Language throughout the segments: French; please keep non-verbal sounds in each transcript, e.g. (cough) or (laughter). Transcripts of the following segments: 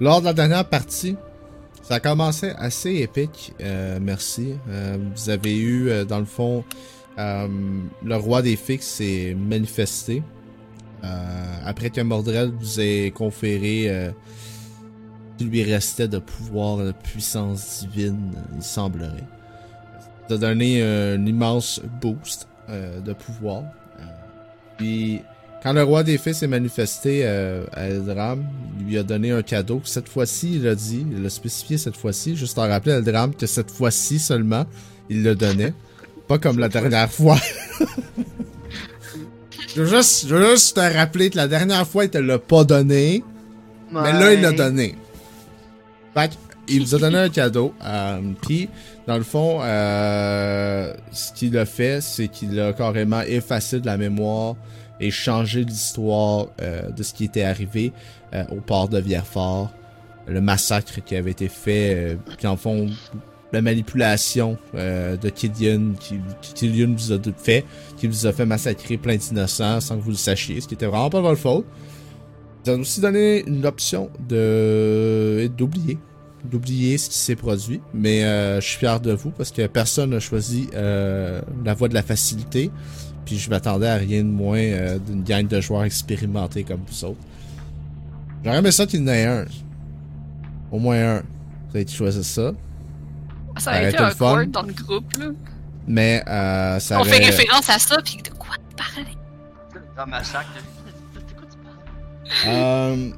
Lors de la dernière partie, ça a commencé assez épique, euh, merci. Euh, vous avez eu, euh, dans le fond, euh, le roi des fixes s'est manifesté. Euh, après que Mordrel vous ait conféré qu'il lui restait de pouvoir, de puissance divine, il semblerait. Ça a donné un immense boost de pouvoir. Puis, quand le roi des fées s'est manifesté euh, à Eldram, il lui a donné un cadeau. Cette fois-ci, il a dit, il l'a spécifié cette fois-ci, juste en rappeler à Eldram que cette fois-ci seulement, il le donnait. Pas comme la dernière fois. (laughs) je, veux juste, je veux juste te rappeler que la dernière fois, il te l'a pas donné. Mais là, il l'a donné. Fait il vous a donné un cadeau. Euh, Puis, dans le fond, euh, ce qu'il a fait, c'est qu'il a carrément effacé de la mémoire et changé l'histoire euh, de ce qui était arrivé euh, au port de Vierfort. Le massacre qui avait été fait, euh, puis en fond, la manipulation euh, de Killian, qui, Killian vous a fait, qui vous a fait massacrer plein d'innocents sans que vous le sachiez, ce qui était vraiment pas votre faute. Vous avez aussi donné une option d'oublier d'oublier ce qui s'est produit, mais euh, je suis fier de vous parce que personne n'a choisi euh, la voie de la facilité, puis je m'attendais à rien de moins euh, d'une gang de joueurs expérimentés comme vous autres. J'aurais aimé ça qu'il y en ait un. Au moins un. Vous avez choisi ça. Ça a Arrête été un fun. dans le groupe, là. Mais euh, ça On fait aurait... référence à ça, puis de quoi parler? Dans ma sac, de quoi tu parles? Euh,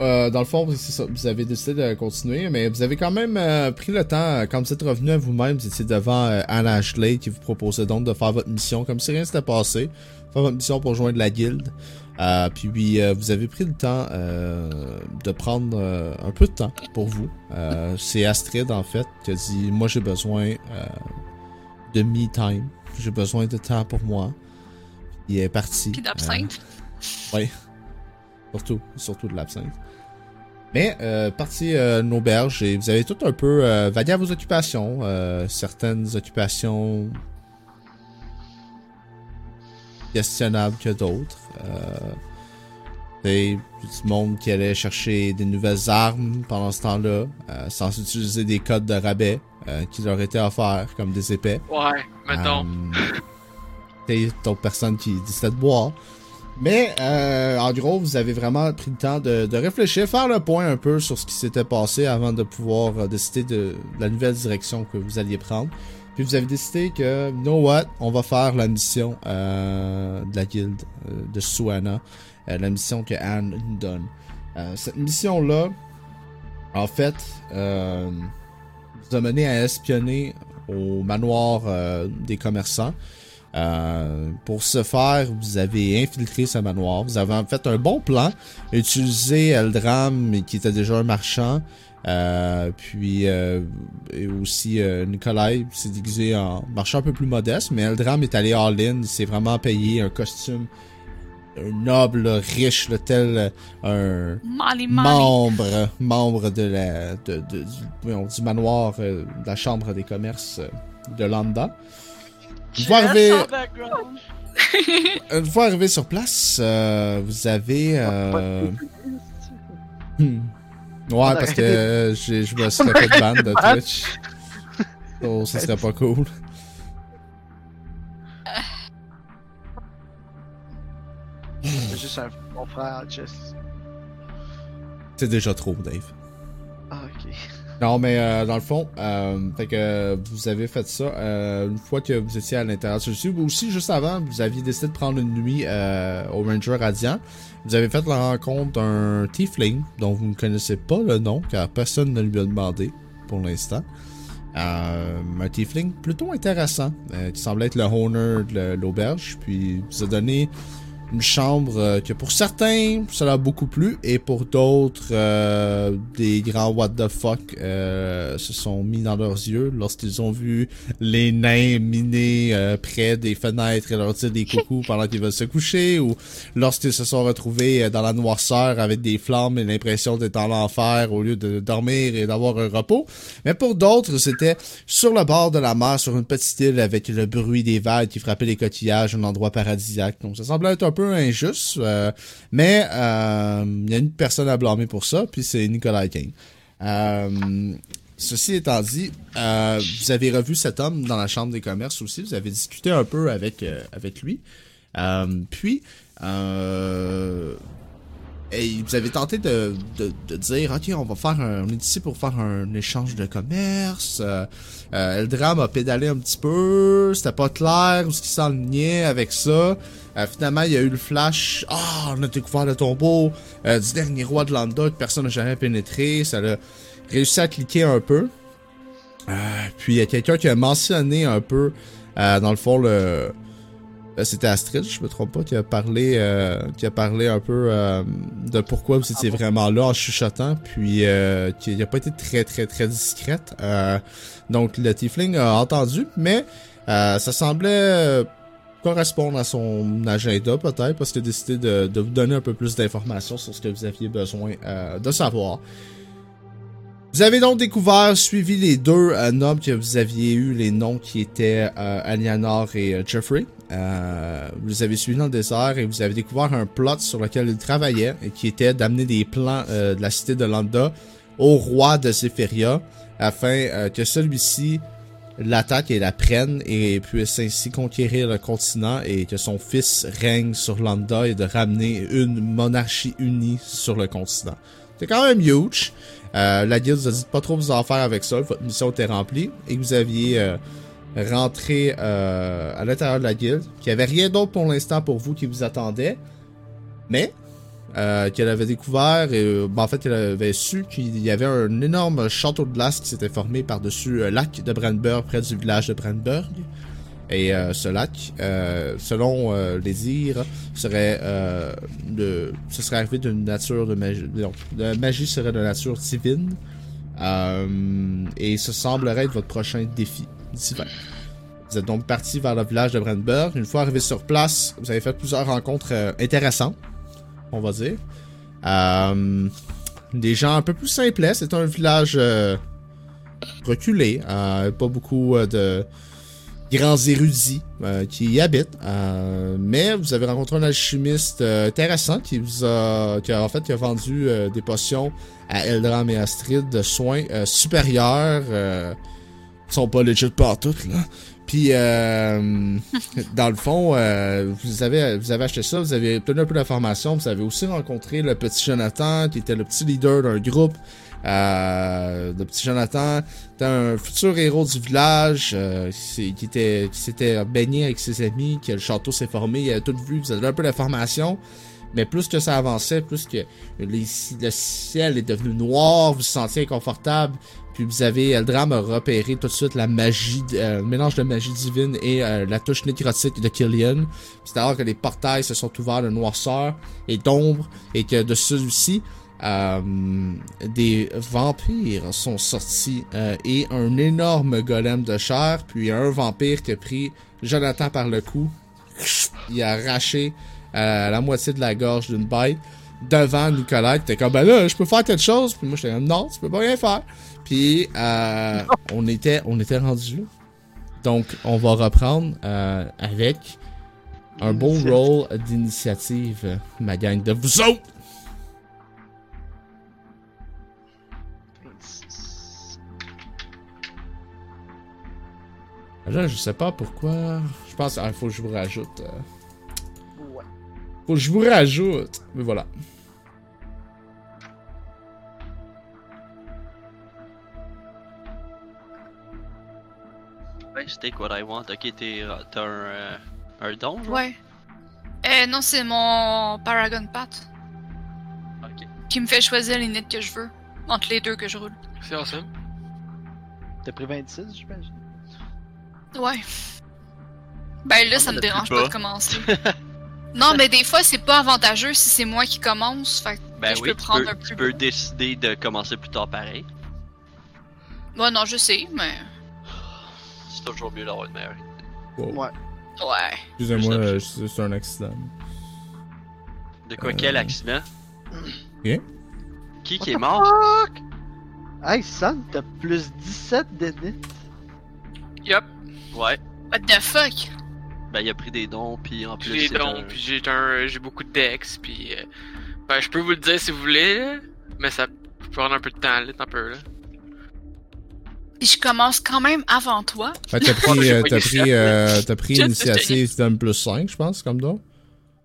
euh, dans le fond, c'est ça. Vous avez décidé de continuer, mais vous avez quand même euh, pris le temps, euh, quand vous êtes revenu à vous-même, vous étiez devant euh, Anne Ashley qui vous proposait donc de faire votre mission, comme si rien s'était passé. Faire votre mission pour joindre la guilde. Euh, puis euh, vous avez pris le temps euh, de prendre un peu de temps pour vous. Euh, c'est Astrid en fait qui a dit Moi j'ai besoin euh, de me time. J'ai besoin de temps pour moi. Il est parti. Puis d'absinthe. Oui. Surtout, surtout de l'absinthe. Mais, euh, parti euh, une auberge et vous avez tout un peu euh, vagué à vos occupations. euh, certaines occupations questionnables que d'autres. Euh, du monde qui allait chercher des nouvelles armes pendant ce temps-là, euh, sans utiliser des codes de rabais euh, qui leur étaient offerts, comme des épais. Ouais, mettons. T'as d'autres personnes qui décidaient de boire. Mais euh, en gros, vous avez vraiment pris le temps de, de réfléchir, faire le point un peu sur ce qui s'était passé avant de pouvoir euh, décider de, de la nouvelle direction que vous alliez prendre. Puis vous avez décidé que, you know what, on va faire la mission euh, de la guilde euh, de Suana, euh, la mission que Anne nous donne. Euh, cette mission-là, en fait, vous a mené à espionner au manoir des commerçants. Euh, pour ce faire, vous avez infiltré ce manoir. Vous avez en fait un bon plan. Utilisé Eldram, qui était déjà un marchand. Euh, puis euh, et aussi euh, Nikolai s'est déguisé en marchand un peu plus modeste, mais Eldram est allé all-in. Il s'est vraiment payé un costume un noble, riche, tel euh, un membre, membre de la, de, de- du, du manoir euh, de la chambre des commerces de Landa. Une fois arrivé, une fois arrivé sur place, euh, vous avez. Euh... hmm. Ouais, parce que euh, j'ai- je me serais fait ban de (laughs) Twitch. Oh, ça serait pas cool. C'est juste un mon frère, Jess. C'est déjà trop, Dave. Non, mais euh, dans le fond, euh, fait que vous avez fait ça euh, une fois que vous étiez à l'intérieur de celui Aussi, juste avant, vous aviez décidé de prendre une nuit euh, au Ranger Radiant. Vous avez fait la rencontre d'un Tiefling dont vous ne connaissez pas le nom car personne ne lui a demandé pour l'instant. Euh, un Tiefling plutôt intéressant euh, qui semblait être le owner de l'auberge. Puis vous a donné une chambre euh, que pour certains, ça leur a beaucoup plu, et pour d'autres, euh, des grands what the fuck euh, se sont mis dans leurs yeux lorsqu'ils ont vu les nains miner euh, près des fenêtres et leur dire des (laughs) coucous pendant qu'ils veulent se coucher, ou lorsqu'ils se sont retrouvés euh, dans la noirceur avec des flammes et l'impression d'être en enfer au lieu de dormir et d'avoir un repos. Mais pour d'autres, c'était sur le bord de la mer, sur une petite île avec le bruit des vagues qui frappaient les coquillages, un endroit paradisiaque. Donc ça semblait être un peu injuste, euh, mais euh, il y a une personne à blâmer pour ça, puis c'est Nicolas King. Euh, ceci étant dit, vous avez revu cet homme dans la chambre des commerces aussi, vous avez discuté un peu avec, avec lui. Puis, et vous avez tenté de, de, de dire, ok, on va faire un, on est ici pour faire un échange de commerce. Euh, euh, a pédalé un petit peu, c'était pas clair où ce qui s'enlignait avec ça. Euh, finalement, il y a eu le flash. Ah, on a découvert le tombeau euh, du dernier roi de Landa que personne n'a jamais pénétré. Ça a réussi à cliquer un peu. Euh, puis il y a quelqu'un qui a mentionné un peu, euh, dans le fond, le c'était Astrid, je me trompe pas, qui a parlé, euh, qui a parlé un peu euh, de pourquoi vous étiez vraiment là en chuchotant, puis euh, qui n'a pas été très très très discrète. Euh, donc le Tiefling a entendu, mais euh, ça semblait euh, correspondre à son agenda peut-être, parce qu'il a décidé de, de vous donner un peu plus d'informations sur ce que vous aviez besoin euh, de savoir. Vous avez donc découvert, suivi les deux euh, noms que vous aviez eu, les noms qui étaient euh, Alianor et euh, Jeffrey. Euh, vous avez suivis dans le désert et vous avez découvert un plot sur lequel ils travaillaient et qui était d'amener des plans euh, de la cité de Landa au roi de Zephyria afin euh, que celui-ci l'attaque et la prenne et puisse ainsi conquérir le continent et que son fils règne sur Landa et de ramener une monarchie unie sur le continent. C'est quand même huge. Euh, la guilde vous a dit pas trop vous en faire avec ça. Votre mission était remplie et vous aviez euh, rentré euh, à l'intérieur de la guilde. Qu'il n'y avait rien d'autre pour l'instant pour vous qui vous attendait. Mais euh, qu'elle avait découvert, et, euh, ben, en fait, elle avait su qu'il y avait un énorme château de glace qui s'était formé par-dessus le lac de Brandberg, près du village de Brandberg. Et euh, ce lac, euh, selon euh, les dires, serait euh, de, ce serait arrivé d'une nature de magie. Non, la magie serait de nature divine. Euh, et ce semblerait être votre prochain défi Vous êtes donc parti vers le village de Brandberg. Une fois arrivé sur place, vous avez fait plusieurs rencontres euh, intéressantes, on va dire. Euh, des gens un peu plus simplets. C'est un village euh, reculé. pas beaucoup de grands érudits qui y habitent. Mais vous avez rencontré un alchimiste intéressant qui vous a, en fait qui a vendu des potions à Eldram et Astrid de soins supérieurs. Sont pas legit partout là. Puis euh, (laughs) dans le fond, euh, vous avez vous avez acheté ça, vous avez obtenu un peu d'informations, vous avez aussi rencontré le petit Jonathan qui était le petit leader d'un groupe. Euh, le petit Jonathan était un futur héros du village euh, qui était qui s'était baigné avec ses amis, que le château s'est formé, il a tout vu, vous avez un peu d'informations. Mais plus que ça avançait, plus que les- le ciel est devenu noir, vous vous sentiez inconfortable, puis vous avez Eldram a repéré tout de suite la magie, euh, le mélange de magie divine et euh, la touche nécrotique de Killian. C'est alors que les portails se sont ouverts de noirceur et d'ombre et que de celui-ci, euh, des vampires sont sortis euh, et un énorme golem de chair, puis un vampire qui a pris Jonathan par le cou. (sniffs) Il a arraché euh, la moitié de la gorge d'une bête devant qui était comme ben là je peux faire quelque chose? Puis moi j'étais comme non tu peux pas rien faire puis euh, on était on était rendu là. Donc on va reprendre euh, avec un bon rôle d'initiative ma gang de vous autres. 26. là je sais pas pourquoi. Je pense qu'il faut que je vous rajoute euh, Ouais. faut que je vous rajoute. Mais voilà Ouais, take what I want. Ok, t'es, euh, t'as un, euh, un don, genre? Ouais. Euh, non, c'est mon Paragon Pat Ok. qui me fait choisir les nets que je veux. Entre les deux que je roule. C'est awesome. T'as pris 26, j'imagine? Ouais. Ben là, Ah, ça me dérange pas de commencer. (laughs) non, mais des fois, c'est pas avantageux si c'est moi qui commence. Fait que Ben je oui, peux tu prendre peux, un tu plus peux bas. décider de commencer plus tard pareil. Ouais, non, je sais, mais. C'est toujours mieux d'avoir une meilleure idée. Wow. Ouais. Ouais. excusez-moi euh, c'est un accident De quoi, Euh. quel accident? Rien. Qui qui est mort? fuck? Hey, Sam, t'as plus 17 de nit. Yup. Ouais. What the fuck? Ben, il a pris des dons, puis en plus. J'ai c'est donc, un- puis j'ai un, j'ai beaucoup de dex, puis euh, ben, je peux vous le dire si vous voulez, là, mais ça peut prendre un peu de temps, là, un peu, là. Puis je commence quand même avant toi. Fait que t'as Ouais, pris, euh, pas t'as pris, euh, t'as pris initiative d'un plus 5, je pense, comme ça.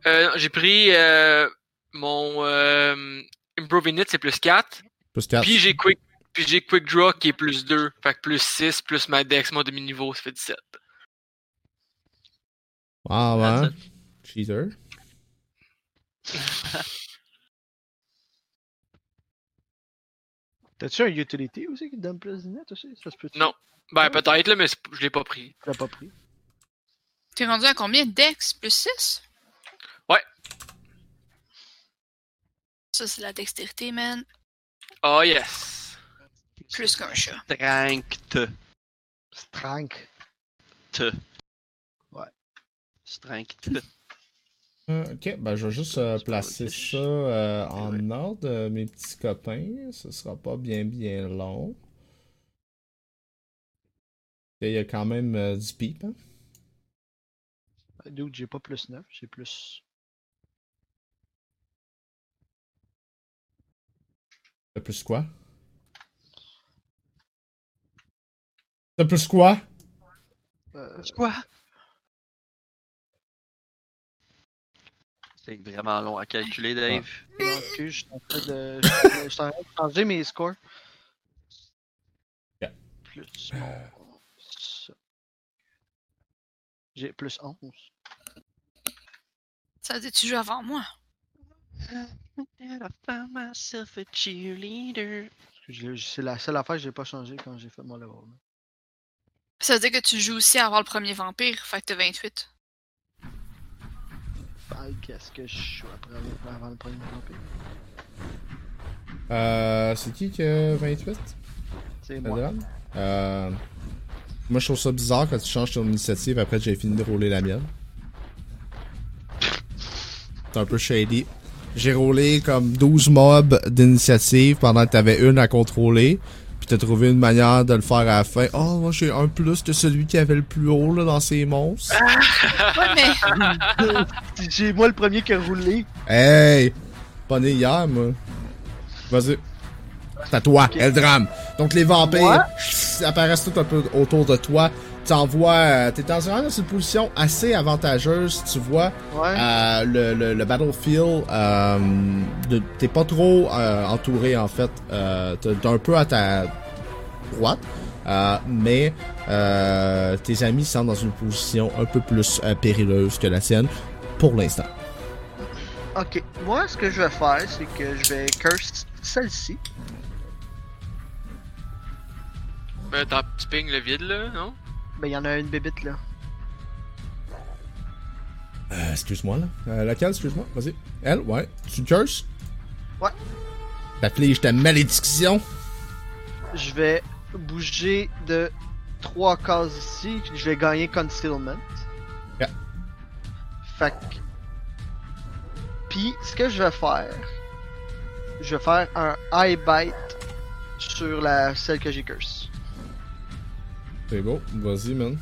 Euh, j'ai pris euh, mon euh, Improve Init, c'est plus 4, Plus 4. puis j'ai Quick puis j'ai Quick Draw qui est plus 2, fait que plus 6, plus ma dex, mon demi-niveau, ça fait 17. Ah ouais. Cheater. (laughs) T'as-tu un utility aussi qui te donne plus de net aussi? Ça se peut Non. Ben peut-être, là, mais je l'ai pas pris. Tu l'as pas pris? T'es rendu à combien? Dex? Plus 6? Ouais. Ça, c'est la dextérité, man. Oh yes! Plus qu'un chat. Strength. Strank. Te. Ouais. Strength. Ok, ben je vais juste euh, placer ça euh, en ordre, euh, mes petits copains. Ce sera pas bien bien long. Et Il y a quand même euh, du pip. Hein? Dude, j'ai pas plus 9, j'ai plus. T'as plus quoi? T'as plus quoi? Euh, Quoi? C'est vraiment long à calculer, Dave. non, je suis en train de. Je suis en train de changer mes scores. Plus mon. J'ai plus 11. Ça veut dire que tu joues avant moi? C'est la seule affaire que j'ai pas changé quand j'ai fait mon level. Ça veut dire que tu joues aussi avant le premier vampire, fait que t'as 28. Qu'est-ce que je suis après avant le premier vampire? Euh, c'est qui qui a 28? C'est moi. Euh, moi, je trouve ça bizarre quand tu changes ton initiative après que j'ai fini de rouler la mienne. C'est un peu shady. J'ai roulé comme 12 mobs d'initiative pendant que t'avais une à contrôler. Puis t'as trouvé une manière de le faire à la fin. Oh, moi j'ai un plus que celui qui avait le plus haut là, dans ses monstres. (laughs) Ouais, mais (laughs) J'ai moi le premier qui a roulé. Hey! Pas né hier, moi. Vas-y. C'est à toi, Eldram. Donc les vampires Moi? apparaissent tout un peu autour de toi. T'envoies. euh, T'es dans, une position assez avantageuse. Tu vois Ouais. euh, le, le, le battlefield. Euh, T'es pas trop euh, entouré en fait. Euh, T'es un peu à ta droite. Euh, mais euh, tes amis sont dans une position un peu plus euh, périleuse que la sienne pour l'instant. Ok, moi ce que je vais faire, c'est que je vais curse celle-ci. Ben t'as tu ping le vide, là, non? Ben, il y en a une bébite là. Euh, excuse-moi, là. Euh, laquelle, excuse-moi? Vas-y. Elle, ouais. Tu curses? Ouais. T'affliges ta malédiction. Je vais bouger de 3 cases ici. Je vais gagner Concealment. Yeah. Fait que. Puis, ce que je vais faire, je vais faire un High Bite sur la celle que j'ai curse. C'est beau. Vas-y, man.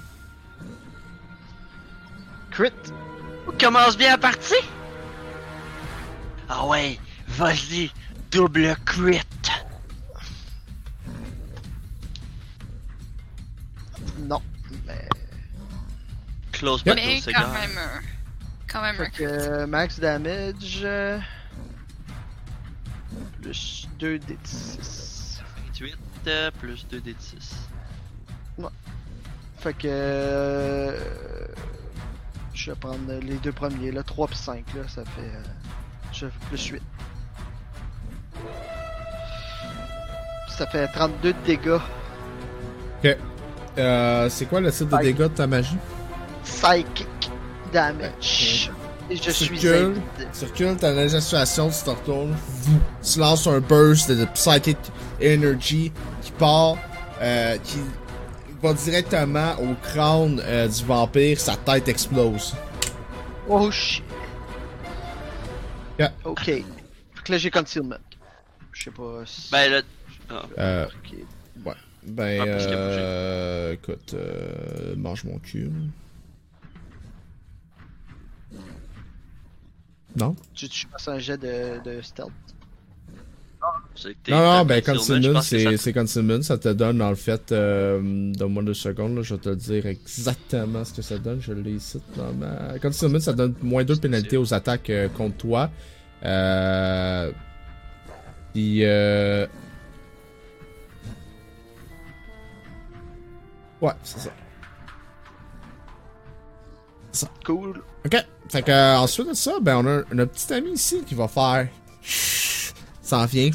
Crit. On commence bien la partie? Ah ouais, vas-y, double crit. Non. Mais. Close but mais quand cigar. même, quand même un Fait crit. euh, max damage. euh, Plus 2 d 6. 28 euh, plus 2 d 6. Fait que. euh, Je vais prendre les deux premiers, là, 3 puis 5, là, ça fait. euh, Je fais plus 8. Ça fait 32 de dégâts. Ok. Euh, c'est quoi le type de dégâts de ta magie? Psychic damage. Et je suis Circule. invide. Tu recules, t'as la situation, tu te retournes. Tu lances un burst de Psychic Energy qui part, euh, qui va directement au crâne euh, du vampire, sa tête explose. Oh shit. Yeah. Ok. Donc là, j'ai concealment. Je sais pas si. Ben là. Oh. Euh. Ouais. Ben. Euh... Écoute, euh... mange mon cul. Non? Tu, tu passes un jet de, de stealth? Non, non, ben que c'est ça- c'est concealment. Ça te donne, en fait, euh, donne-moi deux secondes, là, je vais te dire exactement ce que ça donne. Je l'ai ici dans ma... Concealment, ça donne moins 2 de pénalité aux attaques euh, contre toi. Euh... Puis, euh... Ouais, c'est ça. Cool. Ok. Fait que, euh, ensuite de ça, ben, on a un, un petit ami ici qui va faire. S'en vient.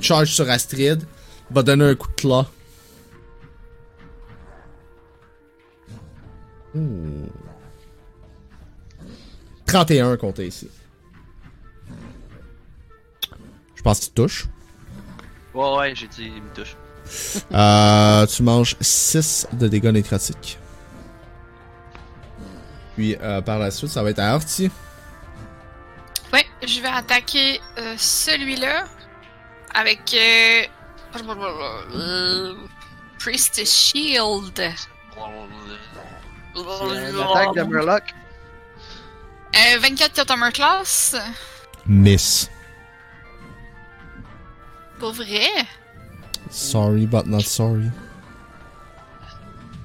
Charge sur Astrid. Va donner un coup de claw. Ouh. 31 compté ici. Je pense qu'il touche. Ouais, ouais, j'ai dit, il me touche. Euh, tu manges 6 de dégâts nécrotiques. Puis euh, par la suite, ça va être à Horty. Ouais, je vais attaquer euh, celui-là avec euh, euh, Priestess Shield. C'est une attaque de Murloc. Euh, 24 sur Armor Class. Miss. Pour vrai? Sorry, but not sorry.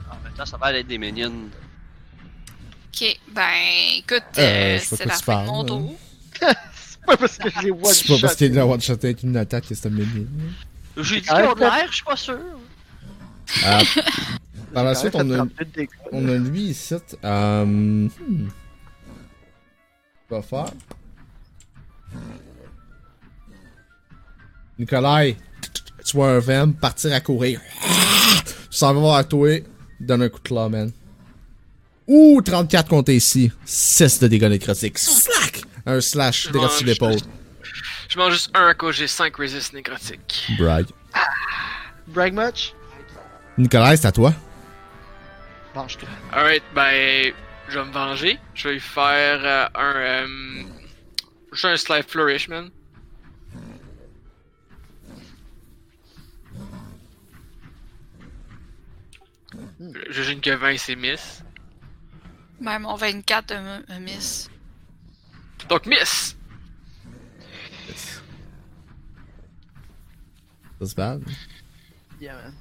En même temps, ça va être des minions. Ok, ben écoute, Euh, euh, je sais pas c'est la tu fin de parles, mon là. tour. C'est pas parce que je les one C'est pas parce qu'il est one shot avec une attaque que c'est un. J'ai dit Ah, peut- l'air, je suis pas sûr. Euh, (laughs) par la J'ai suite, on a, fait 32 de dégâts. on a lui ici. Euh, hmm. Va faire. Nikolai, tu vois un Vem partir à courir. Tu s'en vas vers toi. Donne un coup de claw, man. Ouh, 34 compté ici. 6 de dégâts nécrotiques. Un slash Je direct sur l'épaule. Je mange juste un à cause j'ai 5 resist nécrotiques. Brag. Brag much? Nikolai, c'est à toi. Mange-toi. Alright, ben, je vais me venger. Je vais lui faire euh, un. Euh, juste un slide flourish, man. J'imagine que 20 c'est miss. Ben mon 24 un, un miss. Donc miss! That's bad. Yeah, man.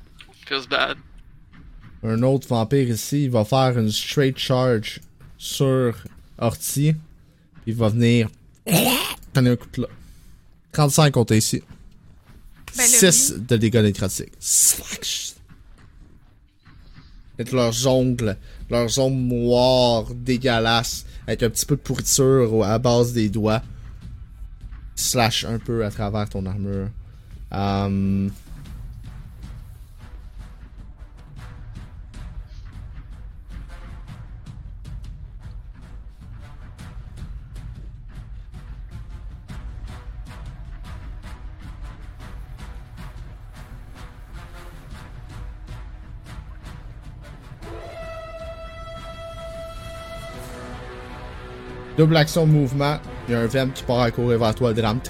Feels bad. Un autre vampire ici, il va faire une straight charge sur Orti. Il va venir. (coughs) Donner un coup de là. 35 compté ici. Ben, le 6 de dégâts nécrotiques. Slash. Avec leurs ongles, leurs ongles noirs dégueulasses, avec un petit peu de pourriture à base des doigts. Slash un peu à travers ton armure. Um, Double action mouvement. Il y a un Vem qui part à courir vers toi, drame.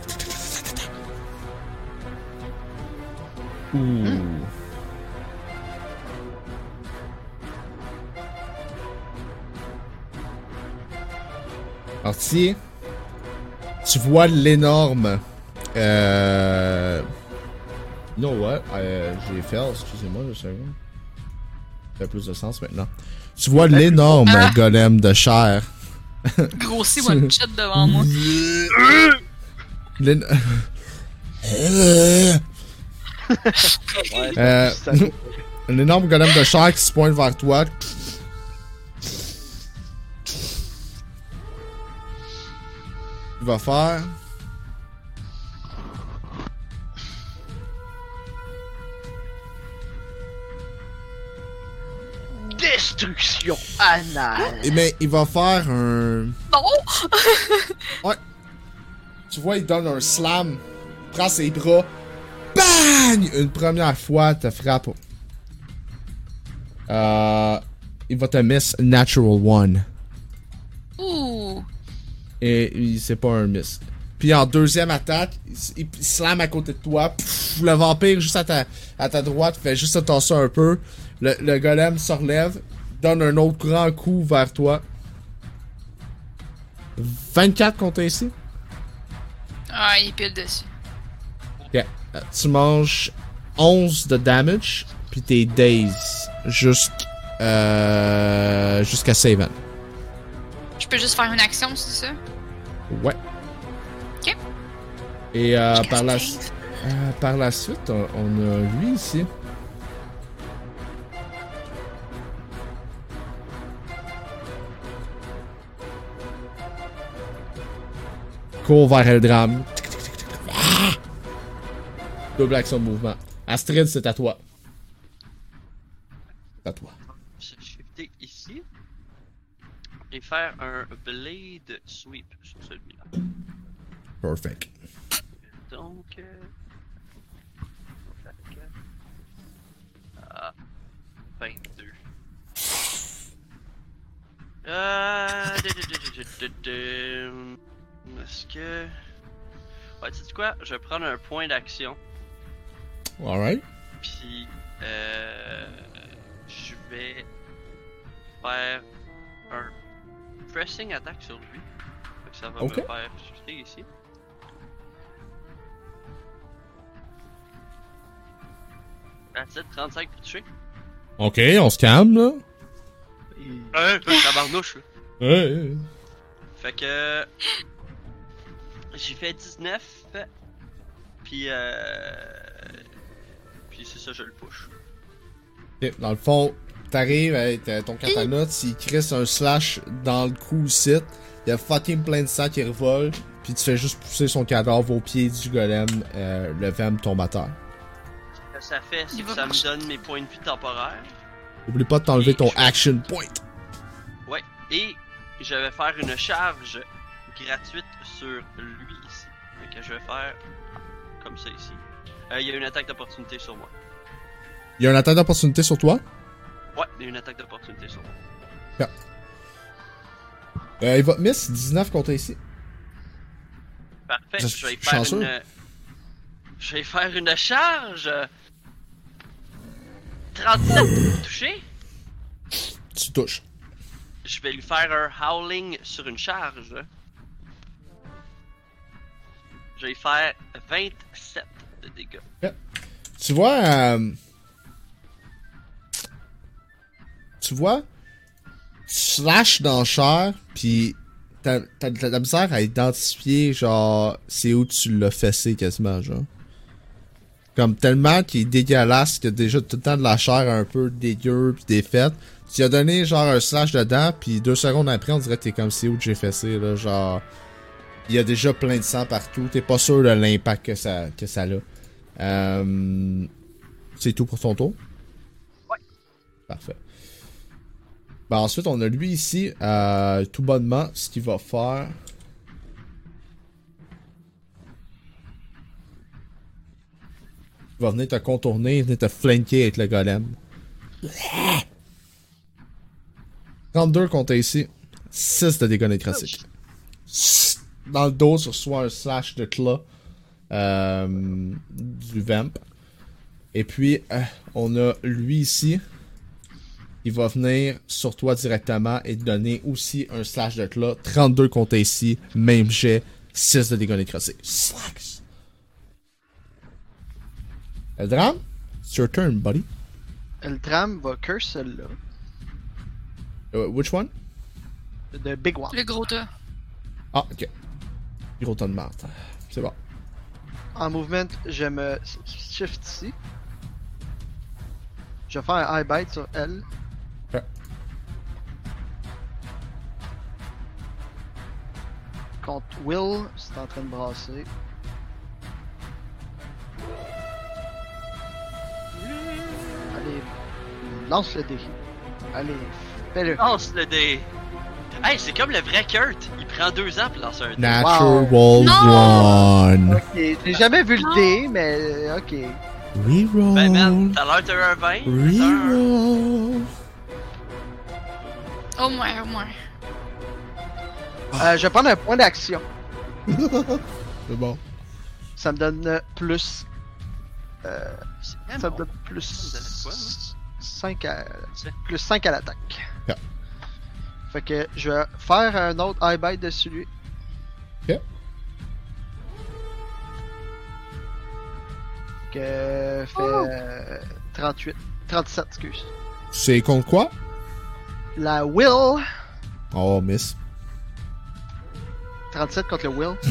Ouh. Alors, si tu vois l'énorme. Euh. You know what? Euh, J'ai fait, excusez-moi, deux secondes. Ça fait plus de sens maintenant. Tu vois l'énorme Ah. golem de chair. (laughs) Grossi one shot devant moi. Euh, un énorme golem de chair qui se pointe vers toi. Il va faire. Destruction anale. Eh ben, il va faire un. Non! (laughs) Tu vois, il donne un slam, prend ses bras, bang! Une première fois, te frappe. Euh, il va te miss Natural One. Ouh! Et c'est pas un miss. Puis en deuxième attaque, il, slam à côté de toi. Pff, le vampire juste à ta, à ta droite fait juste se tasser un peu. Le, le golem se relève, donne un autre grand coup vers toi. 24 contre ici. Ah, il pile dessus. Ok. Euh, Tu manges 11 de damage, puis t'es daze jusqu', euh, jusqu'à Saven. Je peux juste faire une action, c'est ça? Ouais. Ok. Et euh, par, la, euh, par la suite, on, on a lui ici. Cours vers Eldram. Ah! Double action de mouvement. Astrid, c'est à toi. À toi. Je vais ici. Et faire un blade sweep sur celui-là. Perfect. Donc. Euh... tac. Ah. 22. Euh. Est-ce que. Ouais, tu sais quoi? Je vais prendre un point d'action. Alright. Puis. Euh. Je vais. Faire un pressing attack sur lui. Fait que ça va Ok. me faire shifter ici. That's it, 35 pour toucher. Ok, on se calme là. Ouais, tabarnouche là. Ouais. Fait que. J'ai fait 19. Puis euh. Puis c'est ça, je le push. Ok, Dans le fond, t'arrives avec ton katana, tu crisse un slash dans le cou ici. Il y a fucking plein de sang qui revole. Puis tu fais juste pousser son cadavre au pied du golem. euh, le vem tombe à terre. Ce que ça fait, c'est que ça me marcher. donne mes points de vie temporaires. Oublie pas de t'enlever ton je- action point. Ouais. Et je vais faire une charge gratuite sur lui ici. Fait que je vais faire comme ça ici. Euh, Il y a une attaque d'opportunité sur moi. Il y a une attaque d'opportunité sur toi? Ouais, il y a une attaque d'opportunité sur moi. Euh, il va te miss 19 contre ici. Parfait, Je je vais faire chanceux. une. Je vais faire une charge. 37 pour toucher. Tu touches. Je vais lui faire un howling sur une charge. Je vais faire 27 de dégâts. Tu vois. euh, Tu vois. Tu slashes dans le chair, puis t'as de la misère à identifier, genre, c'est où tu l'as fessé quasiment, genre. Comme tellement qu'il est dégueulasse, qu'il a déjà tout le temps de la chair un peu dégueu pis défaite. Tu as donné genre un slash dedans, puis deux secondes après, on dirait que t'es comme c'est où j'ai fessé, là, genre. Il y a déjà plein de sang partout, t'es pas sûr de l'impact que ça, que ça a. Euh, c'est tout pour ton tour? Ouais. Parfait. Ben, ensuite, on a lui ici, euh, tout bonnement, ce qu'il va faire. Il va venir te contourner, venir te flanquer avec le golem. 32 contre ici. 6 de dégâts nécrotiques. Dans le dos, tu reçois un slash de claw euh, du vamp. Et puis, euh, on a lui ici. Il va venir sur toi directement et te donner aussi un slash de claw. 32 contre ici. Même jet. 6 de dégâts nécrotiques. Slacks. Eldram, it's your turn, buddy. Le tram va curse celle-là. Uh, which one? The big one. Le gros tas. Ah, ok. Gros ton de marde. C'est bon. En mouvement, je me shift ici. Je vais faire un high bite sur elle. Ok. Contre Will, c'est en train de brasser. Allez, lance le dé. Allez, fais-le. Lance le dé. Hey, c'est comme le vrai Kurt. Il prend deux ans pour lancer un dé. Natural Non! one. Ok, j'ai jamais vu le dé, mais euh, ok. Reroll. Ben man, tout à l'heure t'as eu un 20. t'as un- Reroll. Au moins, au moins. Euh, je vais prendre un point d'action. (laughs) C'est bon. Ça me donne euh, plus. Euh, ça me donne plus. 5 à. C'est- Plus 5 à l'attaque. Ok. Fait que je vais faire un autre high bite dessus lui. Ok. Que fait euh, 38. 37, excuse. C'est contre quoi? La Will. Oh, miss. 37 contre le Will. (laughs)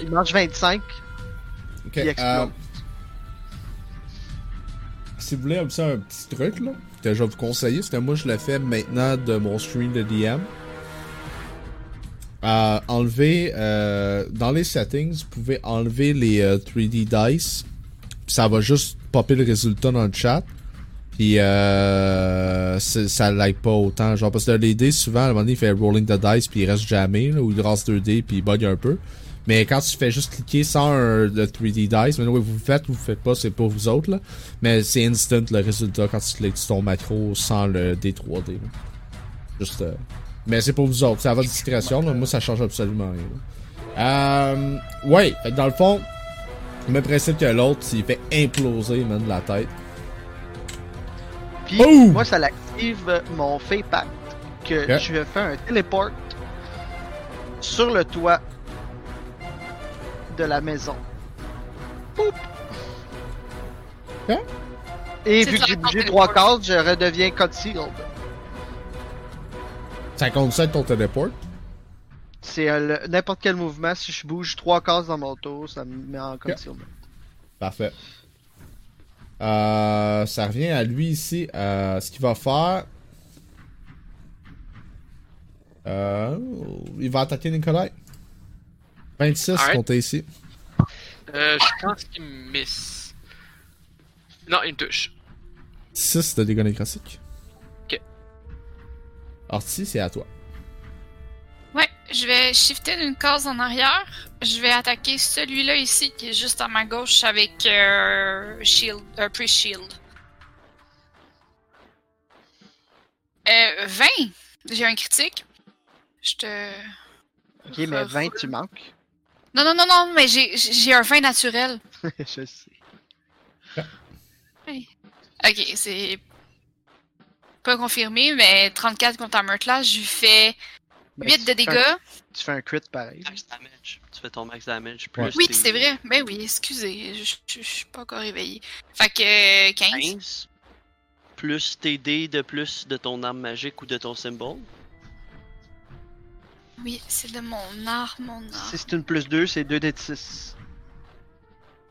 Il mange 25. Ok. Il explose. euh, si vous voulez petit, un petit truc, là, que je vais vous conseiller, c'est que moi, je le fais maintenant de mon stream de DM. Euh, enlever, euh, dans les settings, vous pouvez enlever les euh, 3D dice. Puis ça va juste popper le résultat dans le chat. Puis euh, ça like pas autant. Genre, parce que les dés, souvent, à un moment donné, il fait rolling the dice, puis il reste jamais, ou il rase 2D, puis il bug un peu. Mais quand tu fais juste cliquer sans un le 3D dice, mais oui, vous le faites ou vous le faites pas, c'est pour vous autres, là. Mais c'est instant le résultat quand tu cliques sur ton macro sans le D3D. là. Juste. euh, Mais c'est pour vous autres, c'est à votre discrétion, là. Moi, ça change absolument rien. Euh. Ouais, dans le fond, le même principe que l'autre, il fait imploser, man, la tête. Puis Oh! moi, ça l'active mon Fey Pact. Que Ok. je fais un téléport sur le toit de la maison. Poup! Ok. Et vu que j'ai bougé trois cases, je redeviens concealed. Ça compte ça avec ton téléport? C'est euh, n'importe quel mouvement, si je bouge trois cases dans mon tour, ça me met en concealment. Parfait. Euh, ça revient à lui ici. Euh, ce qu'il va faire. Euh, il va attaquer Nikolai. 26 Alright. contre ici. Euh, je pense qu'il me miss. Non, il me touche. 6 de dégâts nécrotiques. Ok. Artie, c'est à toi. Ouais, je vais shifter d'une case en arrière. Je vais attaquer celui-là ici qui est juste à ma gauche avec euh, shield, un pre-shield. Euh, 20! J'ai un critique. Je te. Ok, mais 20, tu manques. Non, non, non, non, mais j'ai j'ai un 20 naturel. (laughs) je sais. Ok, c'est. Pas confirmé, mais 34 contre Armor Class, je lui fais Mais 8 de tu fais un- dégâts. Tu fais un crit pareil. Max damage. Tu fais ton max damage plus. Ouais. Oui, c'est vrai. Ben oui, excusez, je, je- je suis pas encore réveillé. Fait que euh, 15. 15. Plus tes dés de plus de ton arme magique ou de ton symbole. Oui, c'est de mon art, mon art. Si c'est une plus 2, c'est 2 d 6.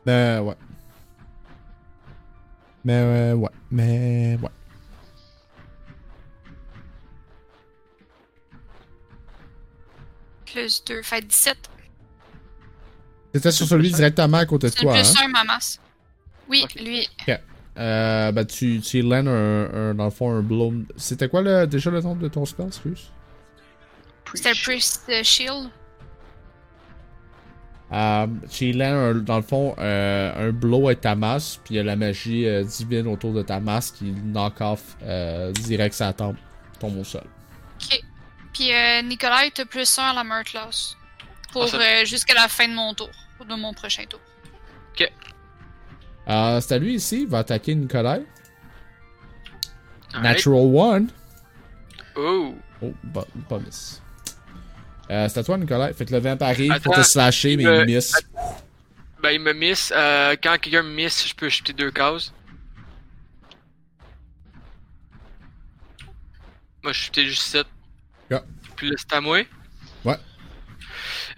Ben, ouais. Mais, euh, ouais. Mais, ouais. Plus 2, fait 17. C'était sur celui directement à côté de C'est toi, plus hein? 1, ma masse. Oui, Ok. lui. Euh, ben, tu, tu un, un, dans le fond, un blow. C'était quoi, le, déjà, le nom de ton spell, excuse? C'était le Priest euh, Shield. Tu lands, un- dans le fond, euh, un blow avec ta masse, puis il y a la magie euh, divine autour de ta masse qui knock off euh, direct sa tempe, tombe au sol. Ok. Puis euh, Nicolas, t'as plus 1 à la Loss. Pour Ah, euh, jusqu'à la fin de mon tour. De mon prochain tour. Euh, c'est à lui ici, il va attaquer. Alright. Natural one. Oh! Oh, pas, pas miss. Euh, c'est à toi, Nicolas. Fait que le vamp arrive pour te slasher, mais euh, il miss. Ben, il me miss. Euh, quand quelqu'un me miss, je peux jeter deux cases. Moi, je suis juste 7. Yeah. Puis là, c'est à moi. Ouais.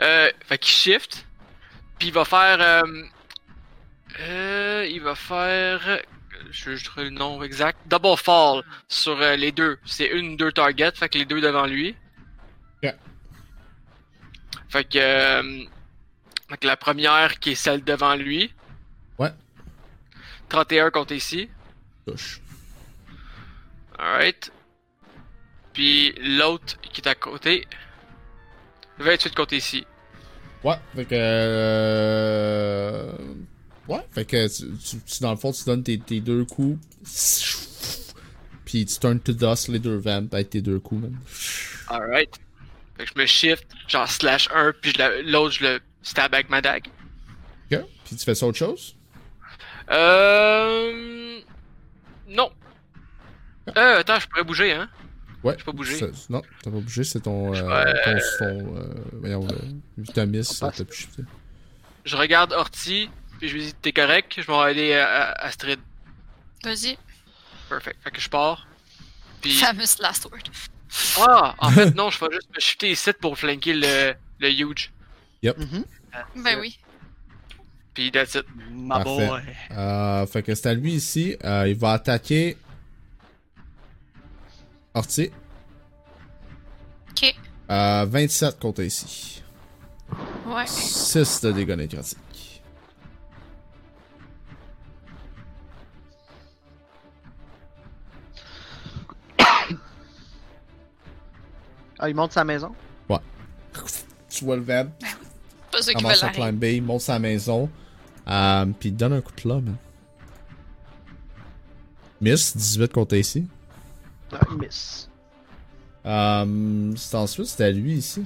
Euh, fait qu'il shift. Puis il va faire. Euh, il va faire. Je, je trouve le nom exact. Double fall sur les deux. C'est une, deux targets. Fait que les deux devant lui. Fait que. euh, fait que la première qui est celle devant lui. Ouais. 31 contre ici. Touche. Alright. Puis l'autre qui est à côté. 28 contre ici. Ouais, fait que. Euh... Ouais, fait que tu, dans le fond, tu donnes tes, tes deux coups. Puis tu turn to dust les deux vamps avec tes deux coups, man. Alright. Fait que je me shift, genre slash 1, puis l'autre je le stab avec ma dague. Ok. Puis tu fais ça autre chose? Euh. Non. Euh, attends, je pourrais bouger, hein? Ouais. Je peux bouger. Non, t'as pas bougé, c'est ton. Euh, Ouais. ton. ton euh, voyons, Vitamis, ça t'a pu shifter. Je regarde Horty, puis je lui dis T'es correct, je vais aider à, à Astrid. Vas-y. Perfect. Fait que je pars. Puis. Famous last word. Ah, en fait, (laughs) non, je vais juste me shifter ici pour flanquer le, le huge. Mhm. Ben oui. Puis that's it. Ma Parfait. boy. Euh, fait que c'est à lui ici. Euh, il va attaquer. Orti. Ok. Euh, 27 contre ici. Ouais. 6 de dégâts nécrotiques. Ah, il monte sa maison? Tu vois le web, Pas ça qui commence veut à climber, il monte sa maison. Euh, puis il donne un coup de là, man. Miss, 18 contre ici. Ah, il miss. Euh, c'est ensuite, c'est à lui ici.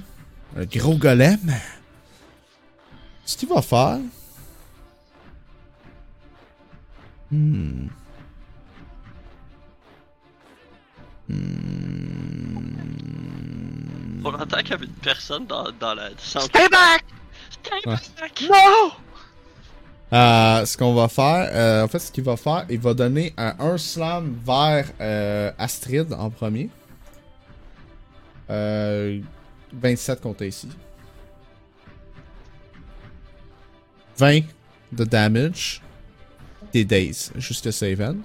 Un gros golem. Ce qu'il va faire? Hmm. Hmm. On entend qu'il y avait une personne dans, dans la centre. Stay back! Stay Ouais. back! No! Euh, ce qu'on va faire, euh, en fait, ce qu'il va faire, il va donner un, un slam vers euh, Astrid en premier. Euh, 27 contre ici. 20 de damage. Des days, jusqu'à Saven.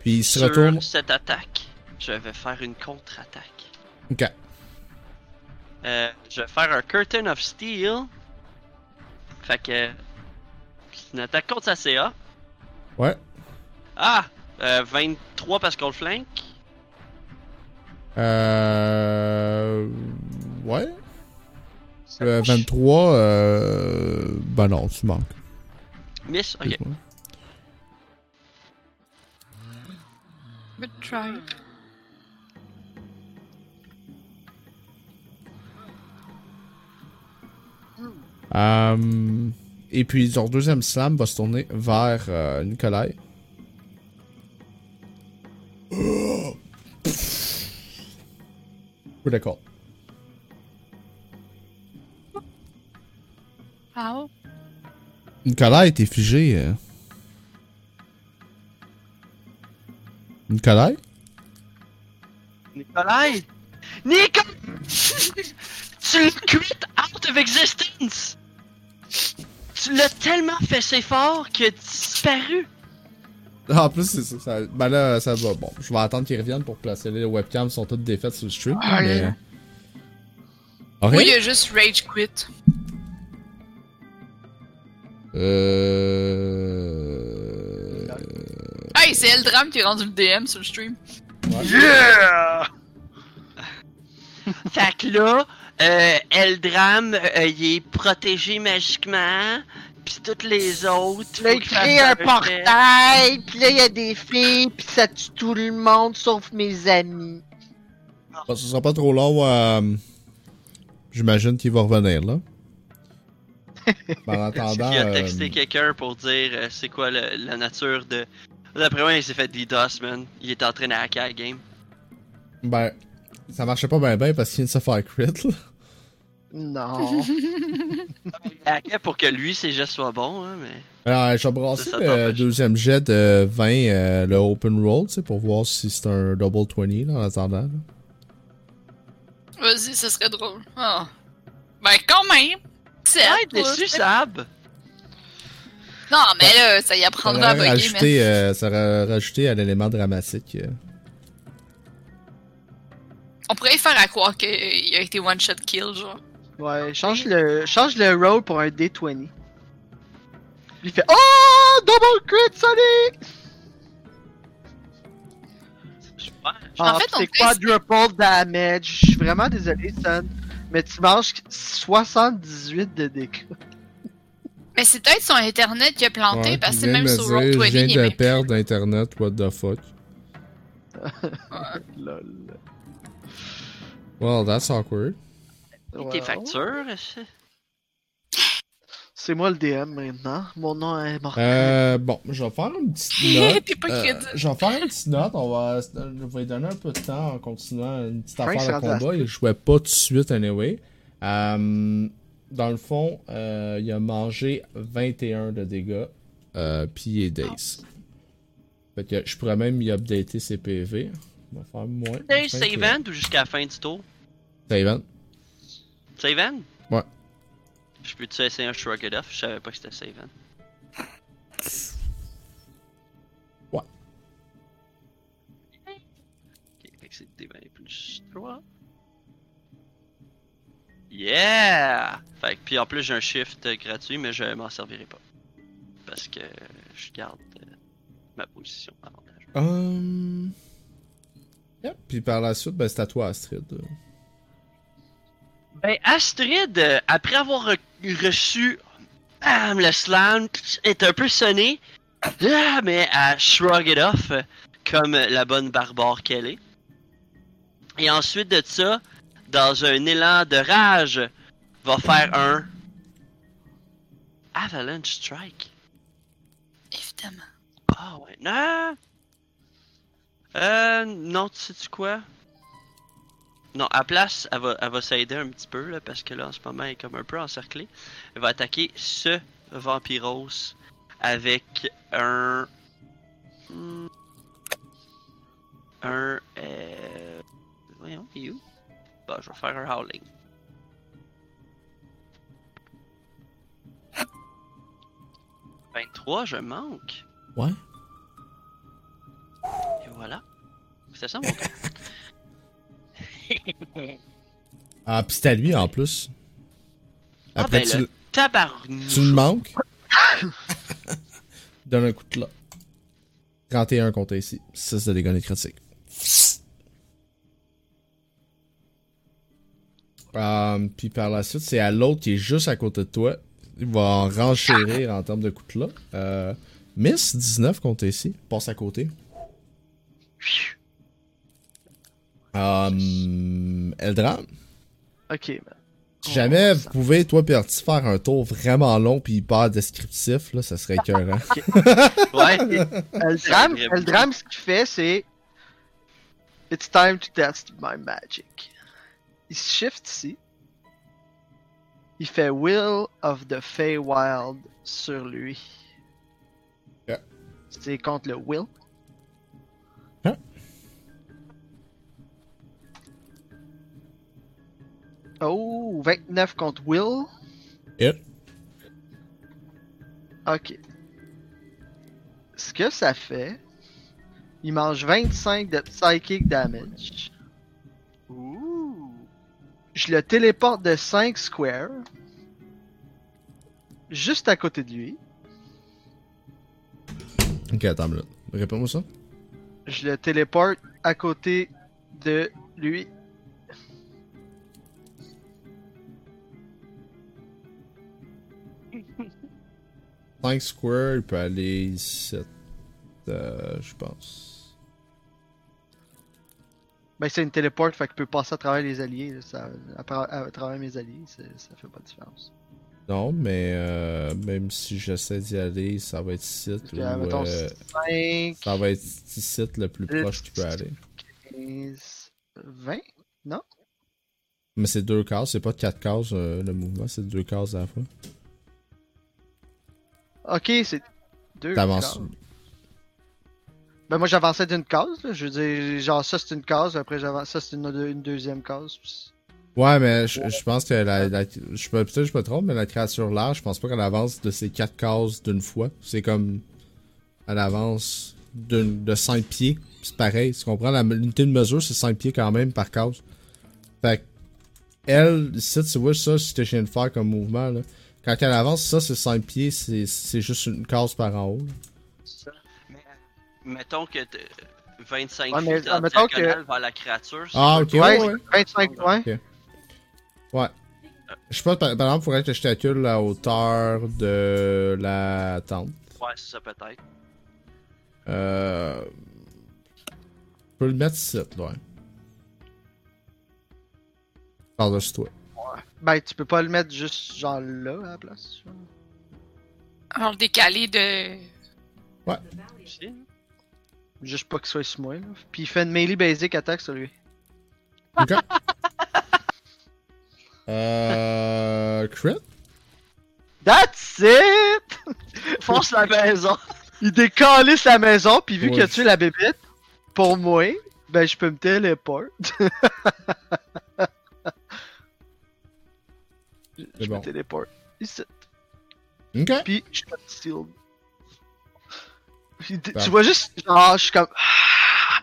Puis il se Sur retourne. cette attaque, je vais faire une contre-attaque. Ok. Euh, je vais faire un Curtain of Steel. Fait que. C'est une attaque contre sa CA. Ouais. Ah! Euh, 23 parce qu'on le flanque. Euh. Ouais. Euh, 23. Euh... Ben non, tu manques. Miss, ok. Good try. Euh, et puis, son deuxième slam va se tourner vers euh, Nikolai. Oui, d'accord. How? Nikolai était figé. euh. Nikolai? Nikolai! Nico! (laughs) tu l'as quit out of existence! Tu l'as tellement fait fort qu'il a disparu! Ah, en plus, c'est ça, ça- Ben là, ça va. Bon, je vais attendre qu'ils reviennent pour placer les webcams. sont toutes défaites sur le stream. Ah, mais... là. Ok. Oui, il a juste rage quit. Euh... Hey, c'est Eldram qui est rendu le DM sur le stream. Yeah! fait que là, euh, Eldram, euh, il est protégé magiquement, pis toutes les autres. Là, il crée un portail, pis là, il y a des filles, pis ça tue tout le monde sauf mes amis. Bon, ce sera pas trop long. euh, J'imagine qu'il va revenir, là. Ben, (laughs) en attendant... qu'il a euh, texté quelqu'un pour dire euh, c'est quoi le- la nature de. D'après moi, il s'est fait DDoS, man. Il est en train de hacker la game. Ben, ça marchait pas bien bien parce qu'il vient de se faire crit, là. Non. (laughs) Il hackait pour que lui, ses gestes soient bons, hein, mais. Alors, vais brasser Ça, ça le deuxième jet de 20, euh, le open roll, tu sais, pour voir si c'est un double 20, là, en attendant. là. Vas-y, ce serait drôle. Ah. Ben, quand même. C'est Ouais, déçu, Sab! Non, mais là, ça y Ça apprendra à bugger, mais. euh, ça aurait rajouté à l'élément dramatique. euh. On pourrait y faire à croire qu'il a été one-shot kill, genre. Ouais, change le, change le roll pour un D20. Il fait Oh! Double crit, Sonic! Super. En fait, on c'est fait- quadruple damage. Je suis vraiment désolé, Son. Mais tu manges 78 de dégâts. Mais c'est peut-être son internet qui a planté, Ouais, parce que même sur me dire, Roll20, Je viens de perdre Internet, what the fuck. (laughs) Lol. Well, that's awkward. Et tes Ouais. factures, C'est moi le DM maintenant. Mon nom est Mortel. Euh, bon, je vais faire une petite (laughs) note. Euh, je vais faire une petite note. On va, je vais lui donner un peu de temps en continuant une petite Frank, affaire de combat. Il jouait pas tout de suite, anyway. Euh, dans le fond, euh, il a mangé 21 de dégâts. Euh, puis il est daze. Fait que je pourrais même y updater ses PV. On va faire moins. Hey, 21. save end ou jusqu'à la fin du tour? Save end. Save end? Ouais. Je peux-tu essayer un shrug it off? Je savais pas que c'était save end. Ouais. Ok, fait que c'est D20 plus 3. Yeah! Fait que, puis en plus j'ai un shift gratuit, mais je m'en servirai pas. Parce que je garde euh, ma position avantage. Hum. Yep. Puis par la suite, ben, c'est à toi, Astrid. Ben, Astrid, euh, après avoir re- reçu bam, le slam, est un peu sonné, ah, mais elle shrug it off comme la bonne barbare qu'elle est. Et ensuite de ça, dans un élan de rage, va faire un Avalanche Strike. Évidemment. Ah ouais, non! Euh, non, tu sais-tu quoi? Non, à place, elle va, elle va s'aider un petit peu, là, parce que là, en ce moment, elle est comme un peu encerclée. Elle va attaquer ce Vampiros avec un... Un... Euh... Voyons, il où? Bah, je vais faire un Howling. « 23, je manque. Ouais. Voilà. C'est ça mon tour. (laughs) Ah, pis c'est à lui en plus. Ah, Après, ben, tu, le tabarnou. tu le manques? (laughs) Donne un coup de là. 31 contre ici. 6 de dégâts critiques. Euh, puis par la suite, c'est à l'autre qui est juste à côté de toi. Il va en renchérir en termes de coups de là. Euh, Miss 19 contre ici. Passe à côté. Euh, Eldran? Ok, man. Si jamais vous pouvez, toi et Artie, faire un tour vraiment long puis hyper descriptif, là, ça serait écœurant. (laughs) (laughs) Ouais. Eldram. Eldram, ce qu'il fait, c'est. It's time to test my magic. Il se shift ici. Il fait Will of the Feywild sur lui. Yeah. C'est contre le Will. Oh, 29 contre Will. Hit. Ok. Ce que ça fait, il mange 25 de psychic damage. Ouh. Je le téléporte de 5 squares. Juste à côté de lui. Ok, attends minute. Réponds-moi ça. Je le téléporte à côté de lui. Cinq square, il peut aller 7. Euh, je pense. Ben c'est une téléporte, fait qu'il peut passer à travers les alliés. là, Ça, à, tra- à travers mes alliés, ça fait pas de différence. Non, mais euh, même si j'essaie d'y aller, ça va être Parce ou mettons, euh, 5, ça va être site le plus proche qu'il peut aller. 15, 20. Mais c'est deux cases, c'est pas quatre cases euh, le mouvement, c'est deux cases à la fois. Ok, c'est deux. T'avances. Ben moi j'avançais d'une case, là. je veux dire, genre ça c'est une case, après j'avance, ça c'est une, une deuxième case. puis- Ouais, mais je, je pense que la, la- je peux peut-être je me trompe, mais la créature large, je pense pas qu'elle avance de ces quatre cases d'une fois. C'est comme elle avance d'une- de 5 pieds. C'est pareil, tu comprends? La- L'unité de mesure, c'est 5 pieds quand même par case. Fait que, elle, ici, tu vois ça, ce que je viens de faire comme mouvement, là. Quand elle avance, ça, c'est 5 pieds, c'est c'est juste une case par en haut. là. Mais, mettons que t'es 25 Ouais, mais, feet en admettons que- diagonale vers la créature. c'est Ah, ok, Ouais, ouais, ouais. 25 points. Ouais. Je sais pas, par, par exemple, il faudrait que je calcule la hauteur de la tente. Ouais, c'est ça peut-être. Euh... Je peux le mettre ici, ouais. Par-dessus toi. Ben tu peux pas le mettre juste genre là à la place. genre. On va le décaler de. Aussi. Juste pas qu'il soit sur moi, là. Puis il fait une melee basic attack sur lui. Ok. (laughs) euh. Crit? That's it! (laughs) Fonce la maison. Il décalisse la maison, puis vu Ouais. qu'il a tué la bébête, pour moi, ben je peux me téléport. (laughs) je bon. me téléporte. Ici. Ok. Puis je suis pas sealed. Puis tu- vois juste, genre, je suis comme. Ah!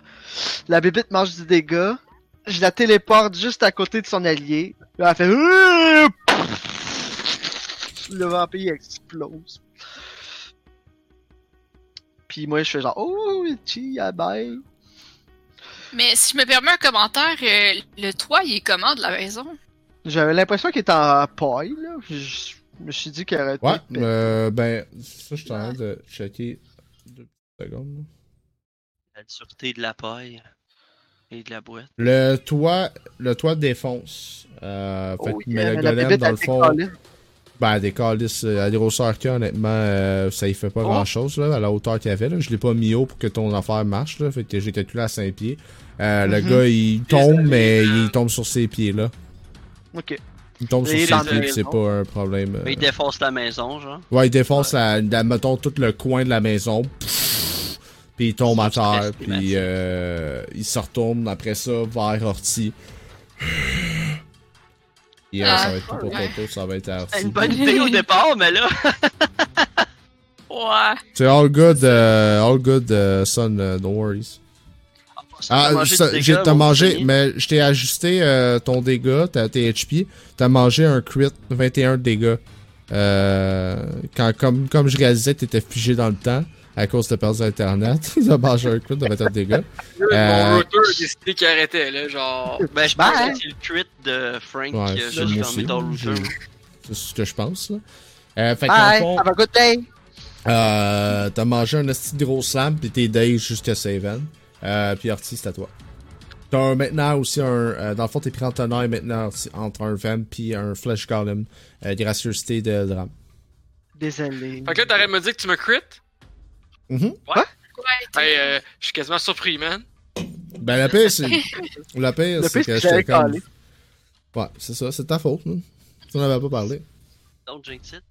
La bébête mange du dégât. Je la téléporte juste à côté de son allié. Là, elle fait. Le vampire explose. Puis moi, je fais genre. Oh, chi, ah, bye. Mais si je me permets un commentaire, euh, le toit, il est comment de la maison? J'avais l'impression qu'il était en paille, là. Je, je me suis dit qu'il aurait été. Ouais, euh, ben, ça, je suis en train de checker deux secondes. là. La dureté de la paille et de la boîte. Le toit, le toit défonce. Euh, fait Oh, que- yeah, mais le golem, dans a le fond, ben, des calices, euh, à grosseur qu'il honnêtement, euh, ça y fait pas Oh. grand chose, là, à la hauteur qu'il y avait, là. Je l'ai pas mis haut pour que ton affaire marche, là. Fait que j'ai calculé à 5 pieds. Euh, Le Mhm. gars, il tombe, Désolé, mais man. il tombe sur ses pieds, là. Ok. Il tombe sur ses pieds, c'est pas un problème. euh. Mais il défonce la maison, genre. Ouais, il défonce la, la- mettons, tout le coin de la maison. Puis il tombe à terre. Puis euh, il se retourne après ça vers Orti. Et euh, Ah, ça va être tout pour ouais. ton tour, ça va être à Orti. Une bonne idée au départ, mais là. (laughs) Ouais. C'est all good, euh, all good, euh, son, euh, no worries. T'as Ah, t'as mangé, mais je t'ai ajusté euh, ton dégât, t'as- tes HP. T'as mangé un crit, 21 de dégâts. Euh, quand, comme, comme je réalisais, t'étais figé dans le temps à cause de perdu internet. (laughs) T'as mangé un crit de 21 de dégâts. Mon Euh, router a décidé qu'il arrêtait, là, genre. (laughs) Ben, je Bye. pense que c'est le crit de Frank Ouais, qui a c'est juste fermé ton ce que je pense. Là. Euh, fait Bye, fond, have a good day. euh, t'as mangé un de gros slam, pis t'es daze jusqu'à Saven. Euh, puis Orti, c'est à toi. T'as maintenant aussi un. euh, dans le fond, t'es pris en tenaille maintenant entre un Vamp puis un Flesh Golem. Euh, gracieuseté de drame. Désolé. Fait que là, t'arrêtes de me dire que tu me crit? Mhm. Ouais, Hey, euh, je suis quasiment surpris, man. Ben la pire, c'est. (laughs) la pire, Le c'est que j'étais comme. Ouais, c'est ça, c'est ta faute. Là. Tu n'en avais pas parlé. Donc, jinx it.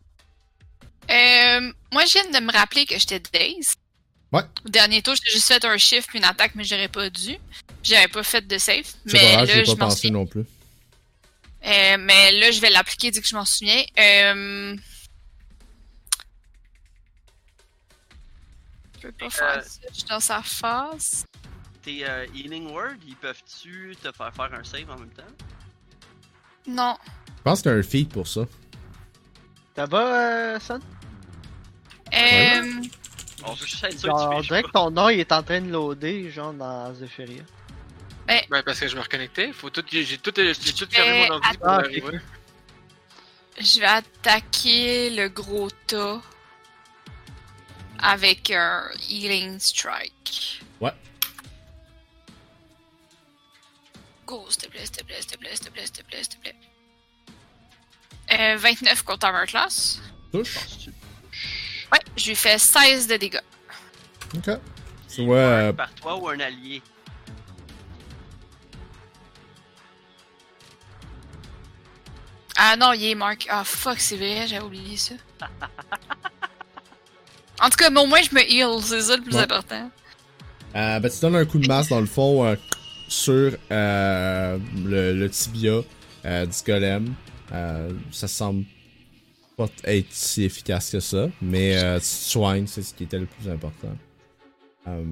Euh, moi, je viens de me rappeler que j'étais Daze. Ouais. Au dernier tour, j'ai juste fait un shift puis une attaque, mais j'aurais pas dû. J'avais pas fait de save. C'est Mais pas grave, là, j'ai je pas m'en souviens. non plus. Euh, mais là, je vais l'appliquer dès que je m'en souviens. Euh... Je peux pas faire Euh, ça. Je suis dans sa face. Tes euh, Healing Word, ils peuvent-tu te faire faire un save en même temps? Non. Je pense qu'il y a un feat pour ça. Ça va, euh, Son? Euh... On veut juste être sûr Genre, que dirait que ton nom il est en train de loader, genre dans Zephyria. Ben, parce que je me reconnectais. Faut tout, j'ai j'ai tout, j'ai tout fermé Mais mon ordi pour Ah, arriver. ok. Je vais attaquer le gros tas avec un Healing Strike. Ouais. Go, s'il te plaît, s'il te plaît, s'il te plaît, s'il te plaît, s'il te plaît, s'il te plaît. Euh, 29 contre Armor Class. Touche. Ouais, je lui fais 16 de dégâts. Ok. Tu vois, euh, par toi ou un allié? Ah non, il est marqué. Ah fuck, c'est vrai, j'avais oublié ça. (laughs) en tout cas, mais au moins je me heal, c'est ça le plus Ouais. important. Euh, ben, tu donnes un coup de masse dans le fond euh, sur euh, le, le tibia euh, du golem. Euh, ça semble pas être si efficace que ça, mais euh, tu te soignes, c'est ce qui était le plus important. Euh,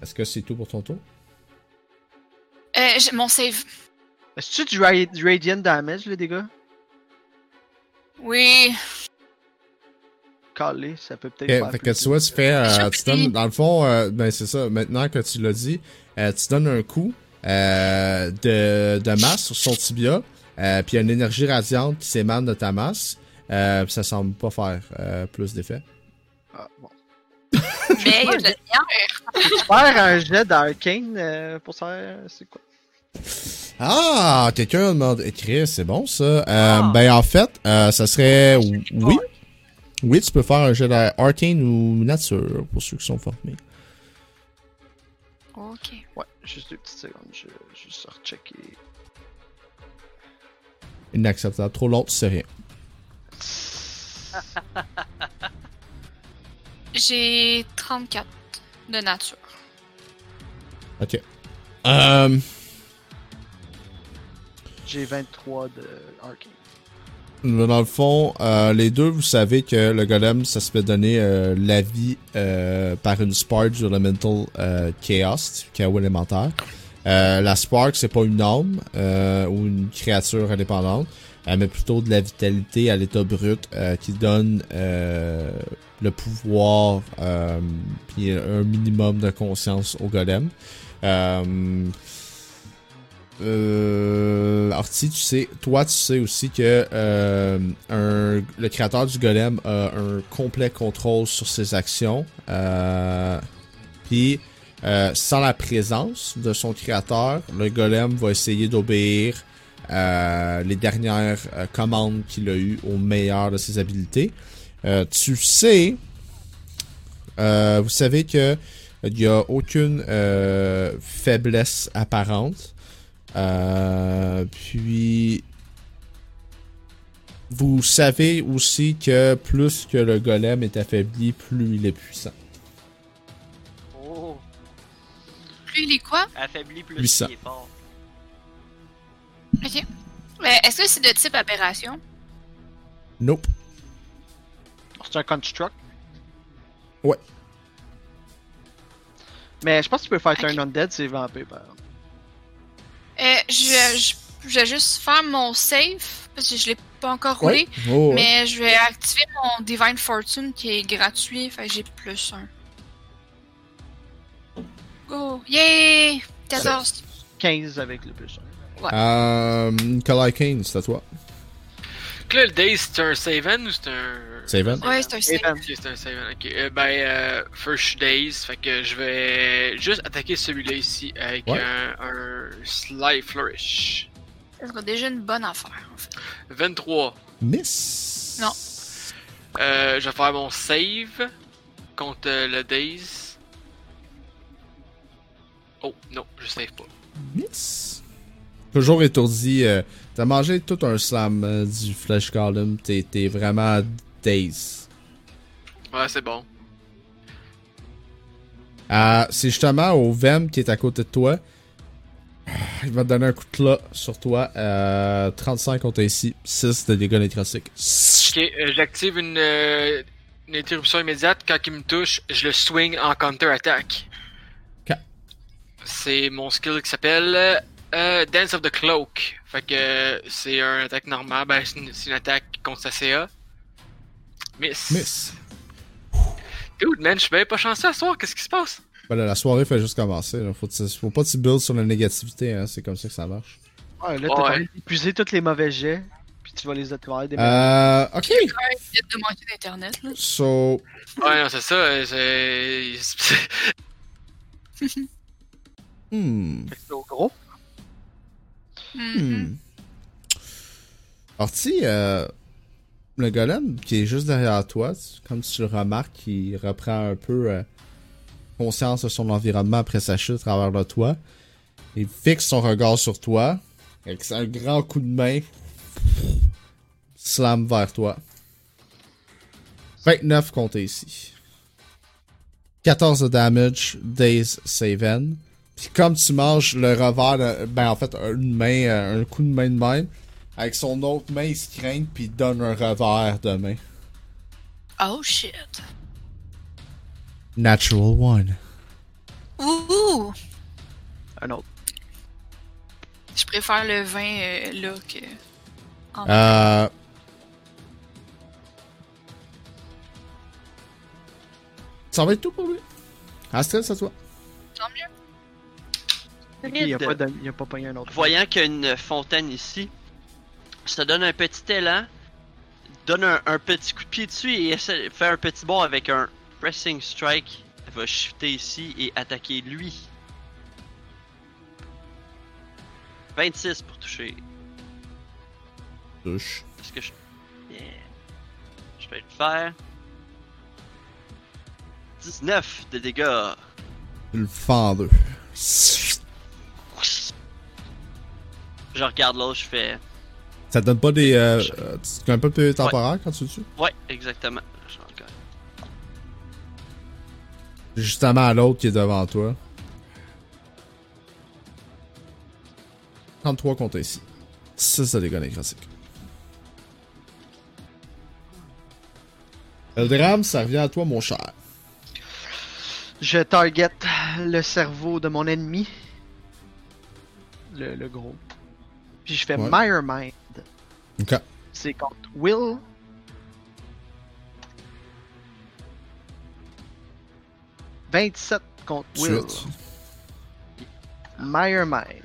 Est-ce que c'est tout pour ton tour? Euh, j'ai- mon save. Est-ce que tu du, ra- du Radiant Damage, les dégâts? Oui. Calé, ça peut peut-être Ok, faire fait que tu vois, tu fais. euh, tu donnes, dans le fond, euh, ben c'est ça, maintenant que tu l'as dit, euh, tu donnes un coup euh, de, de masse sur son tibia, euh, puis il y a une énergie radiante qui s'émane de ta masse, euh, ça semble pas faire euh, plus d'effet. Ah, bon. (laughs) Mais il y a de la lumière. Faire un jet d'arcane euh, pour ça, c'est quoi? Ah, quelqu'un a demandé. Chris, c'est bon ça. Euh, Ah. Ben en fait, euh, ça serait oui. Oui, tu peux faire un jet d'arcane ou nature pour ceux qui sont formés. Ok. Ouais, juste deux petites secondes, je vais juste rechecker. Inacceptable. Trop long, tu sais rien. (laughs) J'ai 34 de nature. Ok. Euh, J'ai 23 de Arcane. dans le fond, euh, les deux, vous savez que le golem, ça se fait donner euh, la vie euh, par une spark du Elemental euh, Chaos, chaos élémentaire. Euh, la spark, c'est pas une âme euh, ou une créature indépendante, euh, mais plutôt de la vitalité à l'état brut euh, qui donne euh, le pouvoir euh, puis un minimum de conscience au golem. Euh, Artie, tu sais, toi, tu sais aussi que euh, un, le créateur du golem a un complet contrôle sur ses actions. Euh, Puis, sans la présence de son créateur, le golem va essayer d'obéir euh, les dernières euh, commandes qu'il a eues au meilleur de ses habiletés. Euh, tu sais, euh, vous savez que il n'y a aucune euh, faiblesse apparente. Euh, puis, vous savez aussi que plus que le golem est affaibli, plus il est puissant. Oh, Plus il est quoi? affaibli plus 800. il est fort. Ok. Mais est-ce que c'est de type aberration? Nope. C'est un construct? Ouais. Mais je pense que tu peux faire Ok. turn undead, c'est vampire par exemple. Euh, je, vais- je, je vais juste faire mon save, parce que je l'ai pas encore roulé. Ouais. Oh, ouais. Mais je vais activer mon Divine Fortune qui est gratuit, fait que j'ai plus un. Go! Yay! 14. 15 avec le plus 1. Euh, Nikolai Kane, c'est à toi. Donc là, le Daze, c'est un Saven ou c'est un. Saven. Ouais, c'est un save. Ok, c'est un Saven, ok. Euh, ben, euh, first Daze, fait que je vais juste attaquer celui-là ici avec Ouais. un, un Sly Flourish. Ça sera déjà une bonne affaire, en fait. 23. Miss. Non. Euh, je vais faire mon save contre euh, le Daze. Oh, non, je save pas. Miss. Toujours étourdi. euh, T'as mangé tout un slam euh, du Flesh Golem. T'es t'es vraiment daze. Ouais, c'est bon. Euh, c'est justement au Vem qui est à côté de toi. Il va te donner un coup de clat sur toi. Euh, 35 contre ici. 6 de dégâts nécrotiques. Ok, j'active une, une interruption immédiate. Quand il me touche, je le swing en counter-attack. Ok. C'est mon skill qui s'appelle euh, Dance of the Cloak. Fait que euh, c'est un attaque normal. Ben, c'est une, c'est une attaque contre sa CA. Miss. Miss. Dude, man, je suis bien pas chanceux à soir. Qu'est-ce qui se passe? Voilà, la soirée fait juste commencer. là. Faut, faut pas te build sur la négativité. Hein. C'est comme ça que ça marche. Ouais, là, t'as ouais. épuisé tous les mauvais jets, puis tu vas les attirer des Euh, ok. Vient de manquer d'internet. So, Ouais, non, c'est ça. euh, C'est. c'est- (laughs) hmm. Fait que c'est au gros. Hmm. Orti, euh, le golem qui est juste derrière toi, comme tu le remarques, il reprend un peu euh, conscience de son environnement après sa chute à travers le toit. Il fixe son regard sur toi, avec un grand coup de main, slam vers toi. 29 compté ici. 14 de damage, Days Saven. Puis comme tu manges le revers, de- ben en fait une main, euh, un coup de main de même, avec son autre main il se craint puis il donne un revers de main. Oh shit. Natural one. Ouh! Un autre. Je préfère le vin euh, là que. en- Euh... Ça va être tout pour lui. Astrid, à toi. Tant mieux. Il a pas, donné- il a pas pogné un autre. Voyant qu'il y a une fontaine ici, ça donne un petit élan, donne un, un petit coup de pied dessus et essaie de faire un petit bond avec un pressing strike. Elle va shifter ici et attaquer lui. 26 pour toucher. Touche. Est-ce que je. Yeah. Je vais le faire. 19 de dégâts. Tu le fends en deux. Je regarde l'autre, je fais. Ça te donne pas des. Euh, euh, tu gagnes pas de PV temporaire quand tu le tues? Ouais, exactement. Je. Justement à l'autre qui est devant toi. 33 contre ici. Ça, ça dégâts nécrotiques. Le drame, ça revient à toi, mon cher. Je target le cerveau de mon ennemi. Le, le gros. Puis je fais Ouais. Mire Mind. C'est contre Will. « 27 contre Will. Mire Mind.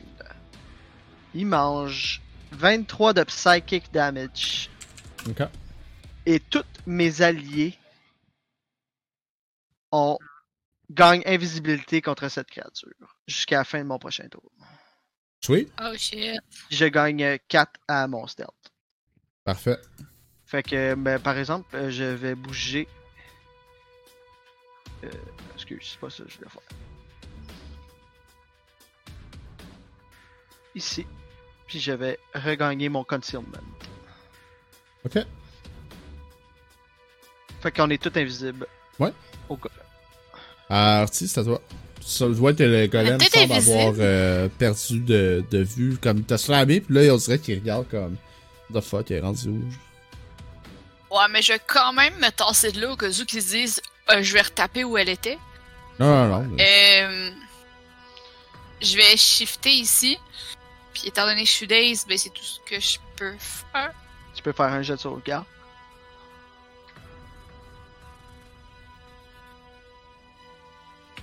Il mange 23 de psychic damage. Ok. Et tous mes alliés ont gagnent invisibilité contre cette créature jusqu'à la fin de mon prochain tour. Sweet. Oh shit. Je gagne 4 à mon stealth. Parfait. Fait que, ben, par exemple, euh, je vais bouger. Euh, excuse, c'est pas ça que je voulais faire. Ici. Puis je vais regagner mon concealment. Ok. Fait qu'on est tout invisible. Ouais. Au cas. Artie, c'est à toi. Ça doit être le golem peut-être semble avoir euh, perdu de, de vue. Comme t'as slamé, puis là, on dirait qu'il regarde comme. The fuck, il est rendu où? Ouais, mais je vais quand même me tasser de là au cas où qu'ils se disent euh, je vais retaper où elle était. Non, non, non. Euh, je vais shifter ici. Puis étant donné que je suis daze, ben c'est tout ce que je peux faire. Tu peux faire un jet de sauvegarde.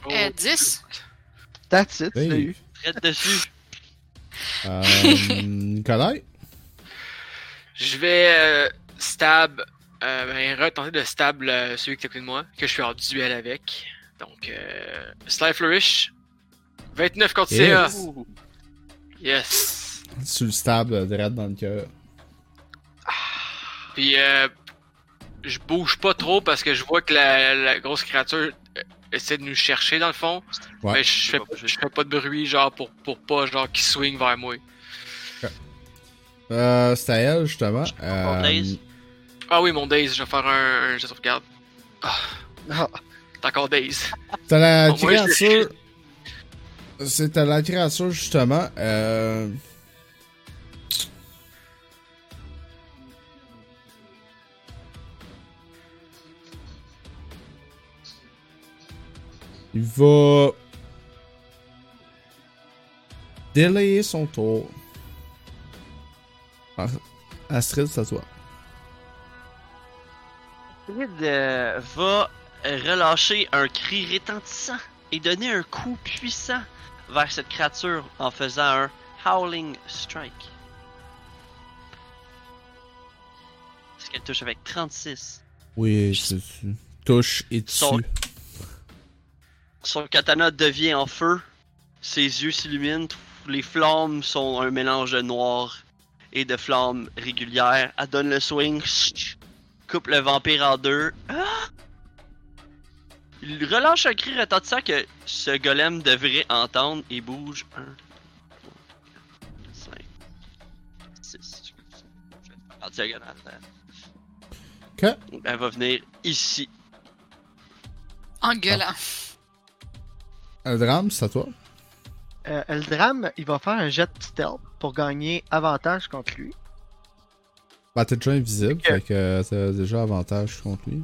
Oh, Euh, 10. That's it, tu l'as Hey. eu. Traite dessus. Euh? (laughs) Je vais euh, stab, euh, ben, retenter de stab le- celui qui est à côté de moi, que je suis en duel avec. Donc, euh, Sly Flourish, 29 contre CA. Yes. Yes. Tu le stabs euh, direct dans le cœur. Puis, euh, je bouge pas trop parce que je vois que la, la grosse créature euh, essaie de nous chercher dans le fond. Ouais. Mais je fais, je fais pas de bruit, genre, pour, pour pas, genre, qu'il swing vers moi. Euh, c'est à elle, justement. Euh, Daze. Ah oui, mon Daze, je vais faire un, un jet de sauvegarde. Ah, Ah, t'es encore Daze. T'as la je- créature. C'est à la créature, justement. Euh. Il va. Délayer son tour. Ah, Astrid, à toi. Astrid euh, va relâcher un cri retentissant et donner un coup puissant vers cette créature en faisant un Howling Strike. Est-ce qu'elle touche avec 36? Oui, c'est tu touche et dessus. Son- Son katana devient en feu, ses yeux s'illuminent, les flammes sont un mélange de noir et de flammes régulières. Elle donne le swing, coupe le vampire en deux. Ah! Il relâche un cri retentissant que ce golem devrait entendre et bouge 1, 3, 4, 5, 6. En diagonale. Ok. Elle va venir ici. En gueulant. Un drame, c'est à toi. Euh, Eldram, il va faire un jet de stealth pour gagner avantage contre lui. Bah, t'es déjà invisible, Ok. fait que euh, t'as déjà avantage contre lui.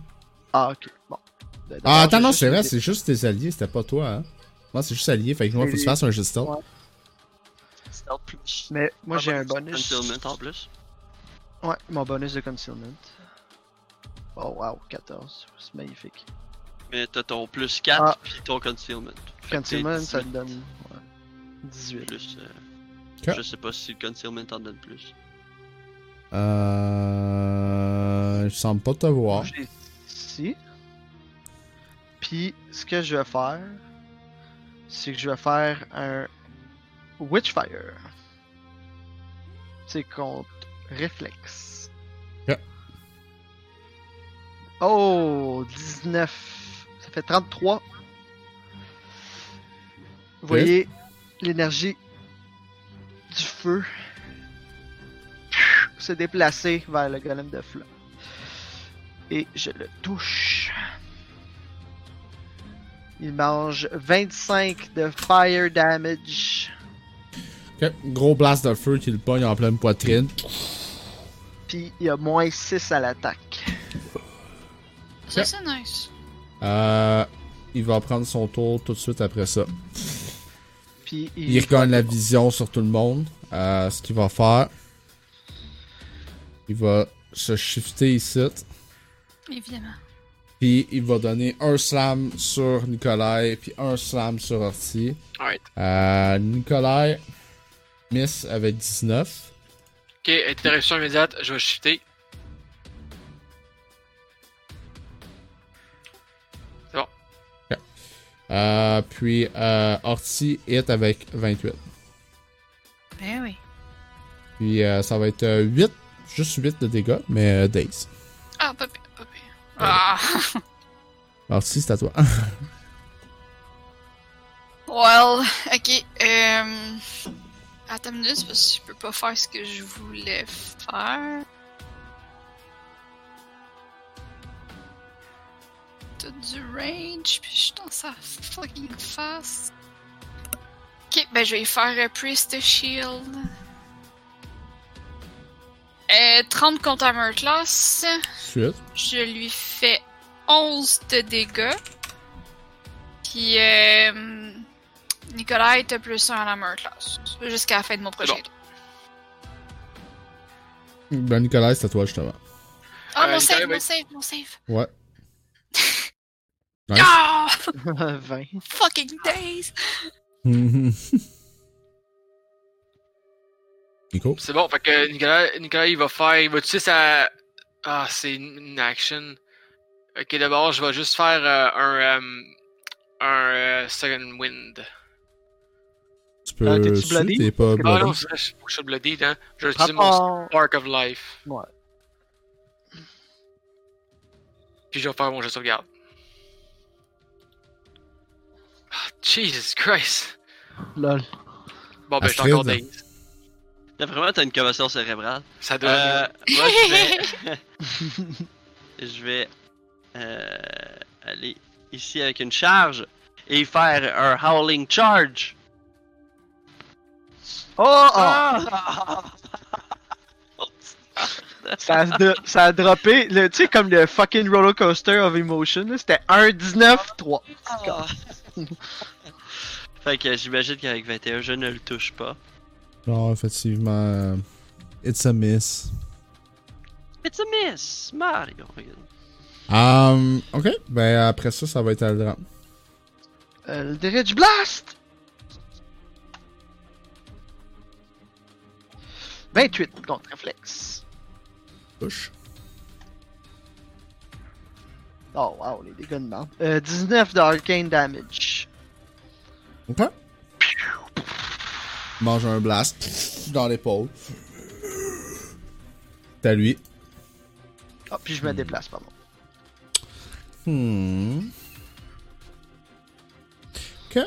Ah, ok. Bon. D'abord, Ah, attends, non, c'est vrai, c'est juste tes alliés, c'était pas toi, hein. Moi, c'est juste allié, fait que moi, faut que tu fasses un jet de stealth. Ouais. Stealth plus. Mais moi, j'ai un bonus. Concealment en plus. Ouais, mon bonus de concealment. Oh, wow, 14. C'est magnifique. Mais t'as ton plus 4 Ah. puis ton concealment. Fait Concealment, ça te 18 donne ouais, 18. Plus, euh. Je sais pas si le concealment t'en donne plus. Euh. Je semble pas te voir. J'ai ici. Puis, ce que je vais faire, c'est que je vais faire un Witchfire. C'est contre réflexe. Ok. Oh, 19 Ça fait 33. Vous voyez l'énergie du feu se déplacer vers le golem de feu. Et je le touche. Il mange 25 de fire damage. Ok, gros blast de feu qui le pogne en pleine poitrine. Puis il y a moins 6 à l'attaque. Ça, c'est nice. Euh, il va prendre son tour tout de suite après ça. Puis Il regagne la vision sur tout le monde. Euh, ce qu'il va faire, il va se shifter ici. Évidemment. Puis il va donner un slam sur Nikolai, puis un slam sur Orti. Alright. Euh, Nikolai miss avec 19. Ok, interruption immédiate, je vais shifter. Euh, puis euh, Orti hit avec 28. Ben oui. Puis euh, ça va être euh, 8, juste 8 de dégâts, mais euh, Daze. Ah, pas pire, pas pire. Ah! Orti, c'est à toi. (laughs) Well, ok. Euh... Attends une minute, parce que je peux pas faire ce que je voulais faire. T'as du range, puis je suis dans sa fucking face. Ok, ben je vais faire euh, Priest Shield. Euh, 30 contre Armor Class. Suite. Je lui fais 11 de dégâts. Puis, euh, Nicolas était plus 1 à la Armor Class. Jusqu'à la fin de mon bon. tour. Ben, Nikolai, c'est à toi, justement. Ah, Euh, mon save, Nicolas, mon oui. save, mon save. Ouais. (laughs) Nice. (laughs) Ah! 20. Fucking days! (laughs) Nico? C'est bon, fait que Nicolas, Nicolas il va faire. Il va tuer sa. Ah, c'est une action. Ok, d'abord, je vais juste faire euh, un. euh, un euh, Second Wind. Tu peux. Ah, t'es-tu bloody? T'es pas Ah non, bloody. c'est vrai, je sois bloody, hein. Je vais Prends utiliser mon Spark of Life. Ouais. Puis je vais faire mon jeu de sauvegarde. Ah, (laughs) Jesus Christ! Lol. Bon, ben, j'ai encore des. D'après moi, t'as une commotion cérébrale? Ça doit. Euh, (laughs) moi, je vais. (laughs) je vais. euh, aller ici avec une charge et faire un Howling Charge. Oh! oh. Ah! Ça, a ça a droppé, le- tu sais, comme le fucking roller coaster of emotion, là, c'était 1, 19, 3. Ah! (laughs) fait que j'imagine qu'avec 21, je ne le touche pas. Non, effectivement. euh, It's a miss. It's a miss, Mario. Um, ok. Ben, après ça, ça va être Aldran. Le Dirige Blast! 28 contre réflexe. Push. Oh wow, les dégâts de. Euh, 19 de arcane damage. Ok. Mange un blast dans l'épaule. T'as lui. Ah, puis je me déplace, pardon. Hmm. Ok.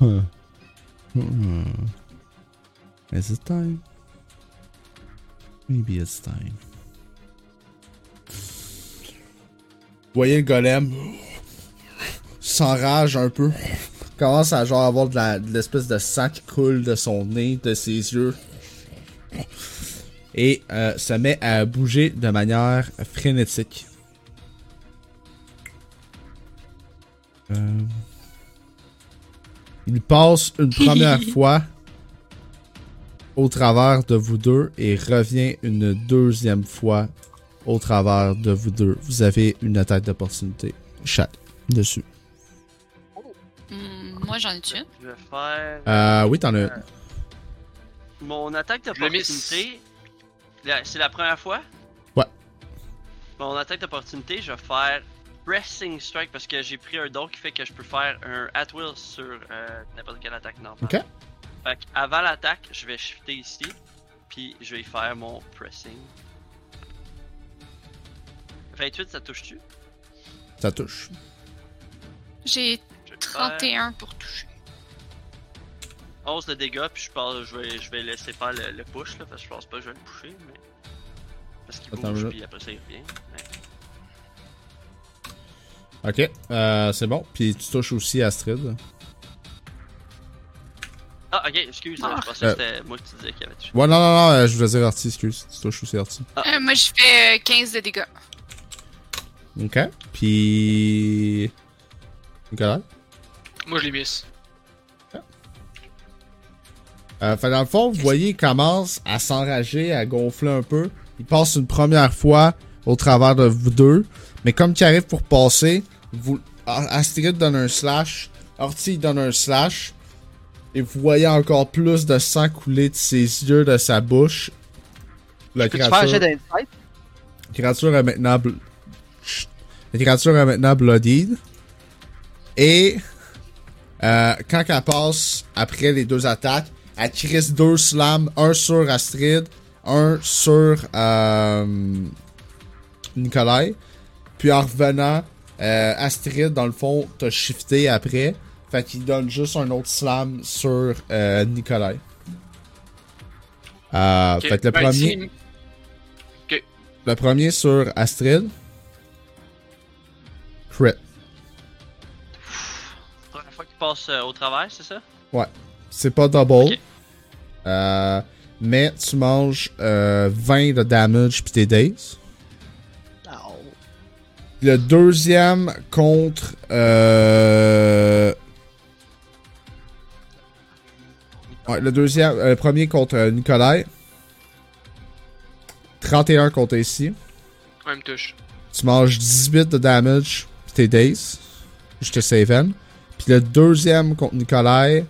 Huh. Hmm. Is it time? Maybe it's time. Voyez le golem? S'enrage un peu. Commence à genre avoir de la- de l'espèce de sang qui coule de son nez, de ses yeux. Et euh, se met à bouger de manière frénétique. Euh, Il passe une première (laughs) fois au travers de vous deux et revient une deuxième fois au travers de vous deux. Vous avez une attaque d'opportunité. Chat dessus. Hmm, moi, j'en ai une. Je vais faire Euh, oui, t'en as une. mon attaque d'opportunité. C'est la première fois? Ouais. Mon attaque d'opportunité, je vais faire Pressing Strike parce que j'ai pris un don qui fait que je peux faire un at will sur euh, n'importe quelle attaque normale. Ok. Fait avant l'attaque, je vais shifter ici, puis je vais y faire mon pressing. 28, ça touche-tu? Ça touche. J'ai Je vais faire 31 pour toucher. 11 de dégâts, puis je, pense, je, vais, je vais laisser faire le, le push, là, parce que je pense pas que je vais le pusher, mais... Parce qu'il bouge, puis après ça, il revient. Ouais. Ok, euh, c'est bon. Puis tu touches aussi Astrid. Ah, ok, excuse, Ah. je pensais Euh. que c'était moi que tu disais qu'il avait touché. Ouais, non, non, non, euh, je voulais dire Artie, excuse. Tu touches aussi Artie. Ah. Euh, moi, je fais euh, 15 de dégâts. Ok. Puis. Nicolas? Moi, je les miss. Euh, fait dans le fond, vous voyez, il commence à s'enrager, à gonfler un peu. Il passe une première fois au travers de vous deux. Mais comme il arrive pour passer, vous, Astrid donne un slash, Orti donne un slash. Et vous voyez encore plus de sang couler de ses yeux, de sa bouche. La Peux-tu faire un jet créature, d'insight? la créature est maintenant... La créature est maintenant bloodied. Et... euh, quand elle passe après les deux attaques, elle crisse deux slams, un sur Astrid, un sur euh, Nikolai. Puis en revenant, euh, Astrid, dans le fond, t'a shifté après. Fait qu'il donne juste un autre slam sur euh, Nikolai. Euh, Fait que le ben, premier, le premier sur Astrid. Crit. Première fois qu'il passe euh, au travers, c'est ça? C'est pas double. Euh, mais tu manges euh, 20 de damage pis tes days. Le deuxième contre. Euh... Ouais, le deuxième. euh, le premier contre euh, Nikolai. 31 contre ici. Ouais, il me touche. Tu manges 18 de damage tes days. Je te save Puis le deuxième contre Nikolai.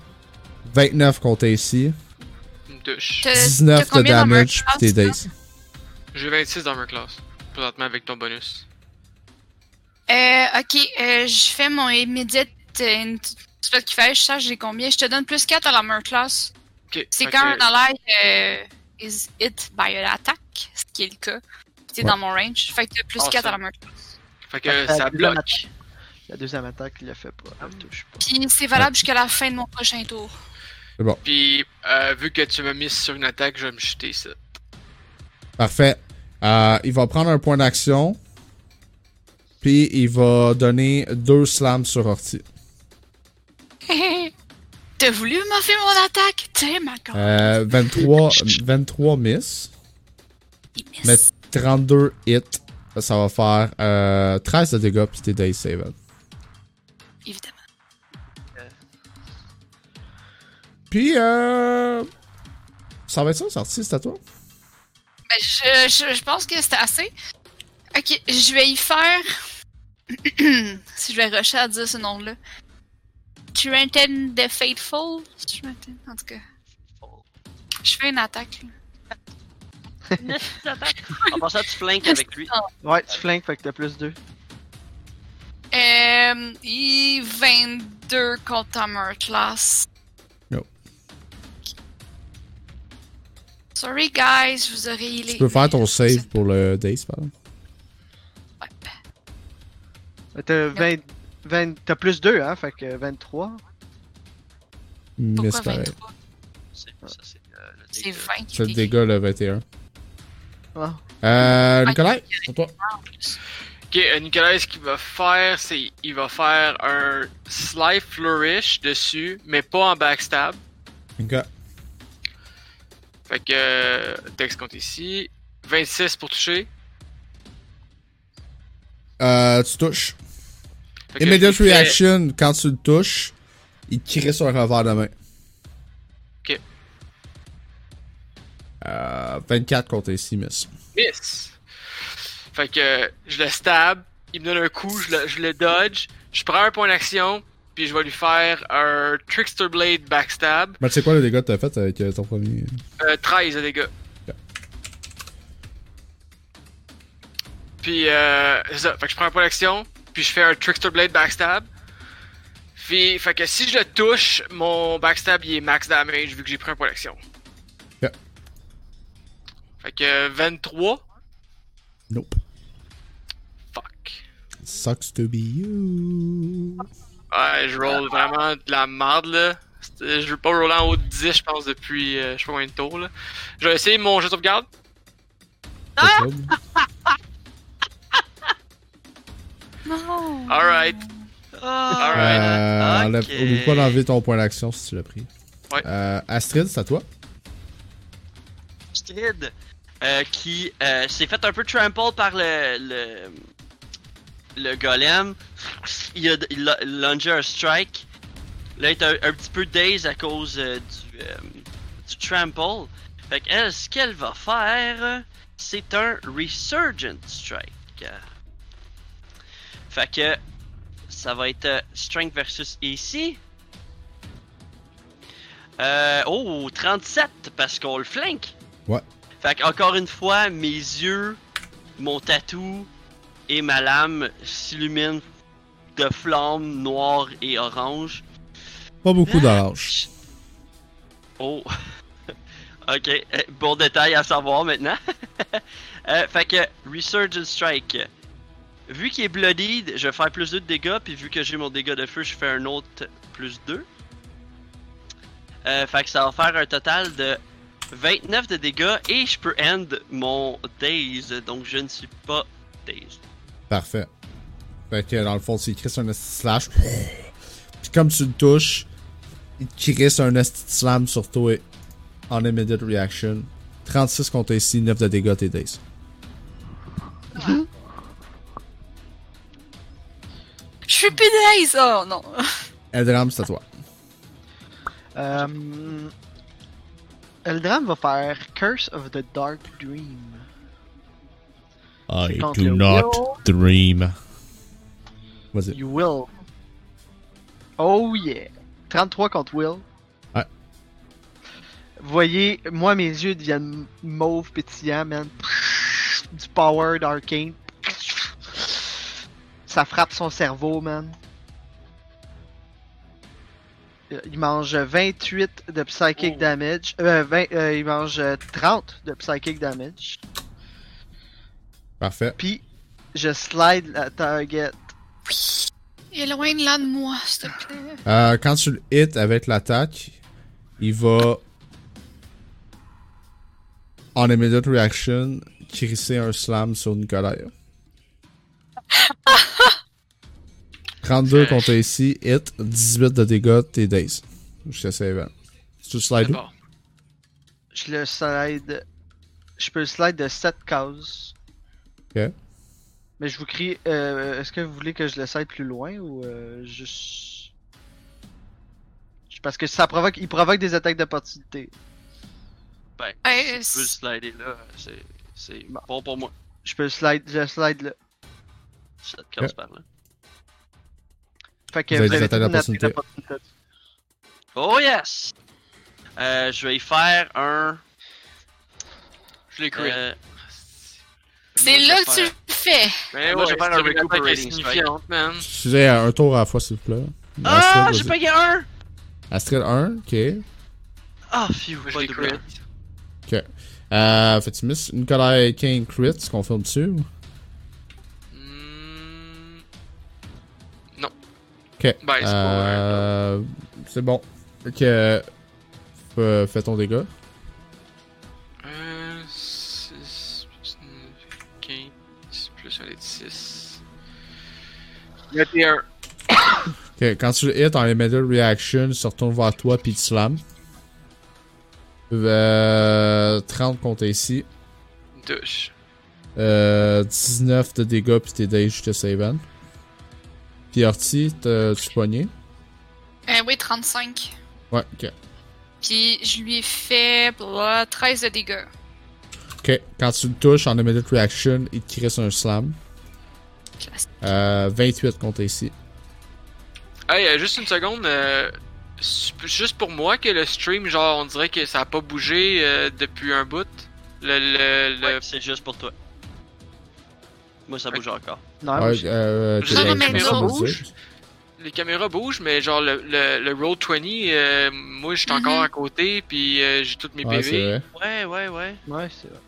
29 contre. T'as- 19 t'as de damage pis tes Class, days. J'ai 26 dans ma classe. Présentement avec ton bonus. Euh, ok, euh, je fais mon immediate. Euh, tu sais qu'il fait, je sais j'ai combien? Je te donne plus 4 à la Mer class. Ok. C'est quand un ally euh, is hit by an attack, ce qui est le cas. Puis t'es Ouais. dans mon range. Fait que t'as plus Awesome. 4 à la Mer class. Fait que ça bloque. La deuxième attaque, il la fait pas. Elle le touche pas. Puis c'est valable jusqu'à la fin de mon prochain tour. Puis, euh, vu que tu m'as mis sur une attaque, je vais me jeter ça. Parfait. Euh, il va prendre un point d'action. Puis il va donner deux slams sur Orti. (laughs) T'as voulu m'offrir mon attaque? T'es ma gueule. Euh, 23, 23 miss. Il miss. Mais 32 hits. Ça va faire euh, 13 de dégâts puis t'es day save. Évidemment. Puis euh. Ça va être ça, sorti, c'est à toi? Ben, je, je, je pense que c'était assez. Ok, je vais y faire. (clears throat) si je vais rusher à dire ce nom-là. Trenton the Faithful? En tout cas. Je fais une attaque. là. En passant, tu flanques avec lui. Ouais, tu flanques, fait que t'as plus 2. Euh, et 22 contre Hammer Class. No. Sorry guys, je vous aurais healé. Tu peux faire ton save pour le Days, par exemple? Ouais. T'as 20, 20 t'as plus 2, hein, fait que 23. Mais Pourquoi c'est pareil. 23? C'est ça, c'est euh, le C'est dégât. 20 qui C'est le dégât le 21. Ah. Euh, Nicolas, c'est toi. Ok, euh, Nicolas, ce qu'il va faire, c'est il va faire un Sly Flourish dessus, mais pas en backstab. Ok. Fait que, euh, texte compte ici. 26 pour toucher. Euh, tu touches. Immediate reaction, quand tu le touches, il crie sur un revers de main. Euh, 24 contre ici, miss. Miss. Fait que je le stab, il me donne un coup, je le, je le dodge, je prends un point d'action, puis je vais lui faire un Trickster Blade backstab, Mais tu sais quoi le dégât que t'as fait avec euh, ton premier? euh, 13 de dégâts. Puis euh, c'est ça, fait que je prends un point d'action, puis je fais un Trickster Blade backstab. Puis, fait que si je le touche, mon backstab il est max damage vu que j'ai pris un point d'action. Fait que 23. Nope. Sucks to be you. Ouais, je roll vraiment de la merde là. Je veux pas roller en haut de 10, je pense, depuis euh, je sais pas combien de tours là. Je vais essayer mon jeu de sauvegarde. Trouble. (laughs) Non. Alright. Ah, Alright. Euh, enlève- Ok. Oublie pas d'enlever ton point d'action si tu l'as pris? Ouais. Euh, Astrid, c'est à toi. Astrid, euh, qui euh, s'est fait un peu trample par le, le, le golem. Il a, il a lungé un strike. Là, il est un, un petit peu dazed à cause euh, du, du trample. Fait qu'elle, ce qu'elle va faire, c'est un Resurgent Strike. Fait que ça va être Strength versus AC. Euh, oh, 37 parce qu'on le flanque. Ouais. Fait encore une fois, mes yeux, mon tatou et ma lame s'illuminent de flammes noires et oranges. Pas beaucoup d'orange. Oh. (laughs) ok, euh, bon détail à savoir maintenant. (laughs) Euh, fait que Resurgent Strike. Vu qu'il est bloodied, je vais faire plus 2 de dégâts, puis vu que j'ai mon dégât de feu, je fais un autre plus 2. Euh, fait que ça va faire un total de 29 de dégâts et je peux end mon daze, donc je ne suis pas dazed. Parfait. Fait que dans le fond, tu écris un slash. Puis comme tu le touches, il crisse un esti slam sur toi en immediate reaction. 36 contre ici, 9 de dégâts, t'es days. Je suis plus nice! Oh non! Eldram, c'est à toi. Euh, Eldram va faire Curse of the Dark Dream. I le Will. dream. Vas-y. You will. Oh yeah. 33 contre Will. Ouais. Vous voyez, moi mes yeux deviennent mauve pétillants, man. Du power d'arcane. Ça frappe son cerveau, man. Il mange 28 de psychic Oh. damage. Euh, 20, euh, il mange euh, 30 de psychic damage. Parfait. Puis, je slide la target. Éloigne-la de moi, s'il te plaît. Euh, quand tu le hit avec l'attaque, il va. En immediate reaction, crisser un slam sur Nicolas. (laughs) 32 contre ici, hit, 18 de dégâts, t'es days. Je te save. Tu le slide C'est où? bon. Je le slide. Je peux le slide de 7 cases. Ok. Mais je vous crie. Euh, Est-ce que vous voulez que je le slide plus loin ou euh, juste? Parce que ça provoque. Il provoque des attaques d'opportunité. Ben, Ouais, si tu veux le slider là, c'est, Bon. bon pour moi. Je peux le slide. Je le slide là. Ça te casse Ok. par là. Fait que Vous vous avez une. Oh yes! Euh, je vais y faire un. Je l'ai crit. euh, C'est là que tu le fais! Mais moi, ouais, je vais faire un une recuperating man. Excusez, un tour à la fois, s'il vous plaît. Ah, j'ai payé un! Astrid 1, ok. Ah, phew, pas l'ai de crit. double. Euh, fait tu misses Nicolas Kane crit, tu confirmes dessus? Ok. Ben, c'est. Euh, c'est bon. Que. euh, Fais ton dégât. Euh, 6 plus 9, 15 plus 1 des 6. 21. Ok, quand tu le hit en immediate reaction, il se retourne vers toi puis il te slam. Euh, 30 contre ici. Douche. Euh, 19 de dégâts puis t'es dage jusqu'à Saven. Puis Orti, t'as- tu pogné? Euh, oui, 35. Ouais, ok. Puis je lui ai fait blah, 13 de dégâts. Ok, quand tu le touches en immediate reaction, il te crisse un slam. Classique. Euh, 28 contre ici. Hey, euh, juste une seconde. euh, c'est juste pour moi que le stream, genre, on dirait que ça a pas bougé euh, depuis un bout. Le, le, le... Ouais, c'est juste pour toi. Moi, ça bouge encore. Non, Ouais, je- euh, Je t'es- sais, mais t'es- ça t'es- bouge. Les caméras bougent, mais genre, le, le, le Roll 20, euh, moi, je suis encore Mhm. à côté, puis euh, j'ai tous mes Ouais, PV. Ouais, ouais, ouais. Ouais, c'est vrai.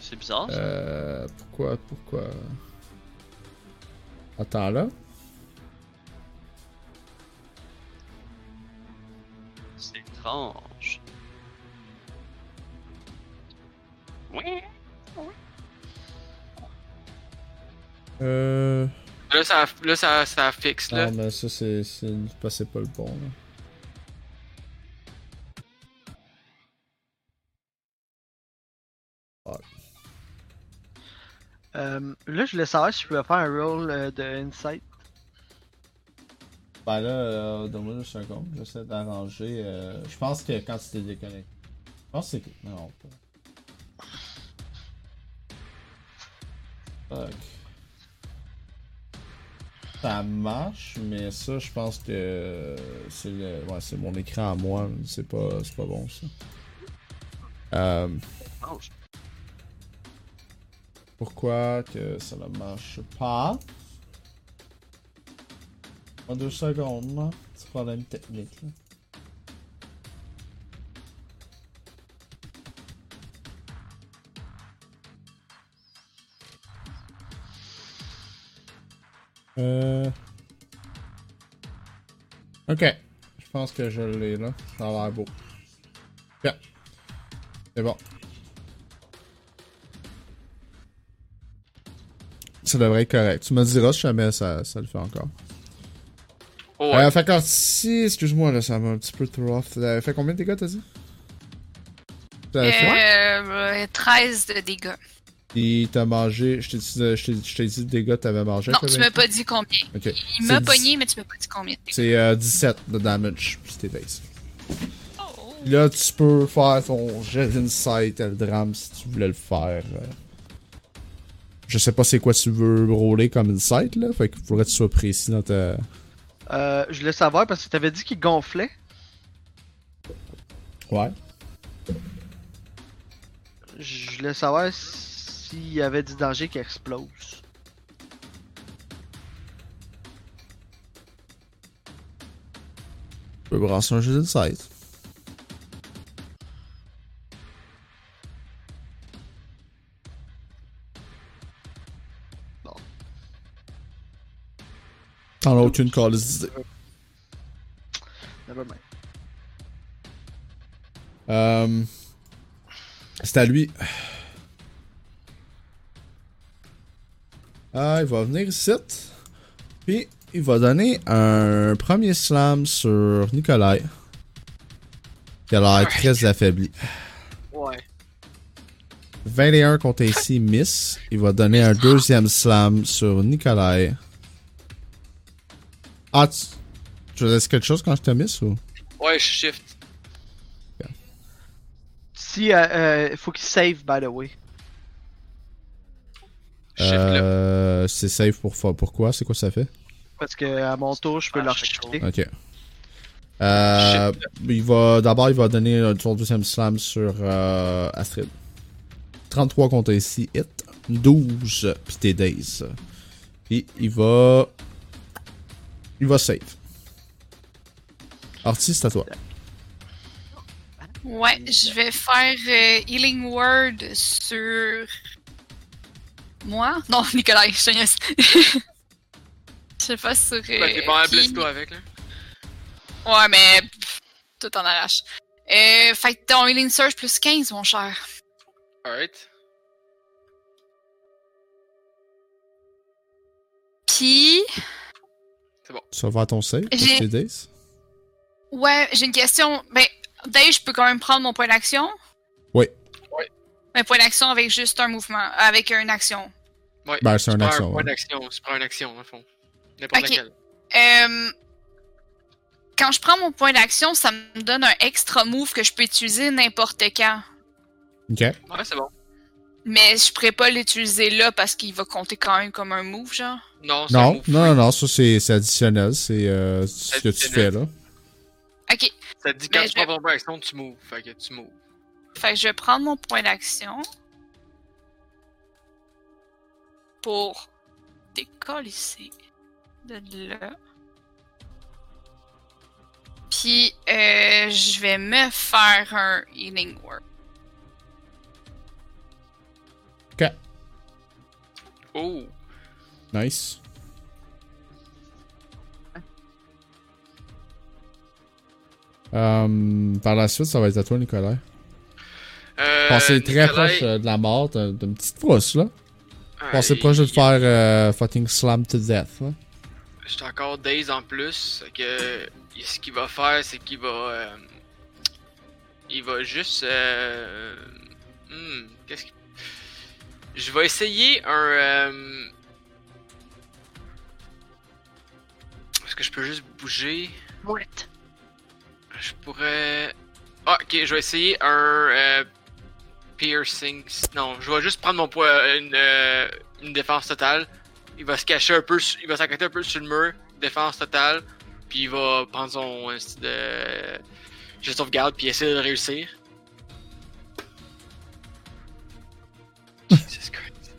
C'est bizarre. ça. Euh, pourquoi, pourquoi? Attends là. C'est étrange. Oui. Euh. Là, ça, là, ça, ça fixe, là. Non, mais ça, c'est. C'est pas, c'est pas le bon, là. Euh, là, je voulais savoir si je pouvais faire un roll euh, de insight. Ben là, euh, donne-moi juste un seconde. J'essaie d'arranger. Euh, je pense que quand tu t'es déconnecté. Je pense que c'est. Non, pas. Fuck. Ça marche, mais ça, je pense que c'est le. Ouais, mon écran à moi. C'est pas, c'est pas bon ça. Euh, pourquoi que ça ne marche pas? En deux secondes, là. C'est problème technique, là. Euh... Ok. Je pense que je l'ai, là. Ça a l'air beau. Bien. C'est bon. Ça devrait être correct. Tu me diras si jamais ça, ça le fait encore. Oh, ouais. Euh, fait si, excuse-moi là, ça m'a un petit peu trop off. Euh, fait combien de dégâts t'as dit? Euh, 13 de dégâts. Il t'a mangé, je t'ai dit, euh, je t'ai- dit de dégâts t'avais mangé. Non, tu m'as pas dit combien. Il m'a pogné, mais tu m'as pas dit combien. C'est euh, 17 de damage, puis c'était base. Oh. Là, tu peux faire ton jet d'insight, le drame, si tu voulais le faire. euh. Je sais pas c'est quoi tu veux rouler comme insight, là. Fait qu'il faudrait que tu sois précis dans ta. Euh, je voulais savoir parce que tu avais dit qu'il gonflait. Ouais. Je voulais savoir s'il y avait du danger qui explose. Tu peux brasser un jet d'insight. Bon. T'en as aucune calice d'idée. Nevermind. Euh... C'est à lui. Ah, il va venir ici. Puis, il va donner un premier slam sur Nikolai. Qui a l'air très affaibli. Ouais. 21 contre AC miss. Il va donner un deuxième slam sur Nikolai. Ah, tu... Tu faisais quelque chose quand je t'ai miss ou? Ouais, je shift. Si, euh, euh, faut qu'il save, by the way. Shift là. Euh, c'est safe pour fa- pourquoi? C'est quoi ça fait? Parce que à mon tour, je peux Ah. Ok. Euh, il va d'abord il va donner son deuxième slam sur euh, Astrid. 33 contre ici, hit. 12 pis t'es days. Puis il va il va save. Artie, c'est à toi. Ouais, je vais faire euh, Healing Word sur. Moi? Non, (laughs) Nicolas, je te niaise. (laughs) Je sais pas sur. Euh, t'es pas qui. blesse-toi avec, là. Ouais, mais. pff, tout en arrache. Euh, fait que ton Healing Surge plus 15, mon cher. Alright. Puis. Tu vas faire ton save pour J'ai- tes days? Ouais, j'ai une question. Ben, Dave, je peux quand même prendre mon point d'action? Un point d'action avec juste un mouvement. Avec une action. Ouais. Ben, c'est Tu un prends action, Un point ouais. d'action. Tu prends une action, en fond. N'importe laquelle. Euh, quand je prends mon point d'action, ça me donne un extra move que je peux utiliser n'importe quand. Ok. Ouais, c'est bon. Mais je pourrais pas l'utiliser là parce qu'il va compter quand même comme un move, genre. Non, c'est un Non, move non, non, non, ça c'est c'est additionnel. C'est euh, ce que tu fais Additionnel. Ok, là. Ça te dit quand Mais tu je prends ton point d'action, tu moves. Fait que tu moves. Fait que je vais prendre mon point d'action pour décolisser de là. Puis euh, je vais me faire un healing work. Ok. Oh. Nice. Um, par la suite, ça va être à toi, Nicolas. Euh, Passez très Nicolas, proche euh, de la mort, t'as t'as une petite frousse, là. Passez il- proche de te faire euh, fucking slam to death, là. J'étais encore days en plus. Que ce qu'il va faire, c'est qu'il va. euh, il va juste. Euh, hmm, Qu'est-ce qu'il. Je vais essayer un. euh, Est-ce que je peux juste bouger? What? Je pourrais. Ah, ok, je vais essayer un. euh, piercing. Non, je vais juste prendre mon poids. Une, euh, une défense totale. Il va se cacher un peu. sur- Il va s'accoter un peu sur le mur. Défense totale. Puis il va prendre son. euh, style de. Je sauvegarde. Puis essayer de réussir. Jesus Christ.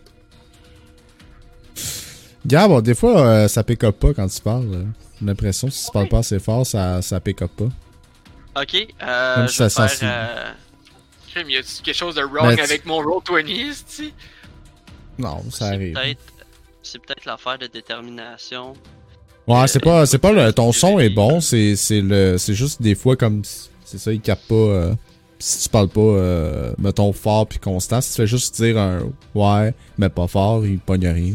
Gab, bon, des fois, euh, ça pick up pas quand tu parles. là. J'ai l'impression que si tu parles pas assez fort, ça, ça pick up pas. Ok, euh, Même je si vais ça faire, euh, Crime, y a-tu quelque chose de wrong tu- avec mon roll 20 tu Non, ça c'est arrive. peut-être, c'est peut-être l'affaire de détermination. Ouais, c'est pas, c'est pas le, ton son est bon, c'est, c'est le, c'est juste des fois comme, c'est ça, il capte pas, euh, si tu parles pas, euh, mettons fort puis constant, si tu fais juste dire un ouais, mais pas fort, il pogne rien.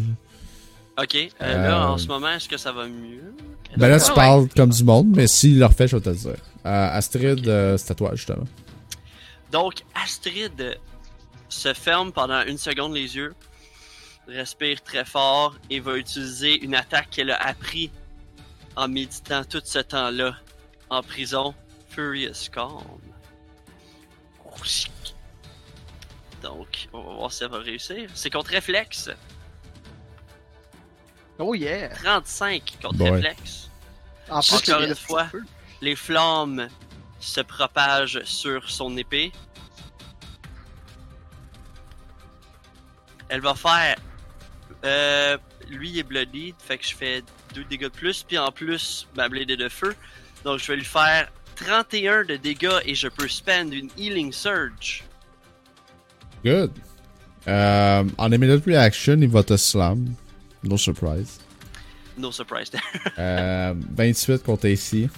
Ok, euh, là Euh, en ce moment, est-ce que ça va mieux? Ben là, tu ouais. parles comme du monde, mais s'il le refait, je vais te le dire. Euh, Astrid, euh, c'est à toi, justement. Donc, Astrid se ferme pendant une seconde les yeux, respire très fort et va utiliser une attaque qu'elle a appris en méditant tout ce temps-là en prison, Furious Calm. Donc, on va voir si elle va réussir. C'est contre réflexe. Oh yeah! 35 contre Boy. réflexe. En plus, Encore il y a une fois. Les flammes se propagent sur son épée. Elle va faire. Euh, lui il est bloody, fait que je fais 2 dégâts de plus, puis en plus, ma blade est de feu. Donc je vais lui faire 31 de dégâts et je peux spend une Healing Surge. Good. Euh, en immediate reaction, il va te slam. No surprise. No surprise there. (laughs) Euh, 28 contre AC.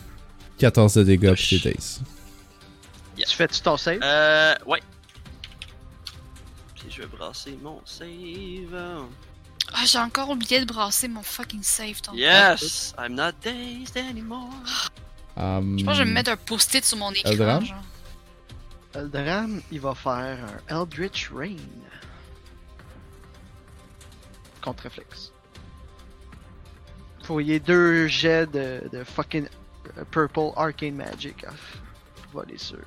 14 de dégâts puis tes days. Tu fais-tu ton save? Euh, ouais. Puis je vais brasser mon save. Ah, j'ai encore oublié de brasser mon fucking save. ton- Yes, I'm not dazed anymore. Um, Je pense que je vais me mettre un post-it sur mon écran. Eldram? genre. Eldram, il va faire un Eldritch Rain. Contre réflexe. Faut y ait deux jets de, de fucking Purple Arcane Magic à voler sur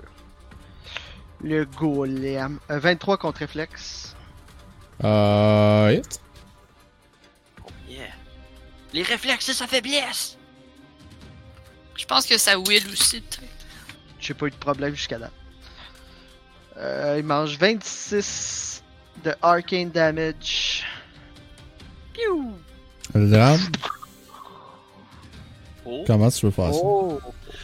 le golem. Euh, 23 contre réflexe. Euh, hit. Yeah. Les réflexes, c'est sa faiblesse. Je pense que ça will aussi. J'ai pas eu de problème jusqu'à là. Euh, il mange 26 de Arcane Damage. Piou. Le drame, Oh. comment tu veux faire ça? Oh!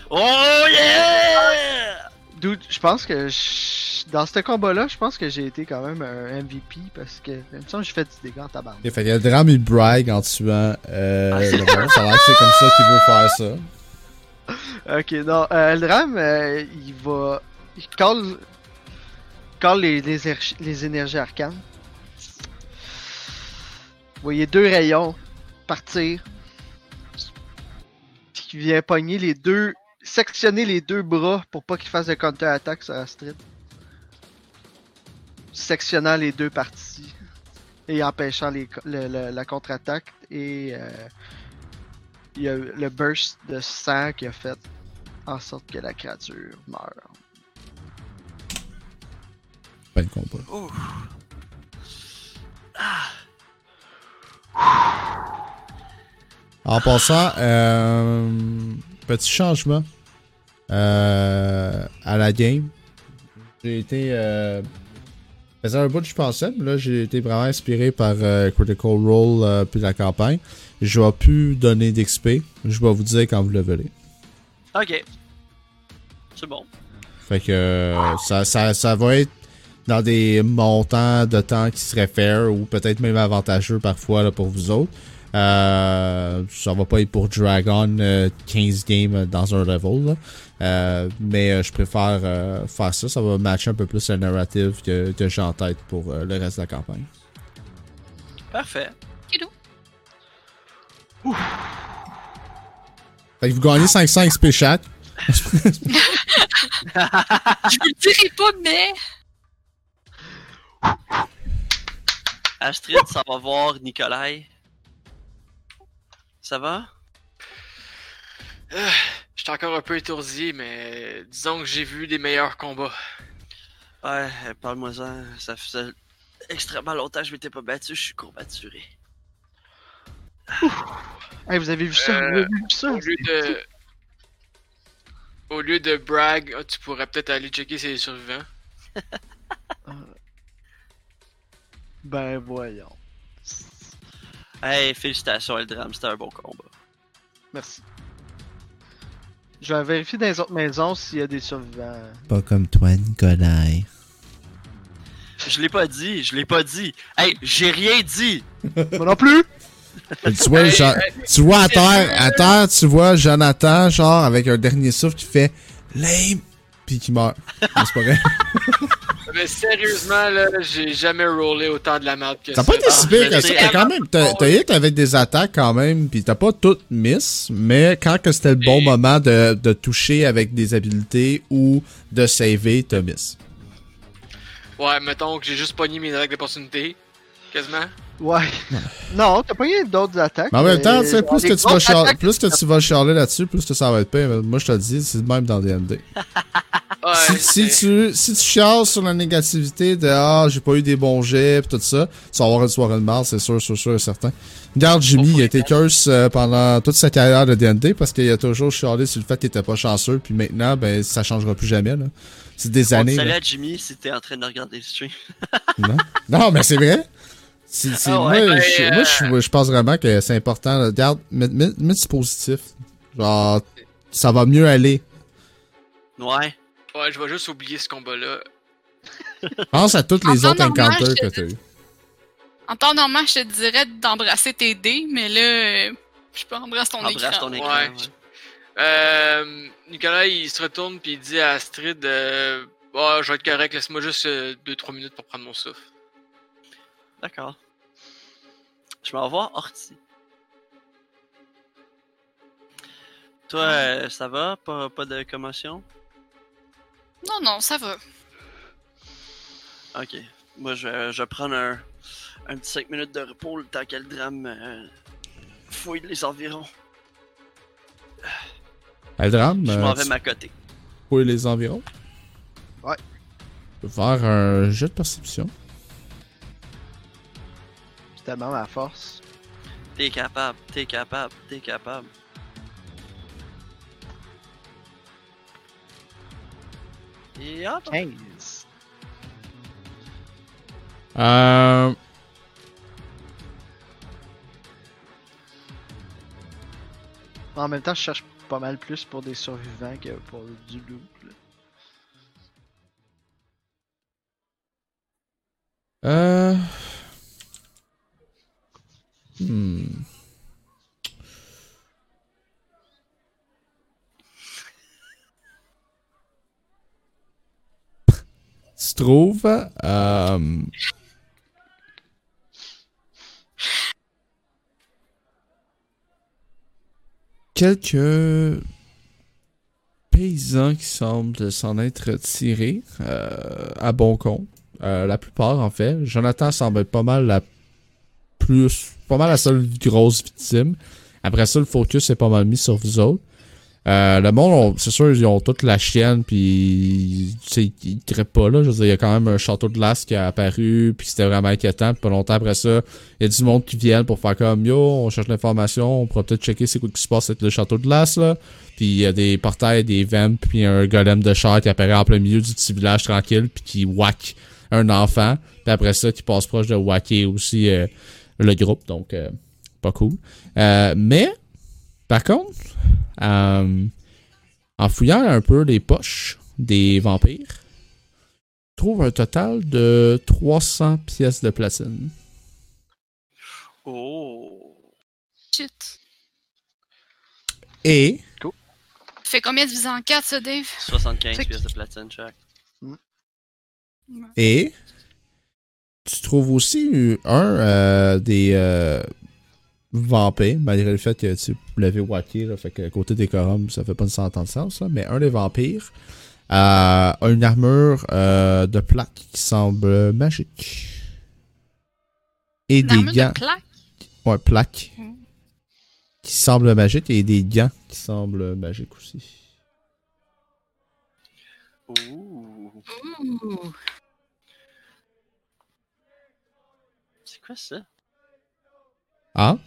Oh yeah! Dude, je pense que je- dans ce combat-là, je pense que j'ai été quand même un MVP parce que, il me semble que j'ai fait du dégât en tabac. Ok, fait que le drame, il brague en tuant euh, Ah, c'est le. (laughs) Ça a l'air que c'est comme ça qu'il veut faire ça. Ok, non, euh, Eldram, euh, il va. Il call. Call les, les, er- les énergies arcanes. Vous voyez deux rayons partir. Qui vient pogner les deux. Sectionner les deux bras pour pas qu'il fasse de counter-attaque sur Astrid. Sectionnant les deux parties. Et empêchant les, le- le- la contre-attaque. Et. euh, il y a le burst de sang qui a fait en sorte que la créature meurt. De combat. Ouh. En passant, euh, petit changement euh, à la game. J'ai été. Euh, faisait un bout je pensais, mais là j'ai été vraiment inspiré par euh, Critical Role euh, puis la campagne. Je vais plus donner d'XP. Je vais vous dire quand vous le voulez. Ok. C'est bon. Fait que ça, ça, ça va être dans des montants de temps qui seraient fair ou peut-être même avantageux parfois là, pour vous autres. Euh, ça va pas être pour Dragon euh, 15 games dans un level, là. Euh, mais euh, je préfère euh, faire ça. Ça va matcher un peu plus le narrative que, que j'ai en tête pour euh, le reste de la campagne. Parfait. Fait que vous gagnez 500 XP chaque. Je vous le dirai pas, mais. Astrid, ça va voir Nikolai. Ça va? J'étais encore un peu étourdi, mais disons que j'ai vu des meilleurs combats. Ouais, euh, parle-moi-en. Ça faisait extrêmement longtemps que je m'étais pas battu, je suis courbaturé. Hey, vous avez vu ça? Euh, Vous avez vu ça? Au lieu de. Au lieu de brag, ah, tu pourrais peut-être aller checker si les survivants. (laughs) Ben voyons. Hey, félicitations Eldram, c'était un bon combat. Merci. Je vais vérifier dans les autres maisons s'il y a des survivants. Pas comme toi, Nikolai. Je l'ai pas dit, je l'ai pas dit. Hey, j'ai rien dit! (laughs) Moi non plus! Tu vois, Hey, genre- hey, tu vois à terre, à terre, tu vois Jonathan, genre, avec un dernier souffle qui fait lame, puis qui meurt. C'est pas vrai. (laughs) Mais sérieusement, là, j'ai jamais rollé autant de la merde que T'as ça. pas été si pire je que ça. T'as quand même, t'as t'as hit avec des attaques quand même, puis t'as pas toutes miss, mais quand que c'était le bon Et- moment de, de toucher avec des habilités ou de saver, t'as miss. Ouais, mettons que j'ai juste pogné mes attaques d'opportunité. Quasiment. Ouais. (laughs) Non, t'as pas eu d'autres attaques. Mais en même mais- temps, tu sais, plus que tu vas attaques- plus que tu vas chialer là-dessus, plus que ça va être pire. Moi, je te le dis, c'est le même dans D&D. (laughs) Ouais, si, tu si tu chiales sur la négativité de ah j'ai pas eu des bons jets pis tout ça, tu vas avoir une soirée de mal, c'est sûr, sûr, sûr et certain. Regarde Jimmy, il a été curse euh, pendant toute sa carrière de D&D parce qu'il a toujours chialé sur le fait qu'il était pas chanceux puis maintenant ben ça changera plus jamais là. C'est des années. Salut là. à Jimmy si t'es en train de regarder le stream. Non? non, mais c'est vrai. C'est, c'est- Ah moi, ben, je, euh, moi je, je pense vraiment que c'est important. Regarde, mets, mets, mets du positif. Genre, ça va mieux aller. Ouais. Ouais, je vais juste oublier ce combat-là. Pense à tous En les autres normal, encounters que t'as eu. En temps normal, je te dirais d'embrasser tes dés, mais là, euh, je peux embrasser ton Embrasse écran. ton écran. Ouais. ouais. Euh, Nicolas, il se retourne puis il dit à Astrid euh, oh, je vais être correct, laisse-moi juste 2-3 minutes pour prendre mon souffle. D'accord. Je m'en vais Horty. Toi, euh, ça va? Pas, pas de commotion? Non, non, ça va. Ok. Moi, je vais, je vais prendre un, un petit 5 minutes de repos le temps que le drame euh, fouille les environs. Je euh, m'en vais tu m'accoter. fouilles les environs? Ouais. Faire un jet de perception. C'est tellement ma force. T'es capable, t'es capable, t'es capable. Et hop! 15. Euh... En même temps, je cherche pas mal plus pour des survivants que pour du loot. là. Euh... Hmm. Tu euh, quelques paysans qui semblent s'en être tirés euh, à bon compte? Euh, la plupart, en fait. Jonathan semble être pas mal la plus. Pas mal la seule grosse victime. Après ça, le focus est pas mal mis sur vous autres. Euh, le monde, on- c'est sûr, ils ont toute la chienne, puis sais, ils crèpent pas là. Je veux dire, il y a quand même un château de glace qui a apparu, puis c'était vraiment inquiétant. Pas longtemps après ça, il y a du monde qui vient pour faire comme yo, on cherche l'information, on pourra peut-être checker c'est quoi qui se passe avec le château de glace là. Puis il y a des portails, des vents, puis un golem de char qui apparaît en plein milieu du petit village tranquille, puis qui whack un enfant. Puis après ça, qui passe proche de whacker aussi euh, le groupe. Donc, euh, pas cool. Euh, mais, par contre, euh, en fouillant un peu les poches des vampires, on trouve un total de 300 pièces de platine. Oh! Shit. Et Fait combien de divisé en 4, ça, Dave? 75 C'est- pièces de platine chaque. Et tu trouves aussi un euh, des euh, vampires, malgré le fait que tu l'avais wacké, là, fait que côté décorum, ça fait pas nécessairement de sens, là, mais un des vampires euh, a une armure euh, de plaque qui semble magique. Et Une des gants. de plaque? Ouais, plaque. Qui semble magique et des gants qui semblent magiques aussi. Ouh. Ouh. Quoi ça? Ah?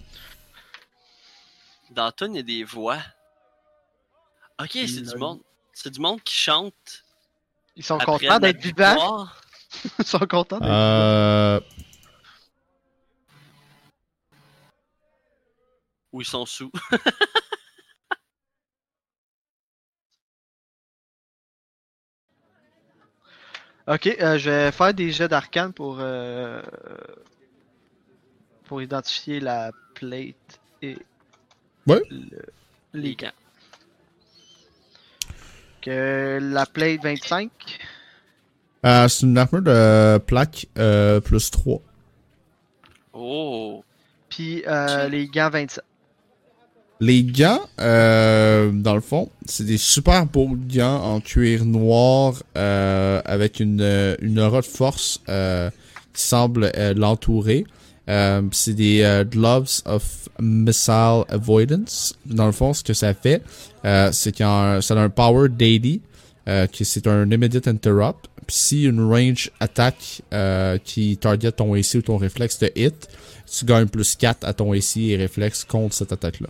Dans toune, il y a des voix. Ok, c'est du monde. C'est du monde qui chante. Ils sont contents d'être vivants. (laughs) Ils sont contents d'être Euh. Ou ils sont sous? (laughs) Ok, euh, je vais faire des jets d'arcane pour euh, pour identifier la plate et Ouais. le- les gants. Que la plate 25, euh, c'est une armure de plaque euh, plus 3. Oh. puis euh, les gants 27. Les gants, euh, dans le fond, c'est des super beaux gants en cuir noir euh, avec une, une aura de force euh, qui semble euh, l'entourer. Euh, c'est des euh, Gloves of Missile Avoidance. Dans le fond, ce que ça fait, euh, c'est qu'il y a un, ça a un Power Daily, euh, qui c'est un Immediate Interrupt. Puis si une range attaque euh, qui target ton AC ou ton réflexe de hit, tu gagnes plus 4 à ton AC et réflexe contre cette attaque-là.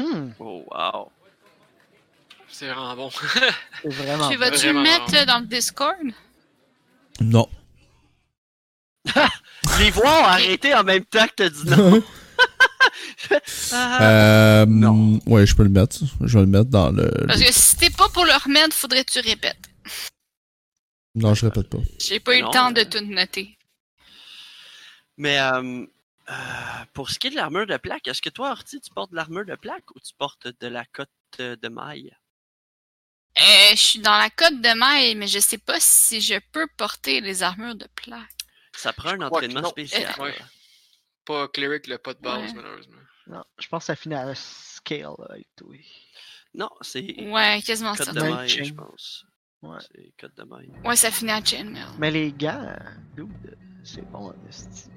Hmm, Oh, wow. C'est vraiment bon. (laughs) c'est vraiment. Tu vas-tu le mettre dans le Discord? Non. (laughs) Les voix ont arrêté en même temps que t'as dit non. (laughs) Ah. Euh, Non. Ouais, je peux le mettre. Je vais le mettre dans le. Parce que si t'es pas pour le remettre, faudrait que tu répètes. Non, je répète pas. J'ai pas eu Non, le temps euh, de tout noter. Mais euh, euh, pour ce qui est de l'armure de plaque, est-ce que toi, Orti, tu portes de l'armure de plaque ou tu portes de la cote euh, de maille? Euh, je suis dans la cote de maille, mais je sais pas si je peux porter les armures de plaque. Ça prend un entraînement spécial. Ouais. Pas cleric, le pas de base, Ouais. malheureusement. Non, je pense que ça finit à un scale là, avec toi. Non, c'est Ouais, quasiment cote ça. de maille, je pense. Ouais. C'est cote de maille. Ouais, ça finit à chainmail. Mais les dude, c'est bon, en esti.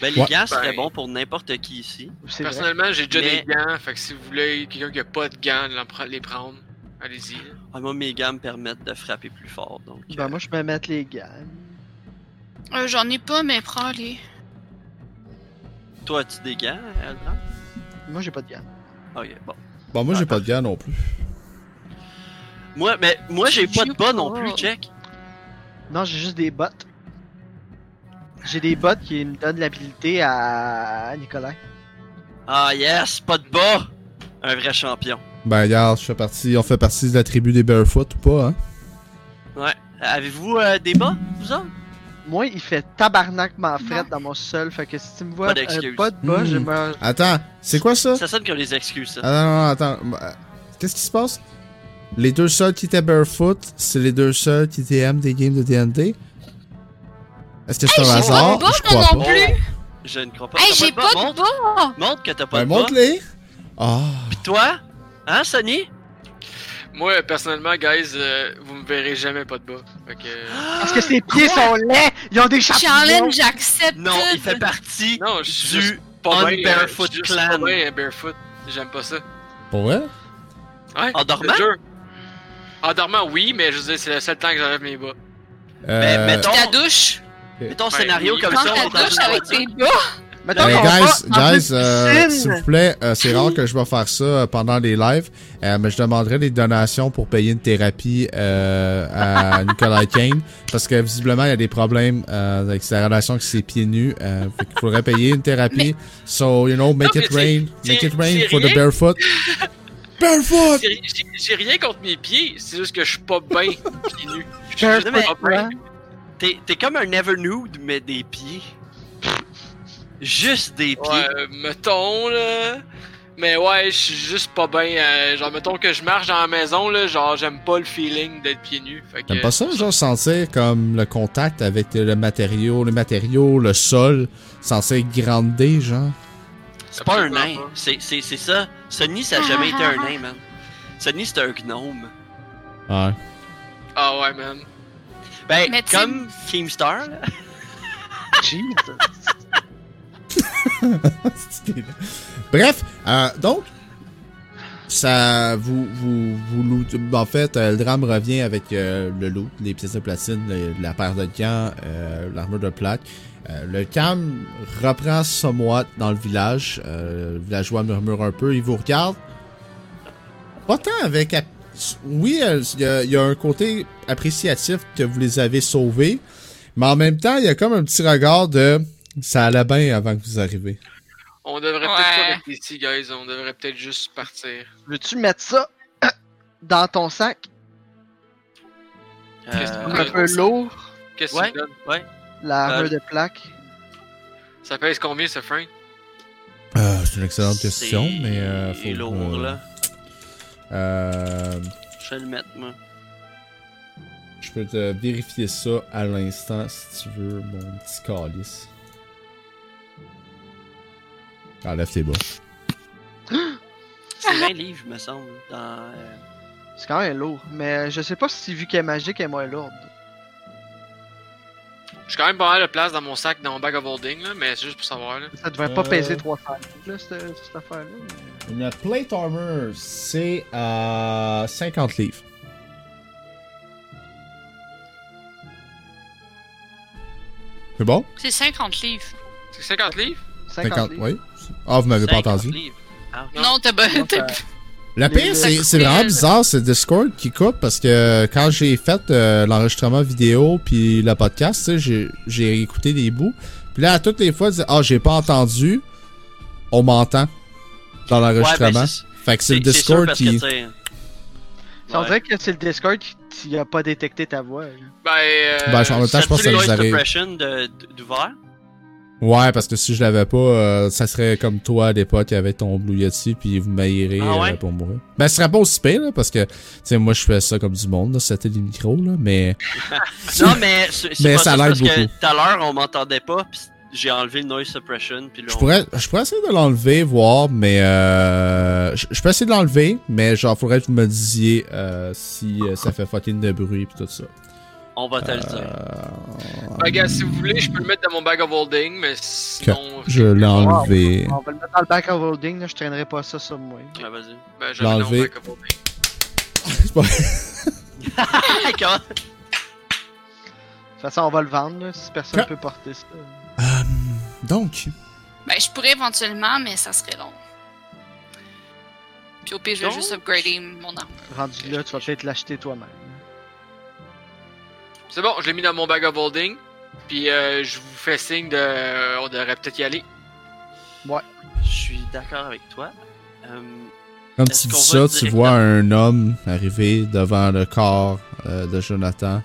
Ben, les gants seraient Ben- bons pour n'importe qui ici. Personnellement, j'ai déjà Mais- des gants, fait que si vous voulez quelqu'un qui a pas de gants, les prendre, allez-y. Ah, moi, mes gants me permettent de frapper plus fort. Donc, Ben, moi, je peux mettre les gants. Euh, J'en ai pas, mais prends-les. toi, as-tu des gants, Aldran? Moi, j'ai pas de gants. Ok, bon. Bon, moi, j'ai pas de gants non plus. Moi, mais moi, j'ai pas de bas non plus, check. Non, j'ai juste des bottes. J'ai des bottes qui me donnent l'habilité à Nicolas. Ah, yes, pas de bas! Un vrai champion. Ben, regarde, je fais partie, on fait partie de la tribu des Barefoot ou pas, hein? Ouais. Avez-vous euh, des bas, vous autres? Moi, il fait tabarnak ma frette dans mon sol, fait que si tu me vois Pas d'excuse. un pas de bas, Hmm. je me... Attends, c'est quoi ça? Ça sonne comme des excuses, ça. Ah, non, attends. Euh, Qu'est-ce qui se passe? Les deux seuls qui étaient Barefoot, c'est les deux seuls qui TM des games de D&D? Est-ce que c'est un j'ai pas hasard? de bas, je moi crois non pas. plus. Je ne crois pas. Hey, j'ai pas de Montre, bas! montre que t'as pas Ben, de bas. montre-les! Ah, Pis toi? Hein, Sonny? Moi, personnellement, guys, euh, vous me verrez jamais pas de bas. Fait que... euh, (gasps) Parce que ses pieds sont laids! Ils ont des champignons! Challenge, j'accepte. Non, il fait partie Non, je suis du... pas bien. euh, je suis clan. pas bien, un barefoot. J'aime pas ça. pour vrai? Ouais, En dormant? En dormant, oui, mais je veux dire, c'est le seul temps que j'enlève mes bas. Mais mettons, Ta douche. mettons Ouais, scénario oui. comme ça, on ta douche avec tes bas. Mettons qu'on guys, guys, euh, s'il vous plaît, euh, c'est rare que je vais faire ça euh, pendant les lives, euh, mais je demanderai des donations pour payer une thérapie euh, à (laughs) Nicolas Kane, parce que visiblement il y a des problèmes euh, avec sa relation avec ses pieds nus. Euh, fait qu'il faudrait payer une thérapie. So you know, make Non, it mais rain, make it rain for the barefoot. (laughs) Barefoot. J'ai- rien contre mes pieds, c'est juste que je suis pas bien pieds nus. Je suis Barefoot, juste pas bien. T'es t'es comme un never nude, mais des pieds. Juste des pieds. Ouais, mettons, là. Mais ouais, je suis juste pas bien. euh, genre, mettons que je marche dans la maison, là. Genre, j'aime pas le feeling d'être pieds nus. Fait que. T'aimes pas ça, genre, sentir comme le contact avec le matériau, le matériau, le sol, censé grander, genre? C'est pas un nain. C'est c'est- c'est ça. Sonny, ça a jamais été un nain, man. Sonny, c'est un gnome. Ouais. Ah ouais, man. Ben, Mais comme Keemstar, là. (laughs) Jesus. (laughs) Bref, euh, donc, ça, vous, vous, vous loot- en fait, euh, le drame revient avec euh, le loot, les pièces de platine, la paire de gants, euh, l'armure de plaque. Le cam reprend somewhat dans le village. Le villageois murmure un peu. Il vous regarde. Pas tant avec. Oui, il y a un côté appréciatif que vous les avez sauvés. Mais en même temps, il y a comme un petit regard de. Ça allait bien avant que vous arriviez. On devrait Ouais. peut-être pas rester ici, guys. On devrait peut-être juste partir. Veux-tu mettre ça (coughs) dans ton sac? Euh, Un peu lourd, Qu'est-ce que Ouais. tu donnes? ouais. l'armure Euh, de plaque? Ça pèse combien, ce frein? Euh, c'est une excellente question, C'est mais euh, faut lourd, euh, là. Euh, Je vais le mettre, moi. je peux te vérifier ça à l'instant si tu veux, mon petit calice. Enlève tes bas. C'est 20 livres, me semble. Dans. euh, C'est quand même lourd. Mais je sais pas si vu qu'elle est magique, elle est moins lourde. J'ai quand même pas mal de place dans mon sac, dans mon bag of holding, là, mais c'est juste pour savoir, là. Ça devrait pas Euh. peser 300 livres, là, cette, cette affaire-là. Une plate armor, c'est à 50 livres. C'est bon? C'est 50 livres. C'est 50 livres? 50, livres. oui. Ah, vous m'avez pas 50 entendu. Ah. Non. Non, t'as pas. Le pire, c'est c'est vraiment bizarre, c'est Discord qui coupe parce que quand j'ai fait euh, l'enregistrement vidéo puis le podcast, j'ai- j'ai écouté des bouts. Puis là, à toutes les fois, je dis, ah, j'ai pas entendu, on m'entend dans Ouais, l'enregistrement. ben, c'est- fait que c'est le Discord qui. On ouais. dirait que c'est le Discord qui qui a pas détecté ta voix. là. Ben, euh, Ben, en même temps, je pense que ça nous arrive. suppression de- de- d'ouvert? Ouais, parce que si je l'avais pas, euh, ça serait comme toi à l'époque avec ton Blue Yeti puis vous m'aillerez Ah ouais? euh, pour mourir. Ben, ce serait pas aussi pire, là, parce que, tu sais, moi, je fais ça comme du monde, là, c'était les micros, là, mais. (laughs) Non, mais Mais pas ça l'aide parce que beaucoup. tout à l'heure, on m'entendait pas, pis j'ai enlevé le noise suppression, puis là, Je pourrais, je pourrais essayer de l'enlever, voir, mais euh, je, je peux essayer de l'enlever, mais genre, faudrait que vous me disiez euh, si euh, ça fait fucking de bruit pis tout ça. On va te le dire. Euh, ben, gars, si vous voulez, je peux le mettre dans mon bag of holding, mais sinon. je l'ai enlevé. On va le mettre dans le back of holding, là, je traînerai pas ça sur moi. Ouais, vas-y. Ben, je le mets dans mon L'enlever. bag of holding. (laughs) C'est pas- (laughs) Comment? De toute façon, on va le vendre, là, si personne Quand- peut porter ça. Euh, donc, Ben, je pourrais éventuellement, mais ça serait long. Puis au pire, je vais Donc- juste upgrader mon armure. Rendu là, tu vas peut-être l'acheter toi-même. C'est bon, je l'ai mis dans mon bag of holding. Puis euh, je vous fais signe de. On devrait peut-être y aller. Je suis d'accord avec toi. Euh, comme Est-ce tu dis ça, tu directement- vois un homme arriver devant le corps euh, de Jonathan.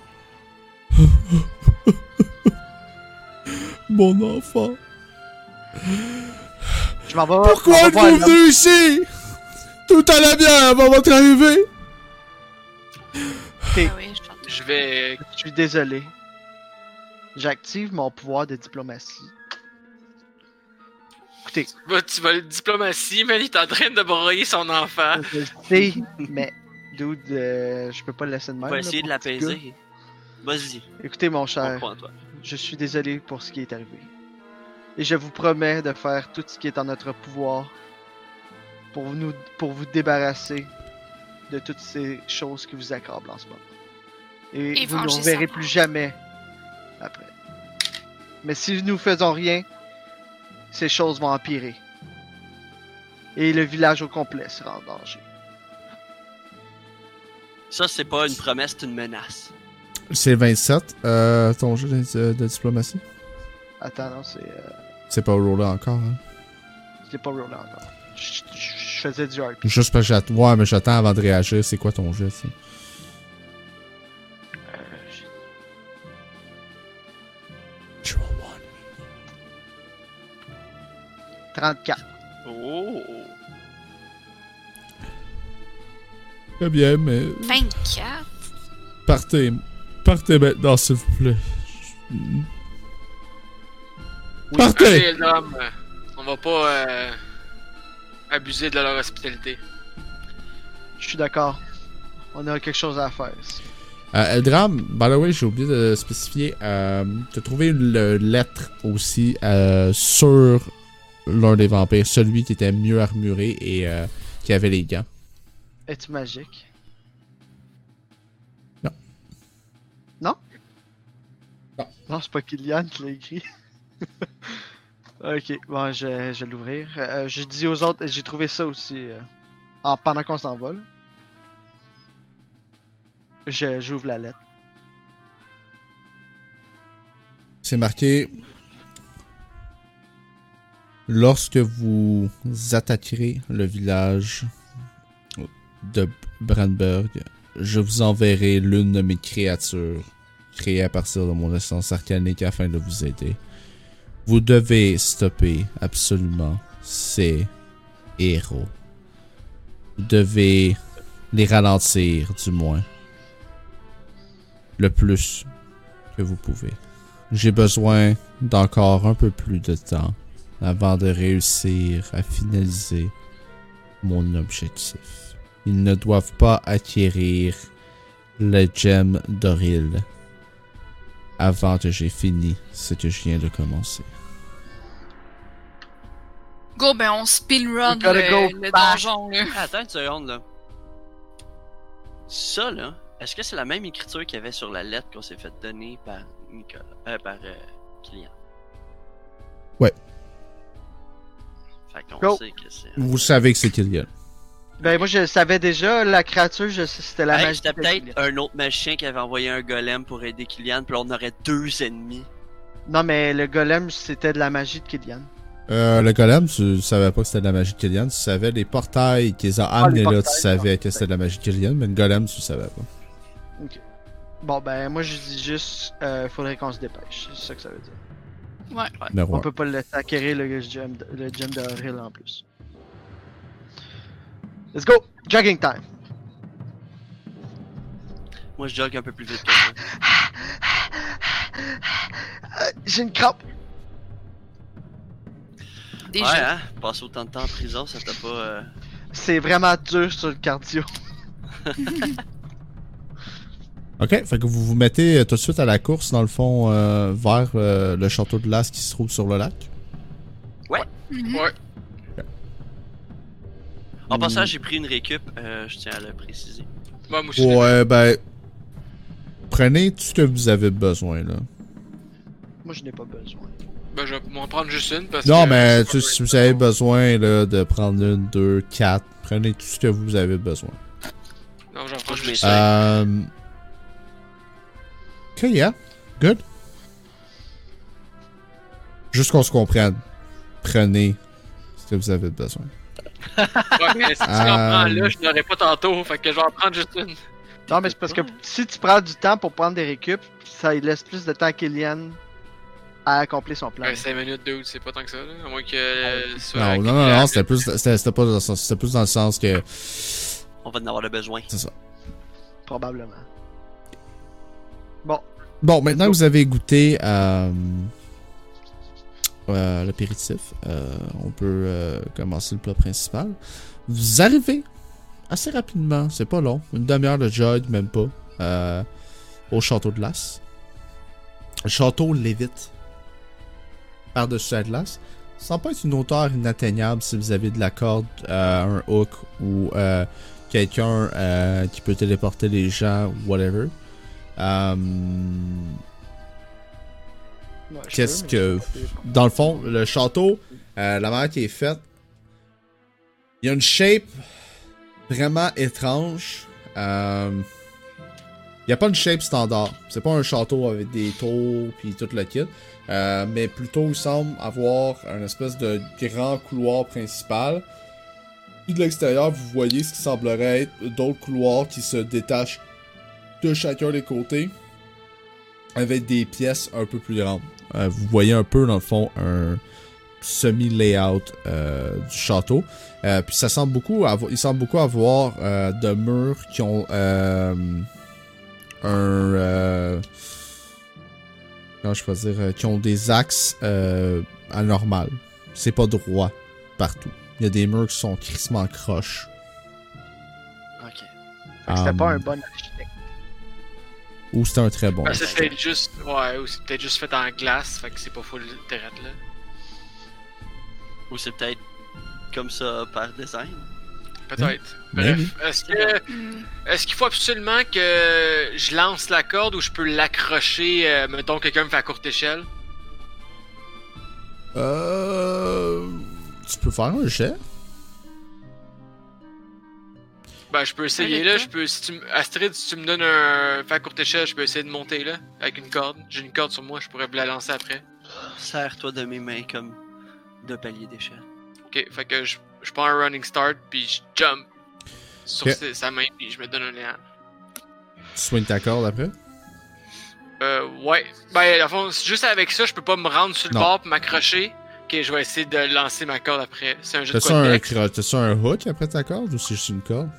Mon enfant. Je m'en vais. on Pourquoi va voir êtes-vous l'homme. venu ici? Tout allait bien avant votre arrivée. Ah oui, je vais. Je suis désolé. J'active mon pouvoir de diplomatie. Écoutez, Tu vas, tu vas le diplomatie, mais il est en train de broyer son enfant. je sais, mais dude, euh, je peux pas le laisser de même. on va là, essayer de l'apaiser. Vas-y, Écoutez, mon on cher, je suis désolé pour ce qui est arrivé. Et je vous promets de faire tout ce qui est en notre pouvoir pour, nous, pour vous débarrasser de toutes ces choses qui vous accablent en ce moment. Et, Et vous ne nous verrez plus jamais après. Mais si nous faisons rien, ces choses vont empirer. Et le village au complet sera en danger. Ça, c'est pas une promesse, c'est une menace. C'est 27, euh, ton jeu de, de diplomatie? Attends, non, c'est. euh, C'est pas rollé encore, hein? l'ai pas roulé encore. Je, je- je faisais du RP. Juste parce que j'attends. Ouais, mais j'attends avant de réagir. C'est quoi ton jeu? 34. Oh! Très bien, mais 24. partez. Partez maintenant, s'il vous plaît. Partez! Allez, Eldram, euh, on va pas euh, abuser de leur hospitalité. Je suis d'accord. On a quelque chose à faire. ici. Euh, Eldram, by the way, j'ai oublié de spécifier. Euh, T'as trouvé une le- lettre aussi euh, sur l'un des vampires, celui qui était mieux armuré et euh, qui avait les gants. Es-tu magique? Non. Non? Non. Non, c'est pas Kylian qui l'a écrit. (laughs) ok, bon, je, je vais l'ouvrir. Euh, je dis aux autres, j'ai trouvé ça aussi euh, en- pendant qu'on s'envole. Je, j'ouvre la lettre. C'est marqué Lorsque vous attaquerez le village de Brandberg, je vous enverrai l'une de mes créatures créées à partir de mon essence arcanique afin de vous aider. Vous devez stopper absolument ces héros. Vous devez les ralentir, du moins. Le plus que vous pouvez. J'ai besoin d'encore un peu plus de temps avant de réussir à finaliser mon objectif. Ils ne doivent pas acquérir le gemme d'Oril avant que j'ai fini ce que je viens de commencer. Go, ben on speedrun le, le donjon, là. (laughs) Attends une seconde, là. Ça, là, est-ce que c'est la même écriture qu'il y avait sur la lettre qu'on s'est fait donner par Nicolas, euh, par euh, Kylian? Ouais. Fait qu'on Go. sait que c'est... Vous savez que c'est Killian. Ben, moi, je savais déjà, la créature, je sais- c'était la Hey, magie. c'était de peut-être Kylian. un autre magicien qui avait envoyé un golem pour aider Kylian, puis là, on aurait deux ennemis. Non, mais le golem, c'était de la magie de Kylian. Euh, le golem, tu savais pas que c'était de la magie de Killian. Tu savais les portails qui les ont Ah, les amenés là, tu portails, savais que c'était de la magie de Killian, mais le golem, tu savais pas. Bon, ben, moi, je dis juste, euh, faudrait qu'on se dépêche. C'est ça que ça veut dire. Ouais. On peut pas le laisser acquérir le gem, de- le gem de Auril en plus. Let's go! Jogging time! Moi, je jogue un peu plus vite. Euh, J'ai une crampe! Déjà. Ouais, hein? Passer autant de temps en prison, ça t'a pas... euh, C'est vraiment dur sur le cardio. (laughs) (laughs) Ok, fait que vous vous mettez euh, tout de suite à la course, dans le fond, euh, vers euh, le château de Las qui se trouve sur le lac. Mhm. Ouais. En passant, j'ai pris une récup, euh, je tiens à le préciser. Moi, moi aussi. Ouais, ben. Prenez tout ce que vous avez besoin, là. Moi, je n'ai pas besoin. Ben, je vais m'en prendre juste une parce Non, que. mais c'est tu- si vous avez besoin là, de prendre une, deux, quatre, prenez tout ce que vous avez besoin. Non, j'en prends je juste mets une. Ça. Euh... Ok, yeah. Good. Juste qu'on se comprenne. Prenez ce que vous avez besoin. (laughs) Ouais, mais si tu en prends là, je l'aurais pas tantôt, fait que je vais en prendre juste une. Non, mais c'est parce que si tu prends du temps pour prendre des récup, ça laisse plus de temps à Kylian à accomplir son plan. Ouais, 5 minutes, dude, c'est pas tant que ça, là. À moins que. euh, soit Non, non, non, non, c'était plus, c'était, c'était pas dans le sens, c'était plus dans le sens que, On va en avoir le besoin. c'est ça. Probablement. Bon, maintenant que vous avez goûté euh, euh, l'apéritif, euh, on peut commencer le plat principal. Vous arrivez assez rapidement, c'est pas long, une demi-heure de jog, même pas, au château de. Le château lévite par-dessus la glace. Ça pas être une hauteur inatteignable si vous avez de la corde, un hook ou quelqu'un qui peut téléporter les gens, whatever. Euh, ouais, Qu'est-ce que- dans le fond, le château, euh, la manière qui est faite, il y a une shape vraiment étrange. Euh, il n'y a pas une shape standard. C'est pas un château avec des tours puis tout le kit. Euh, mais plutôt, il semble avoir un espèce de grand couloir principal. Puis de l'extérieur, vous voyez ce qui semblerait être d'autres couloirs qui se détachent de chacun des côtés avec des pièces un peu plus grandes. Euh, vous voyez un peu dans le fond un semi-layout euh, du château. Euh, puis ça semble beaucoup avoir, il semble beaucoup avoir euh, de murs qui ont euh, un euh, comment je peux dire qui ont des axes euh, anormales. C'est pas droit partout. Il y a des murs qui sont crissement croches. Ok. C'était pas Um, un bon architecte. Ou c'est un très bon? Ben, c'est peut-être juste. Ouais, ou c'est peut-être juste fait en glace, fait que c'est pas full terrain là. Ou c'est peut-être comme ça par design. Peut-être. Maybe. Bref, est-ce que. Est-ce qu'il faut absolument que je lance la corde ou je peux l'accrocher, euh, mettons quelqu'un me fait à courte échelle? Euh, tu peux faire un jet. Ben, je peux essayer là, je peux. Si tu, Astrid, si tu me donnes un fait à courte échelle, je peux essayer de monter là, avec une corde. J'ai une corde sur moi, je pourrais la lancer après. Serre-toi de mes mains comme de palier d'échelle. Ok, fait que je, je prends un running start, puis je jump sur sa- sa main, puis je me donne un élan. Tu soignes ta corde après? Euh, ouais. Ben, à fond, juste avec ça, je peux pas me rendre sur le Non. bord pour m'accrocher. Ok, je vais essayer de lancer ma corde après. C'est un jeu de t'as-tu un hook après ta corde ou c'est juste une corde?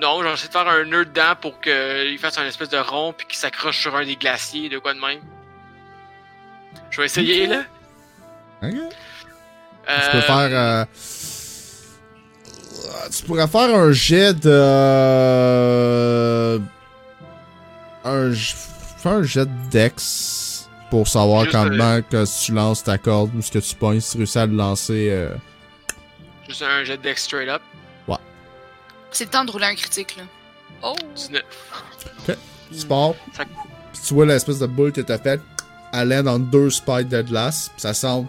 Non, j'essaie de faire un nœud dedans pour qu'il fasse un espèce de rond puis qu'il s'accroche sur un des glaciers, de quoi de même. Je vais essayer, là. Ok. Euh, Tu peux faire. euh, Tu pourrais faire un jet de. Un. j- Fais un jet de Dex pour savoir Juste, euh, comment que si tu lances ta corde ou ce que tu pognes, si tu réussis à le lancer. euh, Juste un jet de deck straight up. C'est le temps de rouler un critique, là. Oh! 19. Tu pars, Ça- puis tu vois l'espèce de boule que t'as faite, elle est dans deux spikes de glace, puis ça semble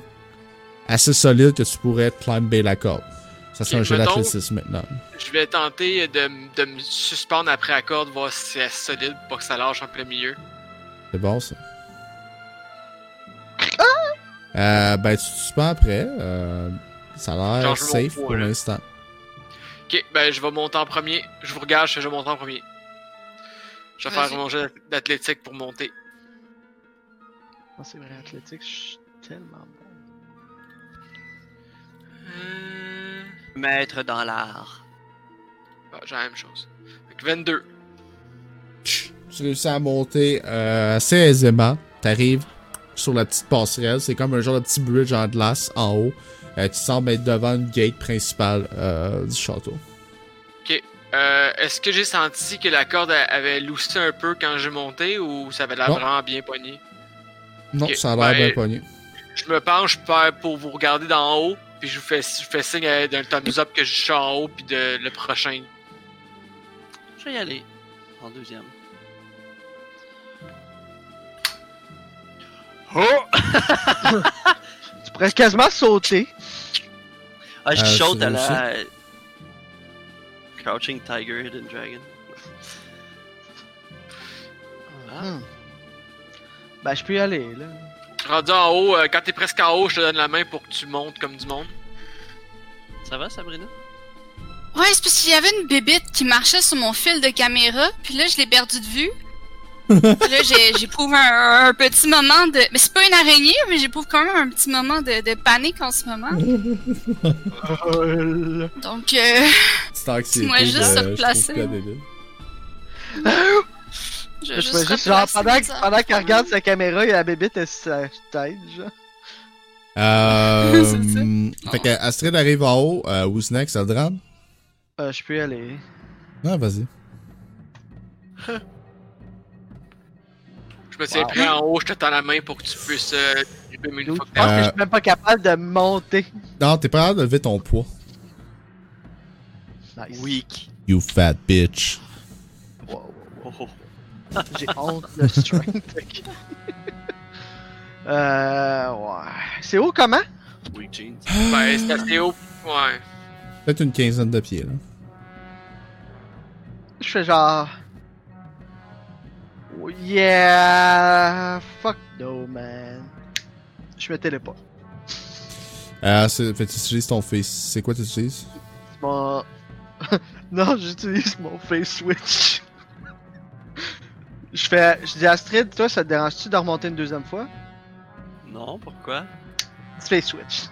assez solide que tu pourrais climber la corde. Ça serait Ok, un jet mettons- d'athlétisme maintenant. Je vais tenter de, de me suspendre après la corde, voir si c'est solide, pas que ça lâche en plein milieu. C'est bon ça. Euh, ben, tu te suspends après. Euh, ça a l'air safe pour l'instant. Ok, ben je vais monter en premier. Je vous regarde, je vais monter en premier. Je vais faire mon jet d'athlétique pour monter. C'est vrai, athlétique, je suis tellement bon. Euh... Maître dans l'art. Ah, j'ai la même chose. Fait que 22. Tu réussis à monter euh, assez aisément. T'arrives sur la petite passerelle. C'est comme un genre de petit bridge en glace en haut. Euh, tu sembles être devant une gate principale euh, du château. Euh, Est-ce que j'ai senti que la corde avait loussé un peu quand j'ai monté ou ça avait l'air vraiment bien pogné? Non, Ok, ça a l'air ben, bien pogné. Je me penche pour- pour vous regarder d'en haut, puis je vous fais, je fais signe euh, d'un thumbs up que je suis en haut, puis de le prochain. Je vais y aller. En deuxième. Oh! (laughs) (laughs) Pourrais quasiment sauter. Ah, je Euh, saute à la. Crouching Tiger, Hidden Dragon. Ah. Hmm. Ben, je peux y aller, là. Rendu en haut, euh, quand t'es presque en haut, je te donne la main pour que tu montes comme du monde. Ça va, Sabrina? Ouais, c'est parce qu'il y avait une bébite qui marchait sur mon fil de caméra, puis là, je l'ai perdu de vue. Là, j'ai- j'éprouve un, un petit moment de... Mais c'est pas une araignée, mais j'éprouve quand même un petit moment de, de panique en ce moment. (laughs) Donc, euh, C'est. Moi, juste de- se replacer. je Je juste juste, genre, replacer pendant, pendant qu'elle regarde sa caméra, il y a la bébite à sa tête, genre. Euh, (laughs) C'est ça. fait que Astrid arrive en haut. Euh, who's next? Eldran? Euh, je peux y aller. Ah, vas-y. (laughs) Je me tiens Wow. prêt en haut, je te tends la main pour que tu puisses euh, une Je fois pense que je suis même pas capable de monter. Non, t'es pas capable de lever ton poids. Nice. Weak. You fat bitch. Wow, wow, Oh, oh. wow. (laughs) J'ai honte de strength. ok. (laughs) euh, ouais. C'est haut comment? Weak jeans. Ben, c'est assez haut. Ouais. Peut-être une quinzaine de pieds, là. Je fais genre. Yeah. Fuck no, man. Je me téléporte. Euh, c'est- fait tu utilises ton face. C'est quoi tu utilises? Mon. (laughs) non, j'utilise mon face switch. Je fais. Je dis Astrid, toi, ça te dérange-tu de remonter une deuxième fois? Non, pourquoi? Face switch. (laughs)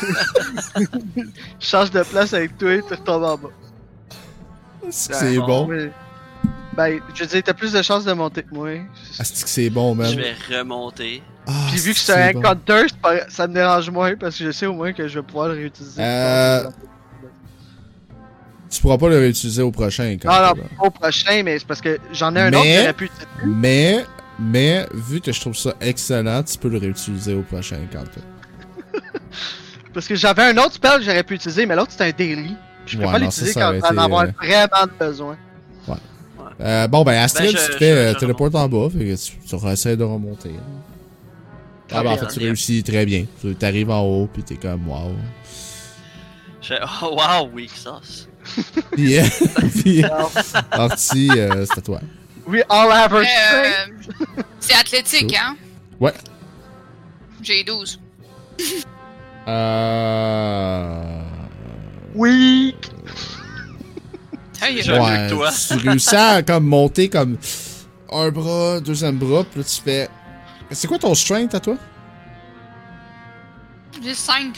(laughs) Change de place avec toi, tu retombes en bas. C'est bon. Oui. Ben, je veux dire, t'as plus de chances de monter que moi. Ah, c'est que c'est bon, man? Je vais remonter. Ah, Puis vu que c'est un bon? counter, ça me dérange moins parce que je sais au moins que je vais pouvoir le réutiliser. Euh, Tu pourras pas le réutiliser au prochain. Quand Non, non, là. pas au prochain, mais c'est parce que j'en ai un Mais- autre qui aurait pu utiliser. Mais, mais, vu que je trouve ça excellent, tu peux le réutiliser au prochain quand (laughs) Parce que j'avais un autre spell que j'aurais pu utiliser, mais l'autre c'est un daily. Je peux Ouais, pas non, l'utiliser quand on va en été, avoir euh, vraiment besoin. Euh, bon, ben, Astrid, Ben, je- tu te fais euh, téléporte en bas, fait que tu, tu essaies de remonter. Ah, ben, en fait, tu bien. réussis très bien. Tu arrives en haut, puis t'es comme, wow. Je... (laughs) Oh, wow, weak sauce. Puis, euh, (laughs) puis Artie, euh, c'est à toi. We all have our strength. Euh, c'est athlétique, hein? Ouais. J'ai 12. Euh... Oui. (laughs) Hey, Ouais, que toi. tu réussis à comme monter comme un bras, deuxième bras, puis là tu fais. C'est quoi ton strength à toi? J'ai 5.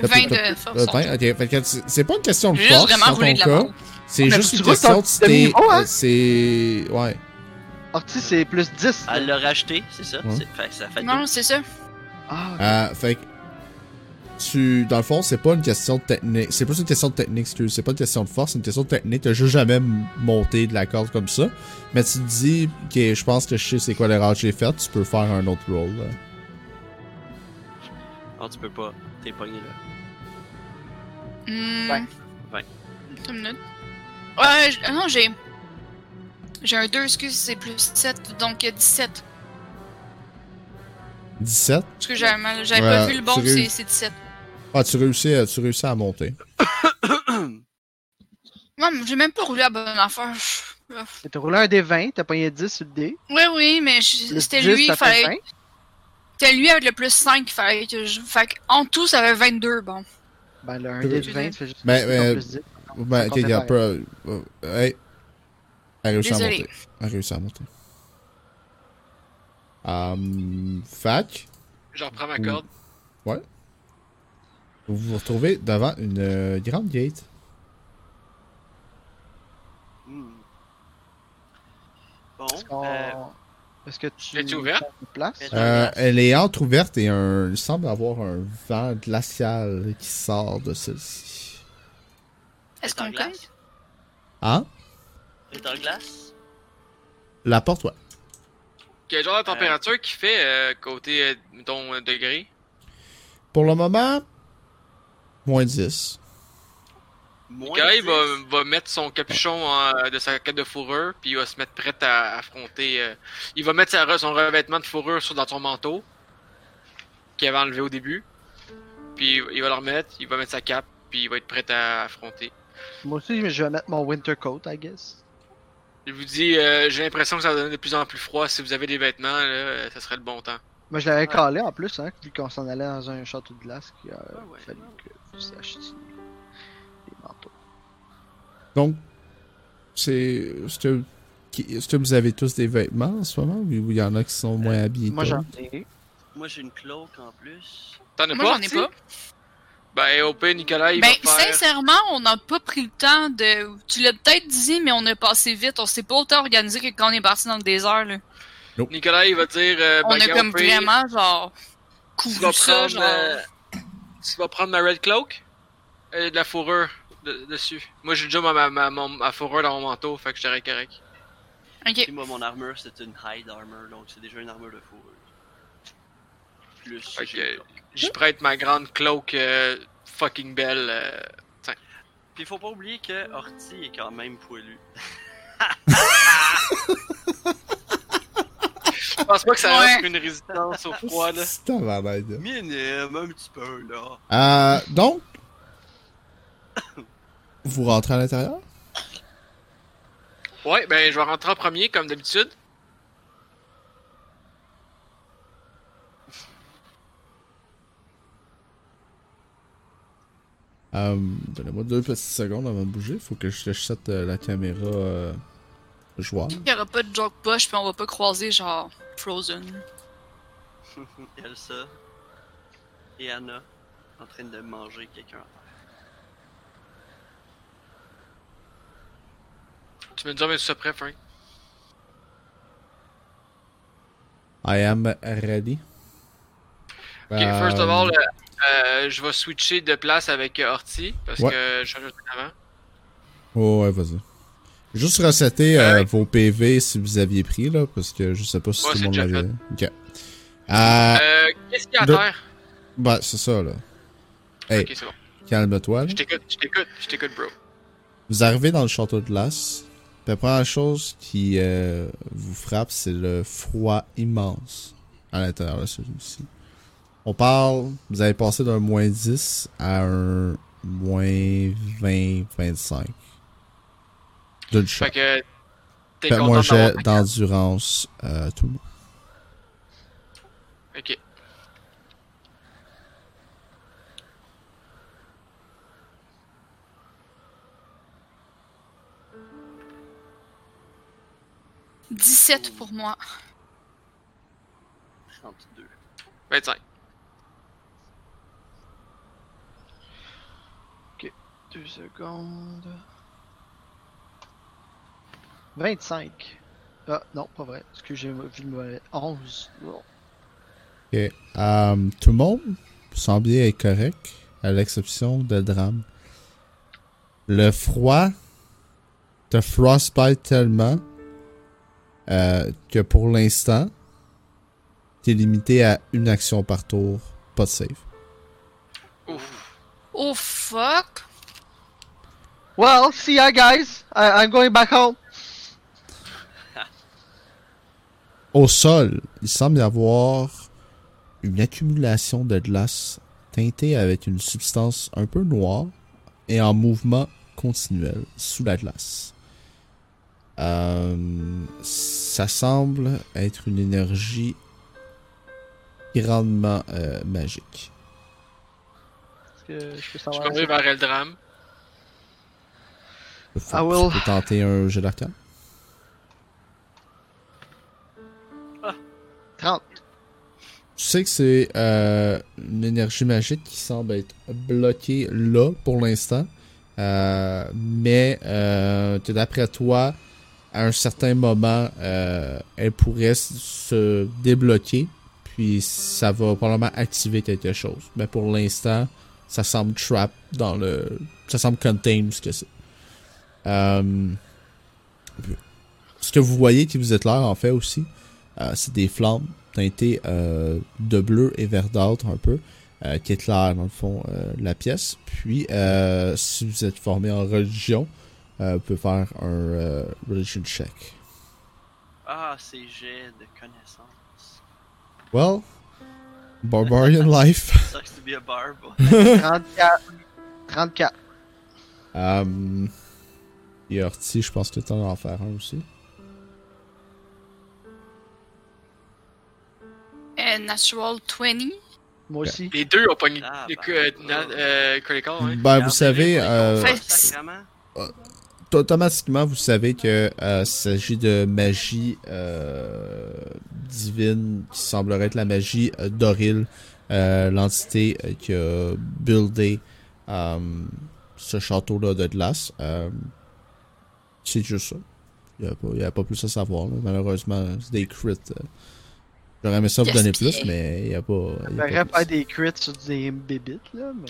T'as 20 plus- de force. Vingt, ok, c'est- pas une question de force vraiment dans ton de la cas. C'est juste une question de si hein? C'est. Ouais. Orti, c'est plus 10. Elle l'a racheté, c'est ça? Ouais. C'est- fait- ça fait Non, c'est ça. Ah, Euh, fait que. Tu, dans le fond, c'est pas une question de technique. C'est plus une question de technique, excuse. C'est pas une question de force, c'est une question de technique. T'as juste jamais monté de la corde comme ça. Mais tu te dis, ok, je pense que je sais c'est quoi l'erreur que j'ai faite, tu peux faire un autre roll. là. Non, tu peux pas. T'es pogné là. Hmm. Vingt. Vingt. Une minute. Ouais, j- ah non, j'ai. J'ai un 2, excuse, c'est plus 7, donc euh, 17. 17. Parce que j'avais mal- j'avais Ouais, pas vu le bon, c'est 17. Ah, tu réussis, à- tu réussis à monter. (coughs) Ouais, mais j'ai même pas roulé la bonne affaire. T'as roulé un des 20, t'as pogné 10 sur le dé. Oui, oui, mais c'était 10, lui, il fallait. 20. C'était lui avec le plus 5 qu'il fallait que je. Fait que, en tout, ça fait 22, bon. Ben, le 1 Euh, dé de 20, ça fait juste Ben, plus euh, plus 10. Ben, ok, pareil. peu. euh, hey. Elle a réussi à monter. Elle a réussi à monter. Um, fac, Je reprends ma corde. Vous vous retrouvez devant une euh, grande gate. Hmm. Bon, Est-ce qu'on- euh, Est-ce que tu. Es-tu ouvert? changes de place? Est-ce- Euh, elle est entrouverte et un, il semble avoir un vent glacial qui sort de celle-ci. Est-ce qu'on glace? cogne? Hein? T'es en glace? La porte, ouais. Quel genre de température qui fait euh, côté, euh, mettons, euh, degré? Pour le moment, moins 10. Moins Nicolas, il 10. va, va mettre son capuchon en- de sa quête de fourrure, puis il va se mettre prêt à affronter. euh, il va mettre sa- son revêtement de fourrure sur, dans son manteau, qu'il avait enlevé au début. Puis il va le remettre, il va mettre sa cape, puis il va être prêt à affronter. Moi aussi, je vais mettre mon winter coat, I guess. Il vous dit, euh, j'ai l'impression que ça va donner de plus en plus froid. Si vous avez des vêtements, là, euh, ça serait le bon temps. Moi, je l'avais calé en plus, hein, vu qu'on s'en allait dans un château de glace, qu'il a Ah ouais. fallu que des manteaux. Donc, c'est. Est-ce que, vous avez tous des vêtements en ce moment ou il y en a qui sont moins habillés? Moi, j'en ai. Moi, j'ai une cloak en plus. T'en as Moi, pas? j'en ai pas. Ben, au pire, Nicolas, il Ben, va faire. sincèrement, on n'a pas pris le temps de. Tu l'as peut-être dit, mais on a passé vite. On s'est pas autant organisé que quand on est parti dans le désert, là. Nicolas, il va dire. euh, On ben, a comme vraiment, genre. Couvert ça, prendre. genre. euh, tu vas prendre ma red cloak et de la fourrure de- dessus. Moi, j'ai déjà ma, ma, ma, fourrure dans mon manteau, fait que je serais correct. Ok. Puis moi, mon armure, c'est une hide armor, donc c'est déjà une armure de fourrure. Plus. Cloak. je prête ma grande cloak euh, fucking belle. euh, Puis faut pas oublier que Horty est quand même poilu. (laughs) (laughs) Je pense pas que ça Ouais. offre une résistance au froid, là. C'est. Minime, un petit peu, là. Euh, donc, vous rentrez à l'intérieur? Ouais, ben, je vais rentrer en premier, comme d'habitude. Euh, Donnez-moi deux petites secondes avant de bouger. Faut que je set euh, la caméra euh, joueur. Il y aura pas de joke push, puis on va pas croiser, genre, Frozen. (laughs) Elsa et Anna en train de manger quelqu'un. Tu me dis, mais tu sois prêt, Frank? I am ready. Ok, first of all, euh, je vais switcher de place avec euh, Horty parce Ouais. que je change avant. Oh, ouais, vas-y. Juste resetter Euh, vos PV si vous aviez pris, là, parce que je sais pas si Ouais, tout le monde l'avait. Ok. Euh, Euh, qu'est-ce qu'il y a à de- terre? bah, c'est ça, là. Hey, bon. calme-toi, là. Je t'écoute, je t'écoute, je t'écoute, bro. Vous arrivez dans le château de glace. La première chose qui euh, vous frappe, c'est le froid immense à l'intérieur de celui-ci. On parle, vous avez passé d'un moins 10 à un moins 20-25. Fait que. T'es Faites-moi content un jet d'avoir d'endurance, euh, tout le monde. Ok. « 17 pour moi. 32. 25. Deux secondes. 25. Ah, non, pas vrai. Parce que j'ai vu le mauvais. 11. Bon. Ok. Euh, tout le monde semble être correct, à l'exception de Drame. Le froid te frostbite tellement euh, que pour l'instant, t'es limité à une action par tour, pas de save. Ouf. Oh fuck! Well, see ya, guys. I I'm going back home. Au sol, il semble y avoir une accumulation de glace teintée avec une substance un peu noire et en mouvement continuel sous la glace. Euh, ça semble être une énergie grandement euh, magique. Est-ce que je peux Je savoir? vers Eldram. Faut- tu will- peux tenter un jet d'arcane. 30. Tu sais que c'est euh, une énergie magique qui semble être bloquée là pour l'instant. Euh, mais euh, d'après toi, à un certain moment, euh, elle pourrait se débloquer. Puis ça va probablement activer quelque chose. Mais pour l'instant, ça semble trap dans le. Ça semble contain ce que c'est. Ce que vous voyez qui vous êtes l'air en fait aussi, c'est des flammes teintées euh, de bleu et verdâtre un peu, euh, qui éclairent dans le fond euh, la pièce. Puis, euh, si vous êtes formé en religion, euh, vous pouvez faire un euh, religion check. Ah, c'est jet de connaissance. Well, barbarian (laughs) life. (laughs) Sucks to be a barb. 34. 34. Um, et Horty, je pense que tu en faire un aussi. Euh, natural 20. Moi aussi. Les deux ont pogné Ah, le bah. na- euh, corps, hein. Ben, vous savez, euh, automatiquement, vous savez que euh, s'agit de magie euh, divine qui semblerait être la magie euh, d'Oril, euh, l'entité euh, qui a buildé euh, ce château-là de glace. Euh, c'est juste ça. Il n'y a, pas plus à savoir. là. Malheureusement, c'est des crits. J'aurais aimé ça vous donner plus, mais il n'y a pas. il y a On pas pas des crits sur des bébites, là, mais.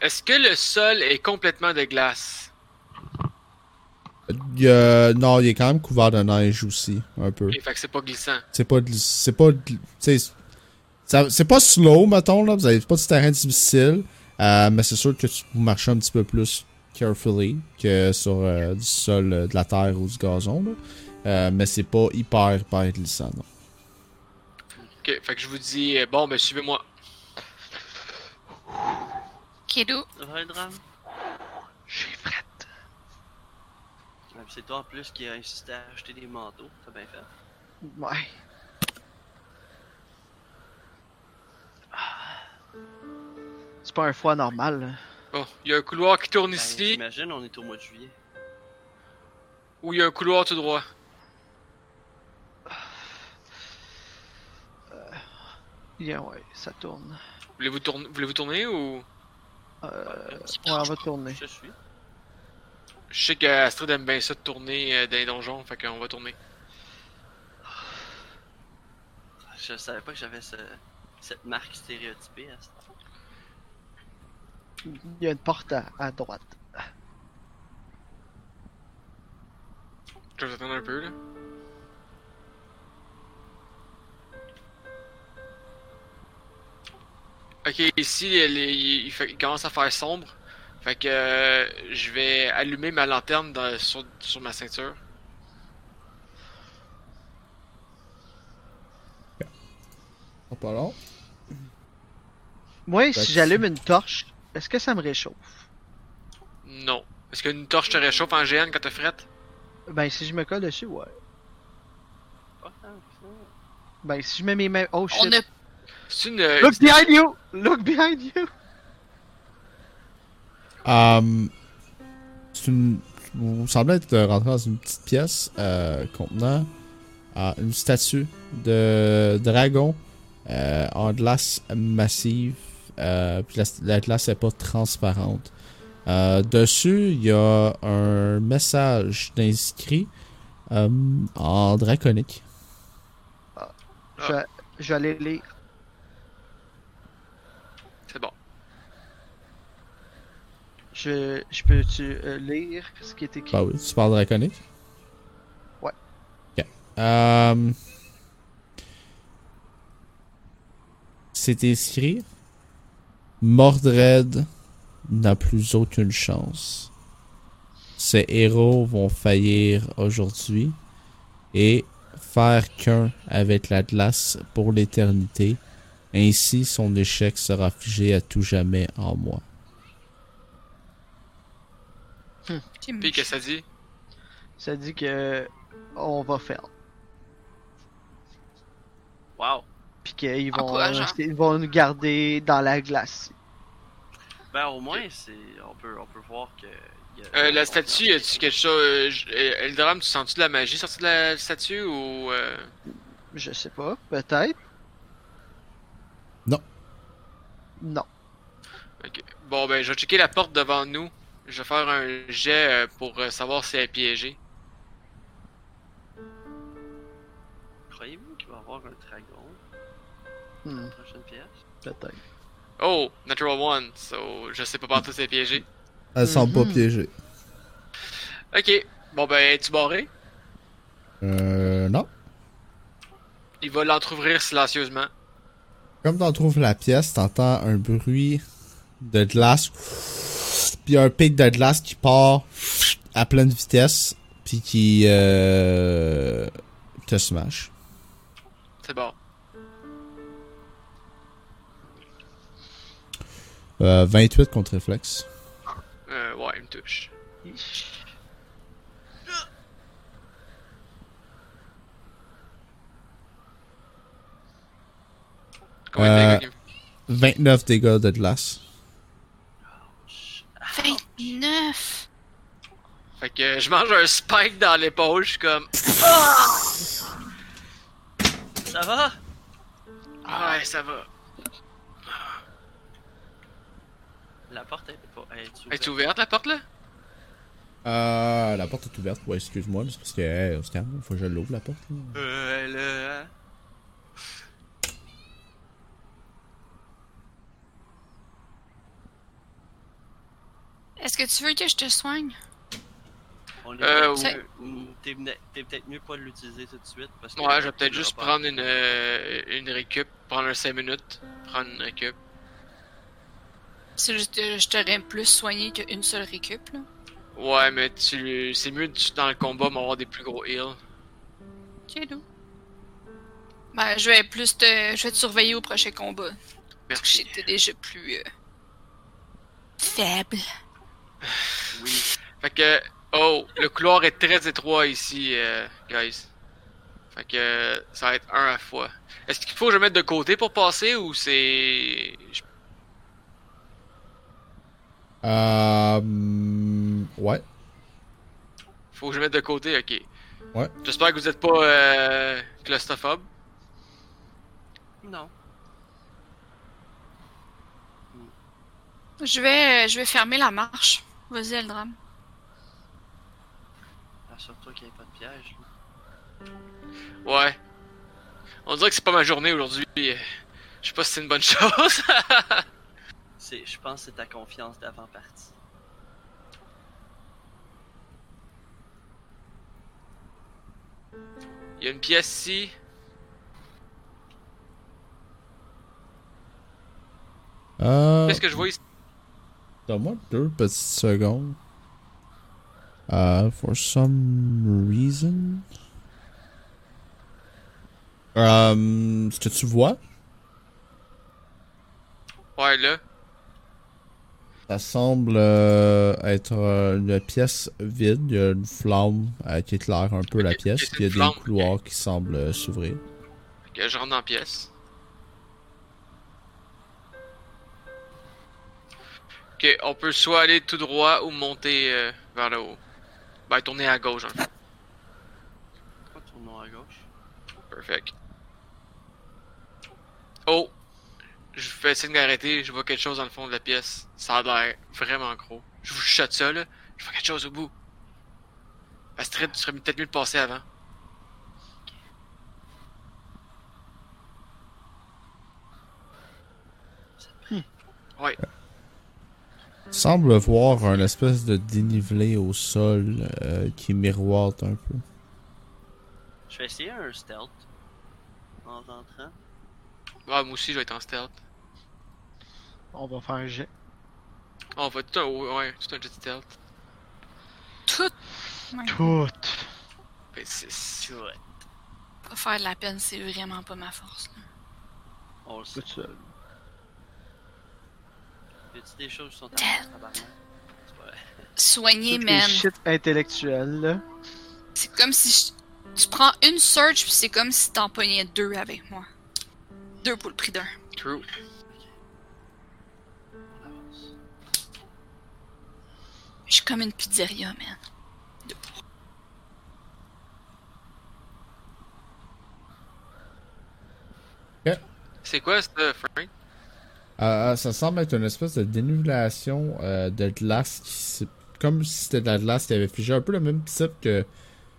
Est-ce que le sol est complètement de glace? Non, il est quand même couvert de neige aussi, un peu. Ok, fait que c'est pas glissant. C'est pas, de- c'est pas, de- c'est pas slow, mettons, là. Vous avez pas du terrain difficile. euh, mais c'est sûr que tu, vous marchez un petit peu plus carefully que sur euh, du sol, euh, de la terre ou du gazon, là. Euh, mais c'est pas hyper, hyper glissant, non. Ok, fait que je vous dis, euh, bon, ben suivez-moi. Kiddo. Ça va le drame? J'ai frette. Ouais, puis C'est toi en plus qui a insisté à acheter des manteaux. T'as bien fait. Ouais. C'est pas un foie normal, là. Bon, il y a un couloir qui tourne Ben, ici, J'imagine, on est au mois de juillet. ou il y a un couloir tout droit. Yeah, ouais, ça tourne. Voulez-vous tourner, voulez-vous tourner ou? Euh, ouais, on va tourner. Je suis. Je sais qu'Astrid aime bien ça de tourner euh, dans les donjons, fait qu'on va tourner. Je savais pas que j'avais ce... cette marque stéréotypée à ce temps. Il y a une porte à, à droite. Je vais vous attendre un peu là. Ok, ici il, il fait- il commence à faire sombre. Fait que euh, je vais allumer ma lanterne dans- sur, sur ma ceinture. Oh, pas long. Moi, si j'allume une torche, est-ce que ça me réchauffe? Non. Est-ce qu'une torche te réchauffe en GN quand t'as frette? Ben, si je me colle dessus, ouais. Ben, si je mets mes mains. Oh shit. On a. C'est une. euh, Look behind you! Look behind you! Euh, c'est une. Vous semblez être rentré dans une petite pièce euh, contenant euh, une statue de dragon euh, en glace massive. Euh, puis la, la glace n'est pas transparente. Euh, dessus, il y a un message d'inscrit euh, en draconique. Je, vais- je vais aller lire. C'est bon. Je, je peux-tu euh, lire ce qui est écrit? Bah oui, tu parles draconique? Ouais. Ok. Euh... C'est écrit Mordred n'a plus aucune chance. Ses héros vont faillir aujourd'hui et faire qu'un avec la glace pour l'éternité. Ainsi, son échec sera figé à tout jamais en moi. J'ai Puis qu'est-ce que ça dit? Ça dit que on va faire. Wow. Puis qu'ils vont, ils vont nous garder dans la glace. Ben au moins, c'est... On, peut... on peut voir que... y a- Euh, la statue, as-tu quelque chose. Euh, euh, Eldram, tu sens-tu de la magie sortie de la statue ou. euh, Je sais pas, peut-être. Non. Non. ok. Bon, ben, je vais checker la porte devant nous. Je vais faire un jet euh, pour euh, savoir si elle est piégée. Croyez-vous qu'il va y avoir un dragon dans Hmm, la prochaine pièce? peut-être. Oh, natural one, so je sais pas partout si elle est piégée. Elle semble pas Mhm. piégée. Ok, bon, ben, es-tu barré? Euh, non. Il va l'entrouvrir silencieusement. Comme t'en trouves la pièce, t'entends un bruit de glace, puis un pic de glace qui part à pleine vitesse, puis qui euh, te smash. C'est bon. Euh, 28 contre réflexe. Euh, ouais, il me touche. Combien de Euh, dégâts qu'il- 29 dégâts de glace. 29! Fait que je mange un spike dans l'épaule, je suis comme. Ça va? Ah ouais, ça va. La porte elle est pas... Elle est Es-tu ouverte la porte là? Euh, la porte est ouverte. Ouais, excuse-moi, mais c'est parce que, hey, on se calme, faut que je l'ouvre la porte. là. Euh, elle... Est-ce que tu veux que je te soigne? On est Euh, mieux- T'es peut-être mieux pas de l'utiliser tout de suite parce que... Ouais, je vais peut-être juste prendre une, euh, une récup, prendre un 5 minutes, prendre une récup. C'est juste que je t'aurais plus soigné qu'une seule récup, là. Ouais, mais tu, c'est mieux dans le combat m'avoir des plus gros heals. Ok, d'où? Ben, je vais plus te. Je vais te surveiller au prochain combat. Parce que Merci. j'étais déjà plus. euh, faible. Oui. Fait que, oh, le couloir est très étroit ici, euh, guys. Fait que, ça va être un à fois. Est-ce qu'il faut que je mette de côté pour passer ou c'est. Je... Euh. Ouais. Faut que je mette de côté, ok. Ouais. J'espère que vous êtes pas euh, claustrophobe. Non. Je vais, je vais fermer la marche. Vas-y, Eldram. Assure-toi qu'il n'y ait pas de piège. là. Ouais. On dirait que c'est pas ma journée aujourd'hui. Je sais pas si c'est une bonne (laughs) chose. C'est, je pense que c'est ta confiance d'avant-partie. Il y a une pièce ici. Euh, Qu'est-ce que je vois ici? Donne-moi deux petites secondes. Uh, for some reason. Um, ce que tu vois, Ouais, là. ça semble euh, être euh, une pièce vide. Il y a une flamme euh, qui éclaire un peu la pièce. puis il y a des flamme, couloirs qui semblent euh, s'ouvrir. Ok, je rentre dans la pièce. Ok, on peut soit aller tout droit ou monter euh, vers le haut. Ben, tourner à gauche, en fait. Pourquoi tournons à gauche? Perfect. Oh! Je fais signe d'arrêter, je vois quelque chose dans le fond de la pièce. Ça a l'air vraiment gros. Je vous chuchote ça, là. Je vois quelque chose au bout. Astrid, tu serais peut-être mieux de passer avant. Ouais. Tu sembles voir un espèce de dénivelé au sol euh, qui miroite un peu. Je vais essayer un stealth. En rentrant. Ah, moi aussi, je vais être en stealth. On va faire un jet. On va tout un, ouais, tout un jet stealth. Tout. Tout. Ben, c'est- Ouais. Pas faire de la peine, c'est vraiment pas ma force. là. On le sait. Tout seul. Y a-tu des choses qui sont. Soigner, man. shit là. C'est comme si je- tu prends une search, puis c'est comme si t'en pognais deux avec moi. Deux pour le prix d'un. True. Je suis comme une pizzeria, man. C'est quoi ça, Frank? Euh, ça semble être une espèce de dénivellation euh, de glace qui comme si c'était de la glace qui avait figé un peu le même type que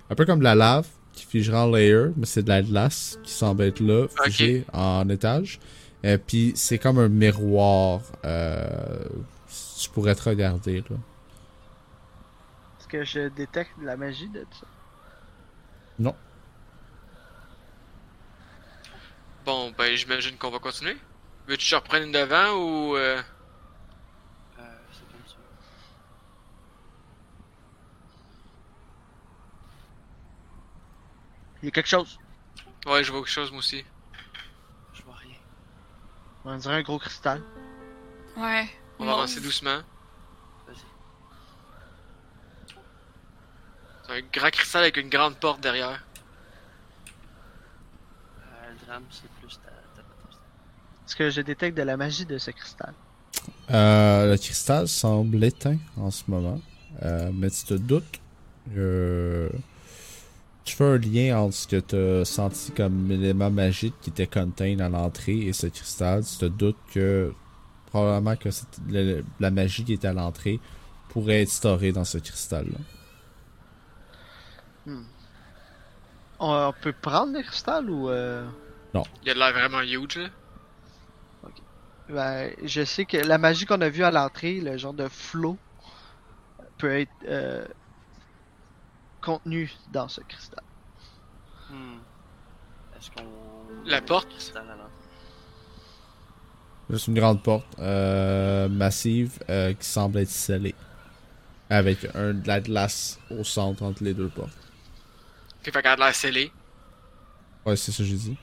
un peu comme de la lave qui figerait en layer mais c'est de la glace qui semble être là figée en étage et puis c'est comme un miroir euh, tu pourrais te regarder là Est-ce que je détecte de la magie de ça? non Bon, ben, j'imagine qu'on va continuer. Veux-tu que je reprenne une devant ou. Euh... Euh, c'est comme ça. Il y a quelque chose? Ouais, je vois quelque chose, moi aussi. Je vois rien. On dirait un gros cristal. Ouais. On va avancer doucement. Vas-y. C'est un grand cristal avec une grande porte derrière. Euh, le drame, c'est plus ta, ta, ta- Est-ce que je détecte de la magie de ce cristal? Euh, le cristal semble éteint en ce moment Euh, mais tu te doutes euh, tu fais un lien entre ce que tu as senti comme élément magique qui était contained à l'entrée et ce cristal. Tu te doutes que probablement que le- la magie qui était à l'entrée pourrait être storée dans ce cristal-là. On, on peut prendre le cristal ou... Euh... Il a de l'air vraiment huge, là. Ben, je sais que la magie qu'on a vue à l'entrée, le genre de flow, peut être euh, contenu dans ce cristal. Hmm. Est-ce qu'on. La porte? Cristal à l'entrée? C'est une grande porte euh, massive euh, qui semble être scellée. Avec un, de la glace au centre entre les deux portes. Ok, fait qu'elle a de l'air scellée. Ouais, c'est ça que j'ai dit.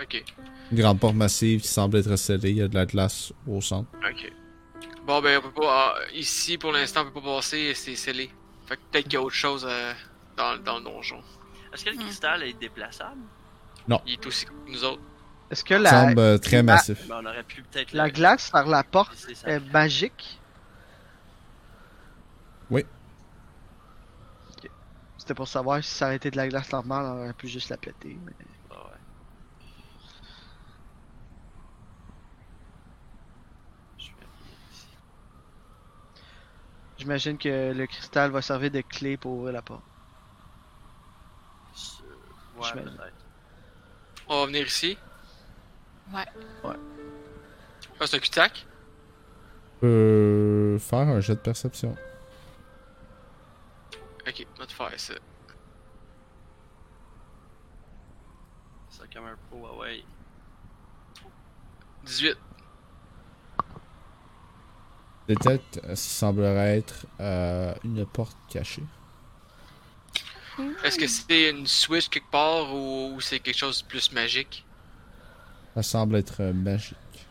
Ok. Une grande porte massive qui semble être scellée. Il y a de la glace au centre. Ok. Bon, ben, on peut pas. ah, ici, pour l'instant, on peut pas passer, c'est scellé. Fait que peut-être qu'il y a autre chose euh, dans, dans le donjon. Est-ce que le cristal est déplaçable? Il est aussi comme nous autres. Est-ce que Il la, semble euh, très massif. Ben, on aurait pu peut-être. la le- glace par la porte ça. est magique? Oui. Ok. C'était pour savoir si ça aurait été de la glace normale, on aurait pu juste la péter. Mais... Ah ouais. Je vais venir ici. J'imagine que le cristal va servir de clé pour ouvrir la porte. Euh, Ouais, peut-être. On va venir ici. Ouais. Ouais. Ah, c'est un cul-de-sac? peux faire un jet de perception. Ok, on va te faire ça. C'est comme un ouais, ouais. 18. Détecte euh, ce qui semblerait être euh, une porte cachée. Est-ce que c'est une switch quelque part ou, ou c'est quelque chose de plus magique? Ça semble être euh, magique.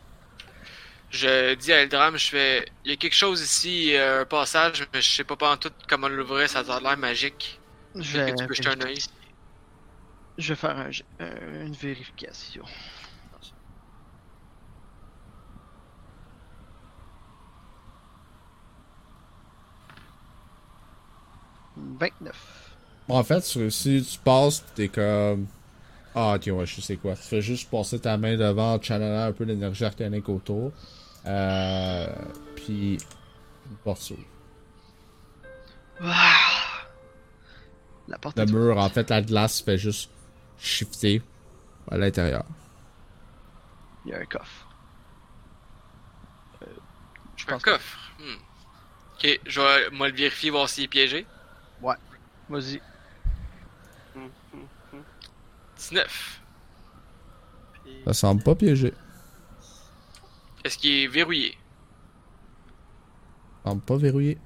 Je dis à Eldram, je fais. Il y a quelque chose ici, euh, un passage, mais je sais pas pas en tout comment l'ouvrir, ça a l'air magique. Je vais, que tu peux jeter un je vais faire un j- euh, une vérification. Vingt-neuf. Bon, en fait, sur- si tu passes, t'es comme. Ah, ok, ouais, je sais quoi. Tu fais juste passer ta main devant channelant un peu l'énergie arcanique autour. Euh. Puis. Une porte s'ouvre. Ah! La porte Le est mur, en fait, la glace fait juste shifter à l'intérieur. Il y a un coffre. Je Un pense. coffre? Hmm. Ok, je vais moi le vérifier, voir s'il est piégé. Vas-y. 19. Puis, Ça semble pas piégé. Est-ce qu'il est verrouillé? Ça semble pas verrouillé.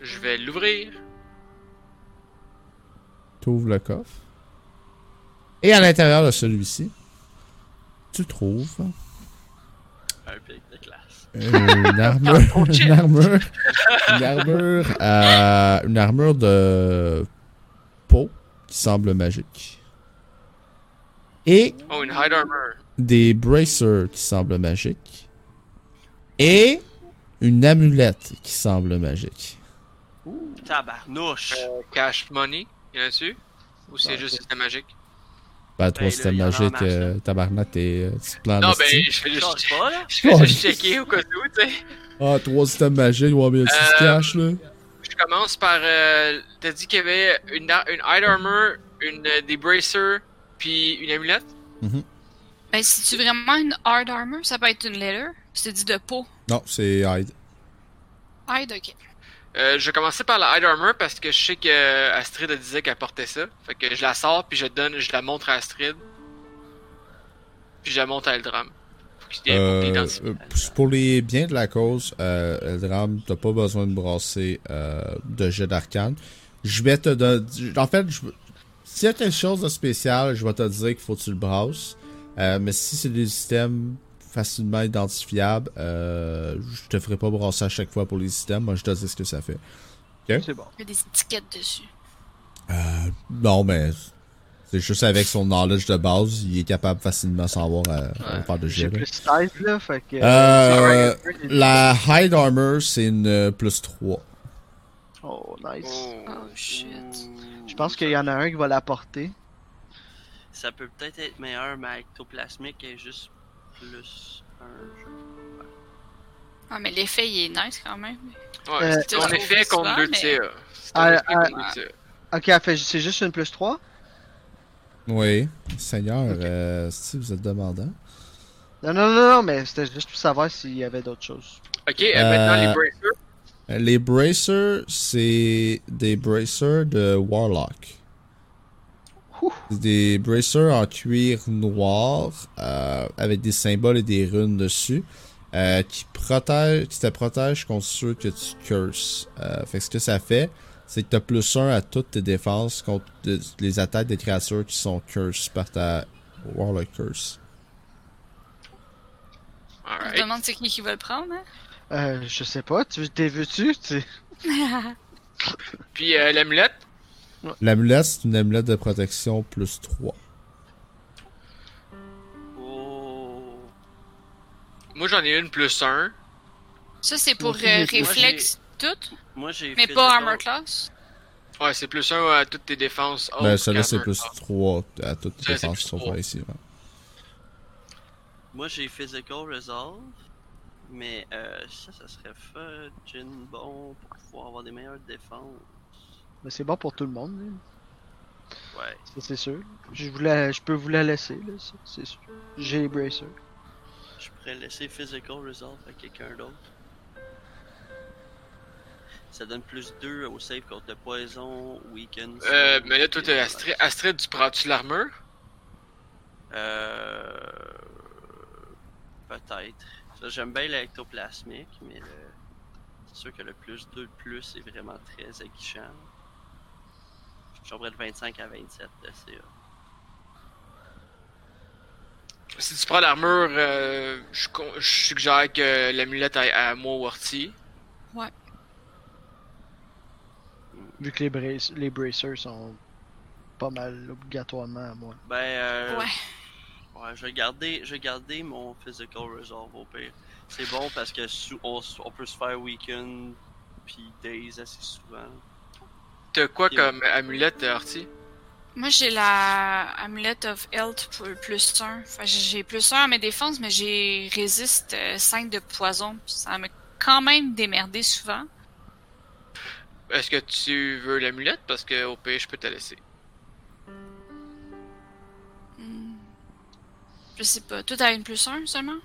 Je vais l'ouvrir. T'ouvres le coffre. Et à l'intérieur de celui-ci, tu trouves un pic. Une (laughs) armure. une armure. (laughs) Une armure. euh, une armure de peau qui semble magique. Et Oh, une hide armor. des bracers qui semblent magiques. Et une amulette qui semble magique. Tabarnouche! Euh, cash money. Y en a-tu? Ou c'est Ouais, juste système magique? Ben, toi, Ben, c'était magique. euh, tabarnak, t'es euh, tu te Non, en ben, je fais Je juste, change pas, là? je fais juste checker au cas où, tu sais. Ah, trois systèmes magiques, ouais, mais tu Euh, se caches, là. Je commence par. Euh, T'as dit qu'il y avait une, hide armor, une, euh, des bracers, puis une amulette? Ben, si tu vraiment une hard armor, ça peut être une leather? C'est dit de peau? Non, c'est Hyde. Hide, ok. Euh, je vais commencer par la hide armor parce que je sais que euh, Astrid a disait qu'elle portait ça. Fait que je la sors puis je donne, je la montre à Astrid. Puis je la montre à Eldram. Euh, euh, pour les biens de la cause, euh, Eldram, t'as pas besoin de brasser euh, de jet d'arcane. Je vais te donner. En fait, je... s'il y a quelque chose de spécial, je vais te dire qu'il faut que tu le brasses. Mais si c'est des systèmes facilement identifiables, euh, je te ferai pas brasser à chaque fois pour les systèmes. Moi, je te dis ce que ça fait. C'est bon. Il y a des étiquettes dessus. Euh, non, mais c'est juste avec son knowledge de base, il est capable facilement de savoir euh, à faire de jet. J'ai là. plus 16 là, fait que. Euh, c'est- La Hide Armor, c'est une euh, plus 3. Oh, nice. Oh, shit. Je pense qu'il y en a un qui va la porter. Ça peut peut-être être meilleur, mais ectoplasmique est juste plus un. Ah, mais l'effet, il est nice quand même. Ouais, euh, ton effet contre deux tirs. Ah, ah, deux tirs. Ok, elle fait- c'est juste une plus 3. Oui. Seigneur, Ok. euh, si vous êtes demandant. Non, non, non, non, mais c'était juste pour savoir s'il y avait d'autres choses. Ok, euh, maintenant les bracers. Euh, Les bracers, c'est des bracers de Warlock. Des bracers en cuir noir euh, avec des symboles et des runes dessus euh, qui te protègent contre ceux que tu curses. Euh, fait que ce que ça fait, c'est que tu as plus 1 à toutes tes défenses contre de- les attaques des créatures qui sont cursed par ta Warlock Curse. Je me Alright. demande c'est qui qui va le prendre, hein? Euh, je sais pas, tu t'es vu-tu? Tu... (laughs) Puis euh, l'amulette. L'amulette, c'est une amulette de protection plus 3. Oh. Moi j'en ai une plus un. Ça, c'est pour euh, j'ai- réflexe tout, Moi j'ai mais pas armor class? Ouais, c'est plus un à toutes tes défenses. Ben, autres celui-là, c'est plus class. 3 à toutes c'est défenses hein. qui sont 3. par ici. ouais. Moi j'ai physical resolve. Mais euh, ça, ça serait fudging bon pour pouvoir avoir des meilleures défenses. Mais c'est bon pour tout le monde, là. Ouais. Ça, c'est sûr. Je, voulais, je peux vous la laisser, là, ça, c'est sûr. J'ai les bracers. Je pourrais laisser Physical Resolve à quelqu'un d'autre. Ça donne plus 2 au save contre le poison, weaken. Euh, mais là, toi, t'es Astrid, Astrid, tu prends-tu l'armure? Euh. Peut-être. Ça, J'aime bien l'ectoplasmique, mais le... c'est sûr que le plus 2 de plus est vraiment très aguichant. Près de 25 à 27 de CA. Si tu prends l'armure, euh, je, suggère que l'amulette aille à moi ou Orti. Vu que les, brace- les bracers sont pas mal obligatoirement à moi. Ben, euh, Ouais. Ouais, je vais garder, je vais garder mon physical resolve au pire. C'est bon parce que on, on peut se faire weekend puis days assez souvent. T'as quoi comme amulette, euh, Orti? Moi, j'ai la Amulet of Health pour plus 1. Enfin, j'ai plus 1 à mes défenses, mais j'ai résiste euh, 5 de poison. Ça m'a quand même démerdé souvent. Est-ce que tu veux l'amulette? Parce que au pire, je peux te la laisser. Hmm. Je sais pas. Toi, t'as une plus 1 seulement?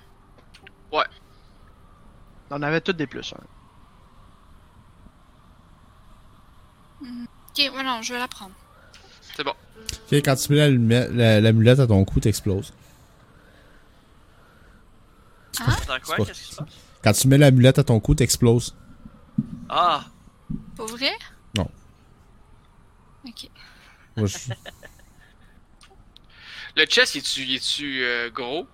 On avait tous des plus 1. Ok, ouais, non, je vais la prendre. C'est bon. Ok, quand tu mets l'amulette à ton cou, t'exploses. Dans quoi? pas- Qu'est-ce qui se passe? Quand tu mets l'amulette à ton cou, t'exploses. Ah! Pour vrai? Non. Ok. Moi, je- (laughs) Le chest, est-tu est-tu, euh, gros?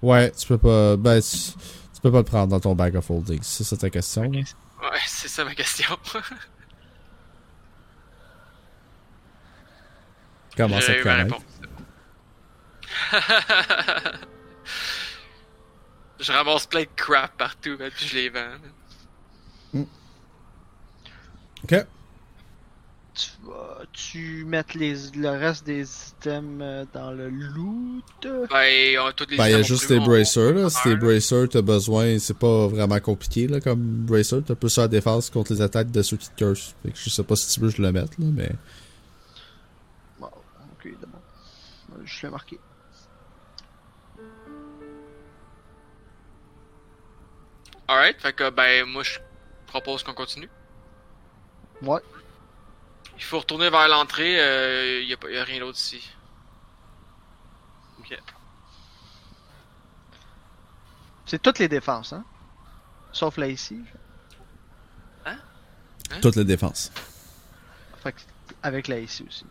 Ouais, tu peux pas. Ben, tu, tu peux pas le prendre dans ton bag of holding. C'est ça ta question? là? Ouais, c'est ça ma question. (laughs) Comment ça J'ai te connaître? (laughs) je ramasse plein de crap partout, man, puis je les vends. Ok. Tu vas tu mettre les, le reste des items euh, dans le loot? Ben, on a toutes les Ben, il y a juste gros. bracers, là. Si tes bracers, t'as besoin, c'est pas vraiment compliqué, là, comme bracer. T'as plus la défense contre les attaques de ceux qui te curse. Fait que je sais pas si tu veux que je le mette, là, mais. Bon, ok, d'abord. Je l'ai marqué. Alright, fait que ben moi je propose qu'on continue. Ouais. Il faut retourner vers l'entrée, euh, y, a pas- y a rien d'autre ici. Ok. C'est toutes les défenses, hein? Sauf là ici. Toutes les défenses. Fait que avec la ici aussi.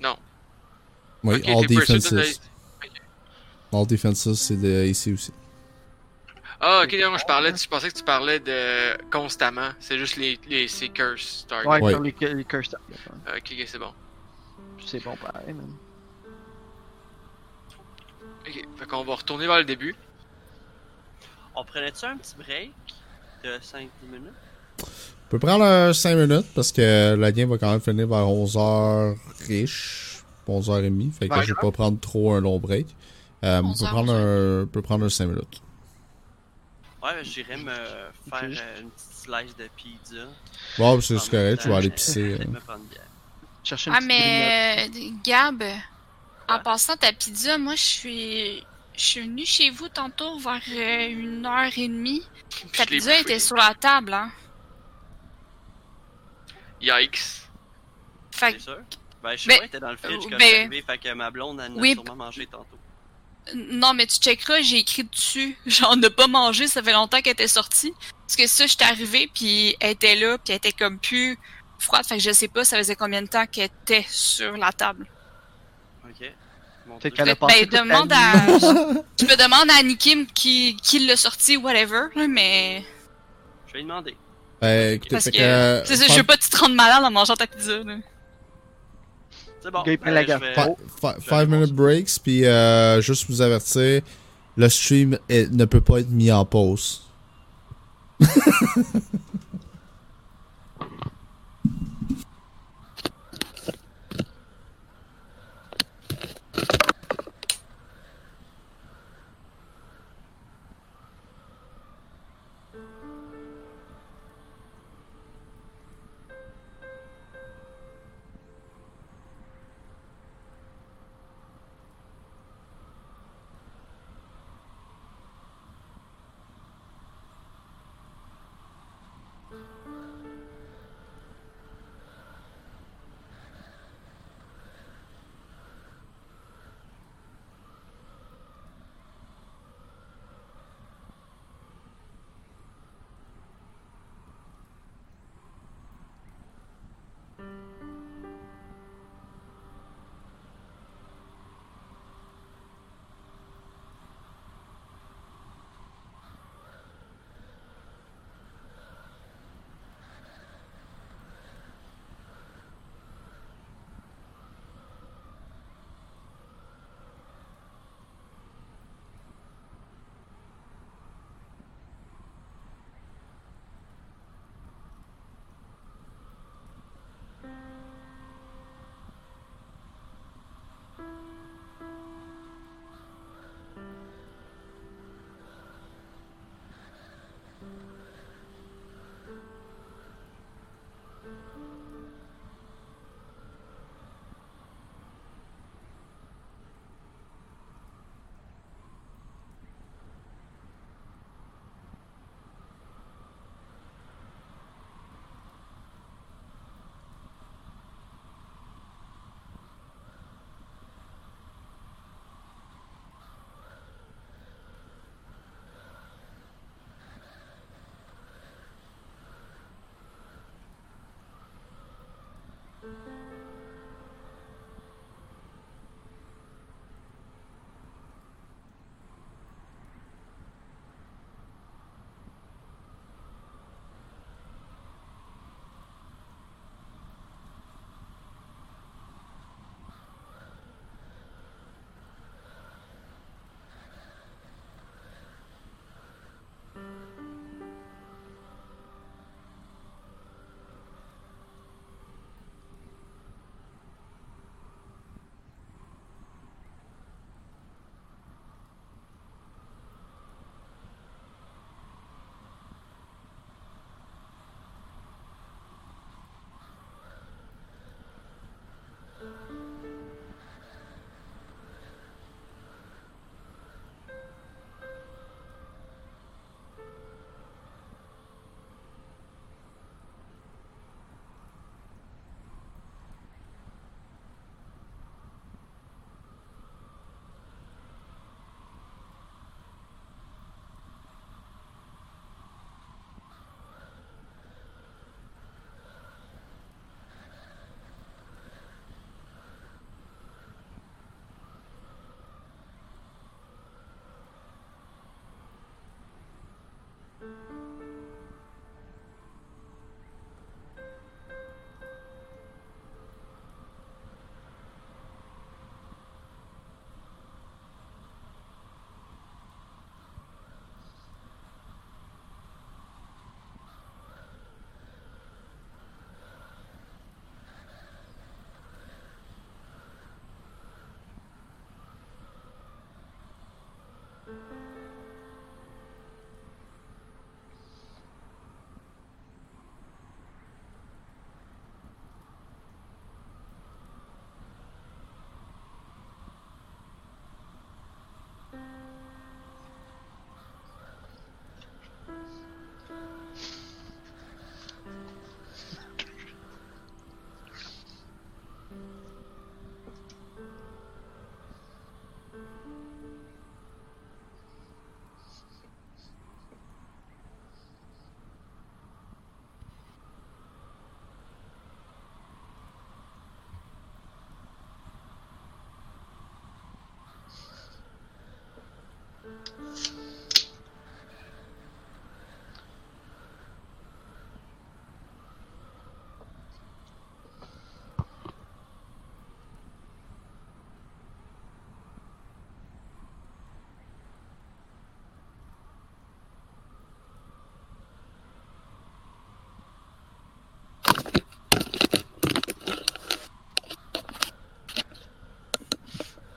Non. Oui, all defenses. All defenses, c'est de ici aussi. Ah ok, non, je parlais, je pensais que tu parlais de constamment. C'est juste les, les ces curse targets. Ouais, Ouais. comme les, les curse targets, ouais. Ah, Ok, ok, c'est bon. C'est bon pareil, man. Ok, fait qu'on va retourner vers le début. On prenait-tu un petit break de 5-10 minutes? On peut prendre 5 minutes parce que la game va quand même finir vers 11h riche. 11h30. Fait que Ouais. je vais pas prendre trop un long break. Euh, on peut 11h, prendre un, peut prendre un 5 minutes. Ouais, j'irais me faire euh, une petite slice de pizza. Bon, c'est En correct, je vais temps, aller pisser. (laughs) je euh. me prendre une bière. Chercher une Ah, mais euh, Gab, en Ouais. passant ta pizza, moi, je suis. Je suis venue chez vous tantôt vers euh, une heure et demie. Puis Ta pizza était sur la table, hein. Yikes. Fait C'est sûr? Ben, je sais pas, elle était dans le fridge euh, quand ben, je arrivé, fait que ma blonde, elle a sûrement mangé tantôt. Non, mais tu checkeras, j'ai écrit dessus. (laughs) J'en ai pas mangé, ça fait longtemps qu'elle était sortie. Parce que ça, j'étais arrivée, puis elle était là, puis elle était comme plus froide. Fait que je sais pas, ça faisait combien de temps qu'elle était sur la table. Ok. Mon Dieu. qu'elle a Ben, (laughs) demande à. Tu me demandes à Nikim qui, qui l'a sorti, whatever, là, mais. Je vais lui demander. Ben, écoutez, Parce que. que. c'est ça, je veux pas que tu te rendes malade en mangeant ta pizza, là. C'est bon. Ben, la vais- five minute breaks, puis euh, juste vous avertir, le stream est- ne peut pas être mis en pause. (laughs)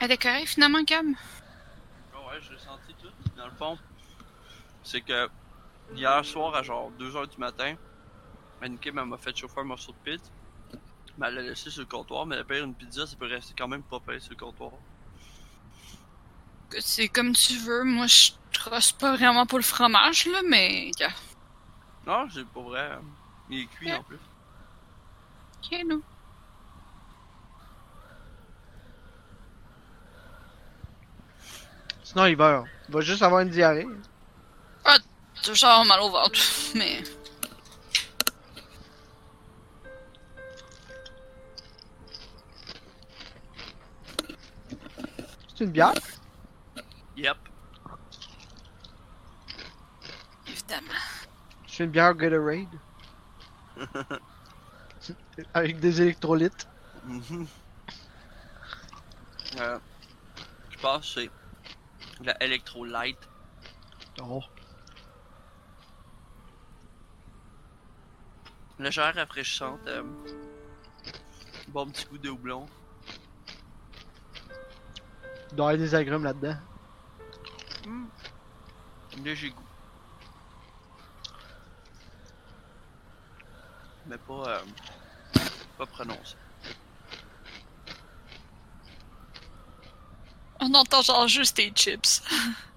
Correcte finalement, Cam? Oh ouais, je l'ai senti tout. Dans le fond, c'est que hier soir à genre 2h du matin, elle m'a fait chauffer un morceau de pizza. Mais elle l'a laissé sur le comptoir, mais la pire une pizza, ça peut rester quand même pas pire sur le comptoir. C'est comme tu veux. Moi, je trosse pas vraiment pour le fromage, là, mais. Ok, Non, c'est pas vrai. Il est cuit en plus. nous. Sinon, il meurt. Il va juste avoir une diarrhée. Toujours avoir mal au ventre, (laughs) mais. C'est une bière? Yep. Évidemment. C'est une bière Gatorade. (laughs) Avec des électrolytes. Mhm. (laughs) Euh, je pense que c'est la Electrolyte. Oh. Légère, rafraîchissante. euh, bon petit goût de houblon. Il doit y avoir des agrumes là-dedans. Hmm. Léger goût. Mais pas, euh, pas prononcé. On entend genre juste tes chips. (laughs)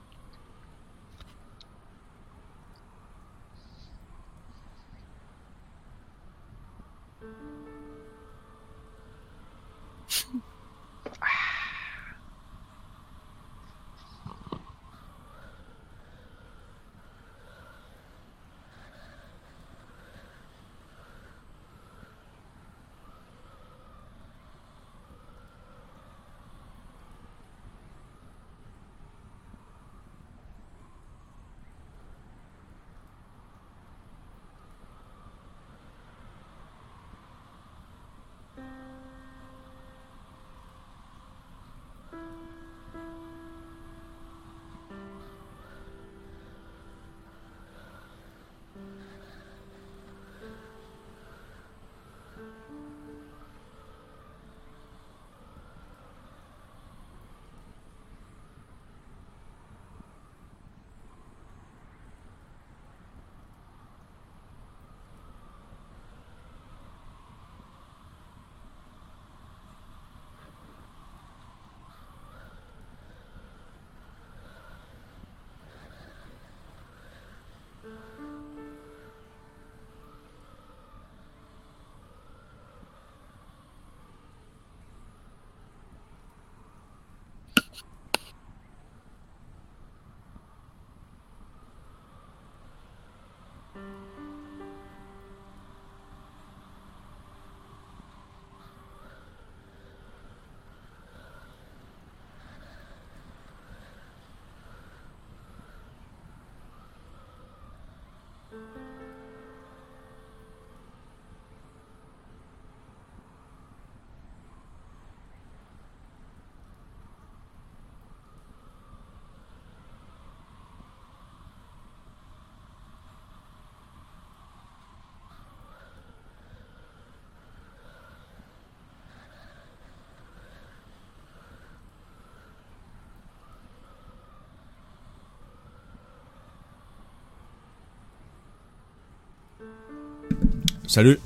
Salut.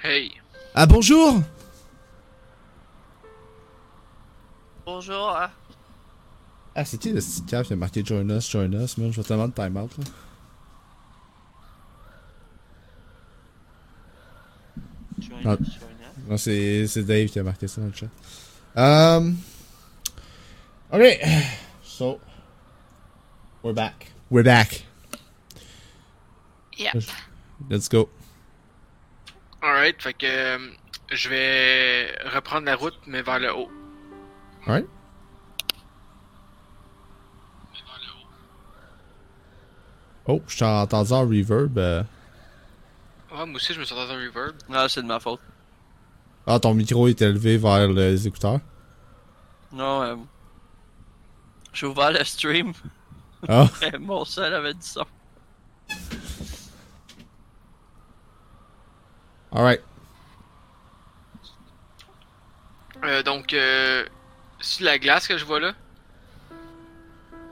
Hey. Ah, bonjour! Bonjour, hein. Ah, c'est qui le petit cave qui a marqué Join Us, Join Us, man? Je vais tellement de time out, là. Join Ah. us, join us. Non, c'est c'est Dave qui a marqué ça dans le chat. Um, ok. So, we're back. We're back. Yep. Let's go. Alright, fait que euh, je vais reprendre la route, mais vers le haut. Alright. Oh, je t'ai entendu en reverb. euh. Ouais, moi aussi, je me suis entendu un reverb. Ah, c'est de ma faute. Ah, ton micro est élevé vers les écouteurs? Non, euh, j'ai ouvert le stream Ah, (laughs) mon seul avait du son. Alright. Euh, donc, euh, c'est de la glace que je vois là?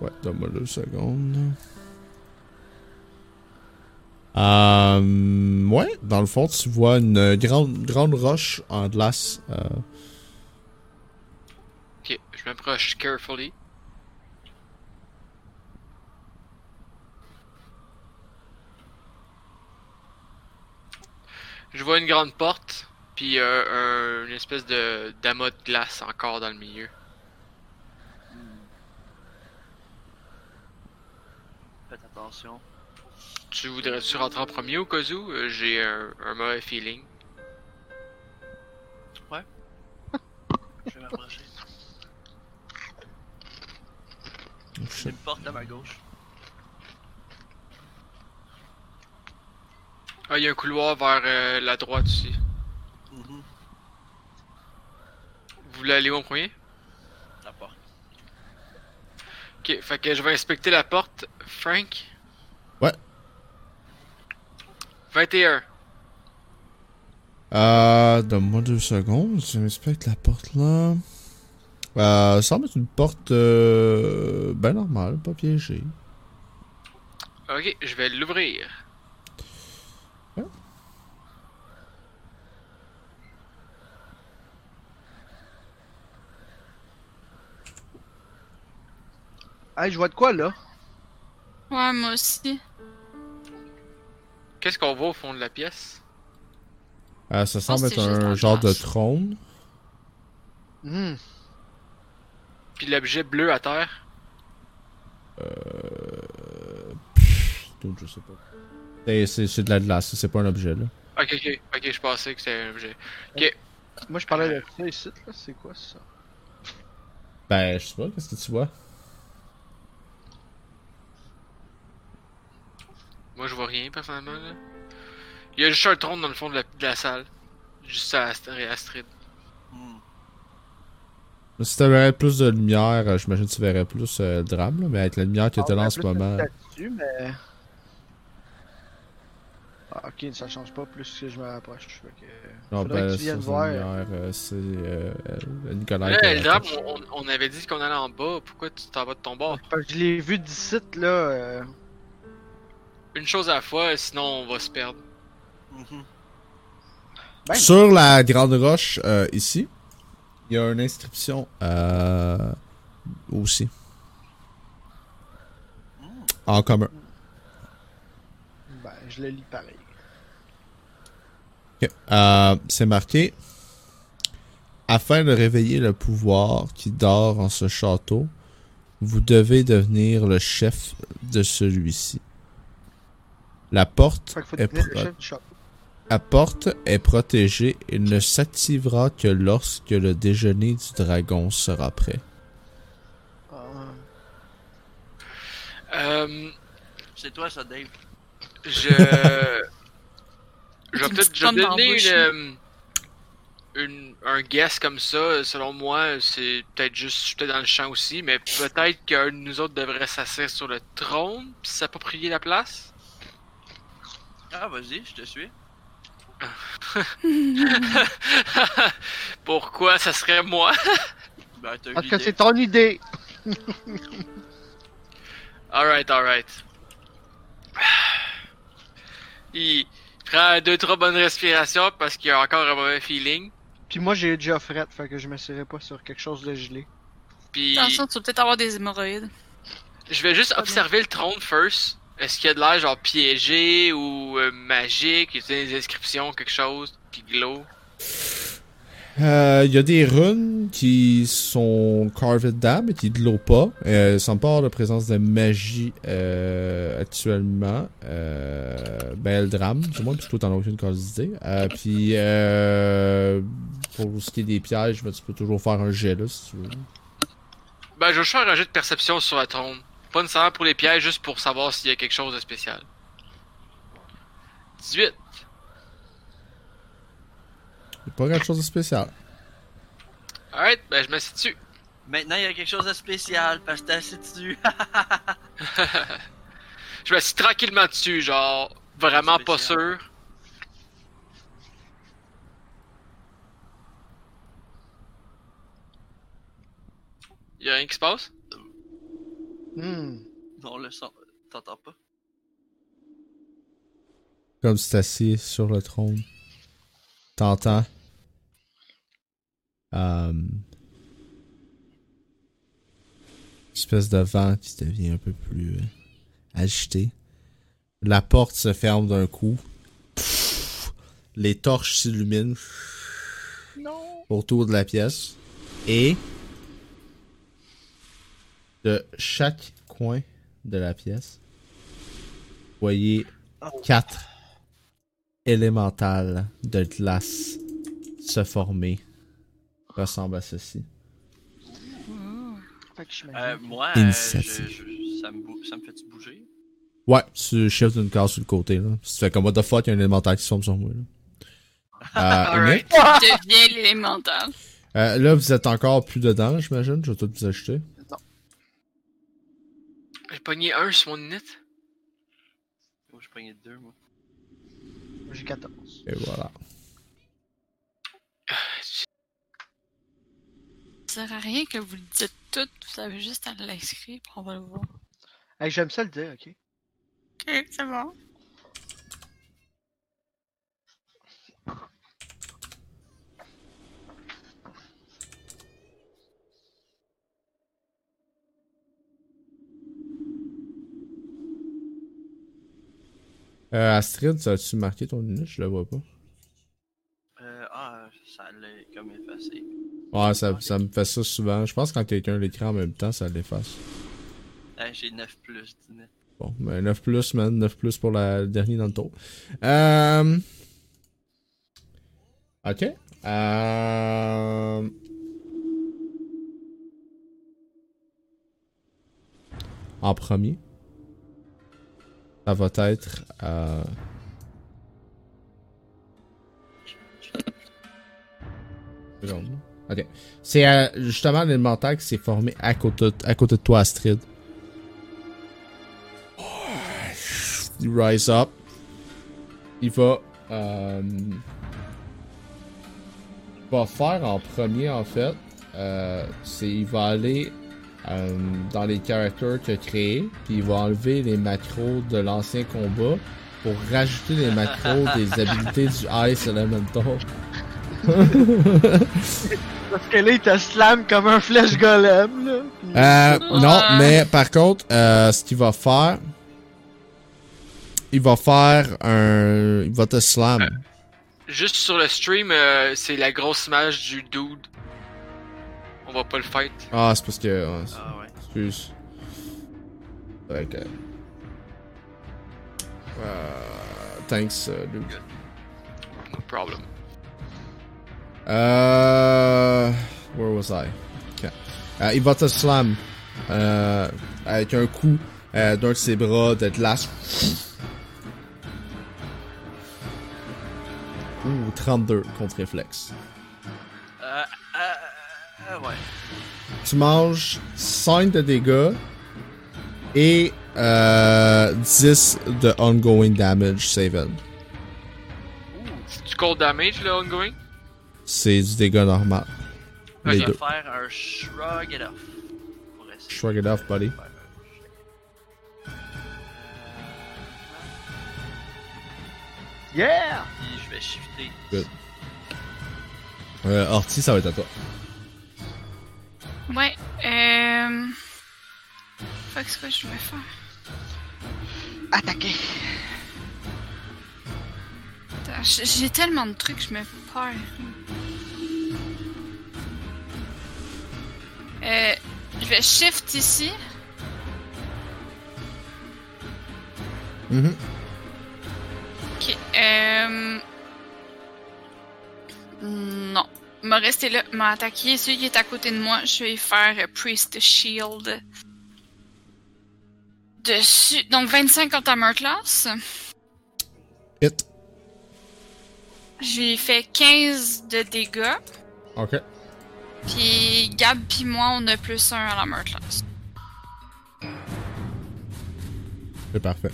Ouais, donne-moi deux secondes. Euh, ouais, dans le fond, tu vois une grande, grande roche en glace. Euh, Ok, je m'approche carefully. Je vois une grande porte, puis euh, un- une espèce de d'amas de glace encore dans le milieu. Faites attention. Tu voudrais-tu rentrer en premier au cas où? Euh, J'ai un, un mauvais feeling. (laughs) Je vais m'approcher. shit. une porte à ma gauche. Ah, il y a un couloir vers euh, la droite aussi. Mhm. Vous voulez aller où en premier? La porte. Ok, fait que je vais inspecter la porte. Frank? Ouais. 21. Euh, donne-moi deux secondes. Je m'inspecte la porte là. Euh, ça semble être une porte euh, ben normale, pas piégée. Ok, je vais l'ouvrir. Hey, je vois de quoi là? Ouais, moi aussi. Qu'est-ce qu'on voit au fond de la pièce? Euh, ça semble que être un genre de trône. Hmm. Puis l'objet bleu à terre? Donc, je sais pas. C'est- de la glace, c'est pas un objet là. Ok, ok, ok, je pensais que c'était un objet. Moi je parlais de ça ici, là. C'est quoi ça? Ben, je sais pas, qu'est-ce que tu vois? Moi, je vois rien personnellement. Là. Il y a juste un trône dans le fond de la, de la salle. Juste à Ast- Astrid. Hmm. Si t'avais plus de lumière, euh, j'imagine que tu verrais plus euh, le drame, là, mais avec la lumière que Ah, t'as là ben, en ce moment. statue, mais... Ah, ok, ça change pas plus que je me rapproche. Fait que... Non, Faudrait ben, que tu viennes voir. euh, c'est euh, euh, Nicolas. Là, qui le drame, on, on avait dit qu'on allait en bas. Pourquoi tu t'en vas de ton bord? Parce que je l'ai vu d'ici, là. Une chose à la fois, sinon on va se perdre. Mhm. Ben- Sur la grande roche, euh, ici, il y a une inscription euh, aussi. En commun. Ben, je le lis pareil. Euh, c'est marqué Afin de réveiller le pouvoir qui dort en ce château, vous devez devenir le chef de celui-ci. La porte, est pro- la porte protégée et ne s'activera que lorsque le déjeuner du dragon sera prêt. Ah. Euh, C'est toi ça, Dave. je. (laughs) je vais peut-être donner une, euh, une- un guess comme ça. Selon moi, c'est peut-être juste. Peut-être dans le champ aussi, mais peut-être qu'un de nous autres devrait s'asseoir sur le trône puis s'approprier la place. Ah, vas-y, je te suis. (laughs) Pourquoi ça serait moi? (laughs) Ben, t'as Parce que l'idée. c'est ton idée. (laughs) Alright, alright. (sighs) Il prend deux, trois bonnes respirations parce qu'il a encore un mauvais feeling. Puis moi, j'ai déjà fret, fait que je me serais pas sur quelque chose de gelé. Puis Attention, tu vas peut-être avoir des hémorroïdes. je vais juste observer le trône first. Est-ce qu'il y a de l'air genre piégé ou euh, magique? Y a des inscriptions, quelque chose qui glow? Euh, Il y a des runes qui sont carved dedans, mais qui ne l'ont pas. Euh, pas avoir de présence de magie euh, actuellement. Euh, ben, le drame, du moins, puisque toi, t'en as aucune cause d'idée. Euh, puis, euh, pour ce qui est des pièges, ben, tu peux toujours faire un jet, là, si tu veux. Ben, je vais juste faire un jet de perception sur la trône. Pas nécessairement pour les pièges, juste pour savoir s'il y a quelque chose de spécial. 18. Il n'y a pas grand chose de spécial. Alright, ben je m'assieds dessus. Maintenant, il y a quelque chose de spécial parce que t'es assis dessus. (laughs) (laughs) Je m'assieds tranquillement dessus, genre vraiment pas sûr. Y'a rien qui se passe? Hmm. Non, le son. T'entends pas? Comme c'est assis sur le trône. T'entends? Euh, espèce de vent qui devient un peu plus euh, agité. La porte se ferme d'un coup. Pfff. Les torches s'illuminent autour de la pièce. Et de chaque coin de la pièce, vous voyez quatre élémentales de glace se former. Ressemble à ceci. Fait que j'imagine Euh, moi, euh, je, je- ça me, ça me fait-tu bouger? Ouais, tu shifts une case sur le côté, là. Tu fais comme what the fuck, il y a un élémentaire qui se forme sur moi, là. Euh, (laughs) Alright. Nick? (laughs) Deviens l'élémental. Euh, là, vous êtes encore plus dedans, j'imagine. Je vais tout vous acheter. J'ai pogné un sur mon init. Moi, je pognais deux, moi. J'ai 14. Et voilà. Ça sert à rien que vous le dites tout, vous avez juste à l'inscrire, puis on va le voir. Hey, j'aime ça le dire, ok? Ok, c'est bon. Euh, Astrid, as-tu marqué ton unit? Je le vois pas. Euh, ah, ça l'a comme effacé. Ouais, ça, ça me fait ça souvent. Je pense que quand quelqu'un l'écrit en même temps, ça l'efface. Euh, J'ai 9 plus. Bon, ben 9 plus, man. 9 plus pour la, le dernier dans le tour. Euh... Ok. Euh... En premier. Ça va être... Euh... Seconde. Ok. C'est euh, justement l'élémentaire qui s'est formé à côté, de- à toi, Astrid. Il rise up. Il va. Euh, il va faire en premier en fait. Euh, c'est il va aller euh, dans les characters qu'il a créés, puis il va enlever les macros de l'ancien combat pour rajouter les macros des (laughs) habilités du Ice Elemental. (laughs) Parce que là, il te slam comme un flèche golem, là. Euh, non, mais par contre, euh, ce qu'il va faire, il va faire un, il va te slam. Juste sur le stream, euh, c'est la grosse image du dude. On va pas le fight. Ah, c'est parce que, ouais, Ah ouais. excuse. Que- Euh, thanks, euh, Luke. No problem. Euh, where was I? Ok. Euh, il va te slam euh, avec un coup euh, d'un de ses bras de glace. Ouh, 32 contre réflexe. Euh, euh, euh, ouais. Tu manges 5 de dégâts et euh, 10 de ongoing damage saving. C'est du cold damage, le ongoing? C'est du dégât normal. Les Je vais deux. faire un shrug it off. Shrug it off, buddy. Yeah! Puis je vais shifter. Good. Euh, Orti, ça va être à toi. Ouais, euh. Quoi que je vais faire? Attaquer! J'ai tellement de trucs, je me perds. Euh, je vais shift ici. Mhm. Ok, euh... Non. M'a resté là, m'a attaqué. Celui qui est à côté de moi, je vais faire euh, Priest Shield. Dessus. Donc 25 contre Armor Class. Hit. J'ai fait 15 de dégâts. Ok. Puis Gab puis moi, on a plus 1 à l'Armor Class. C'est parfait.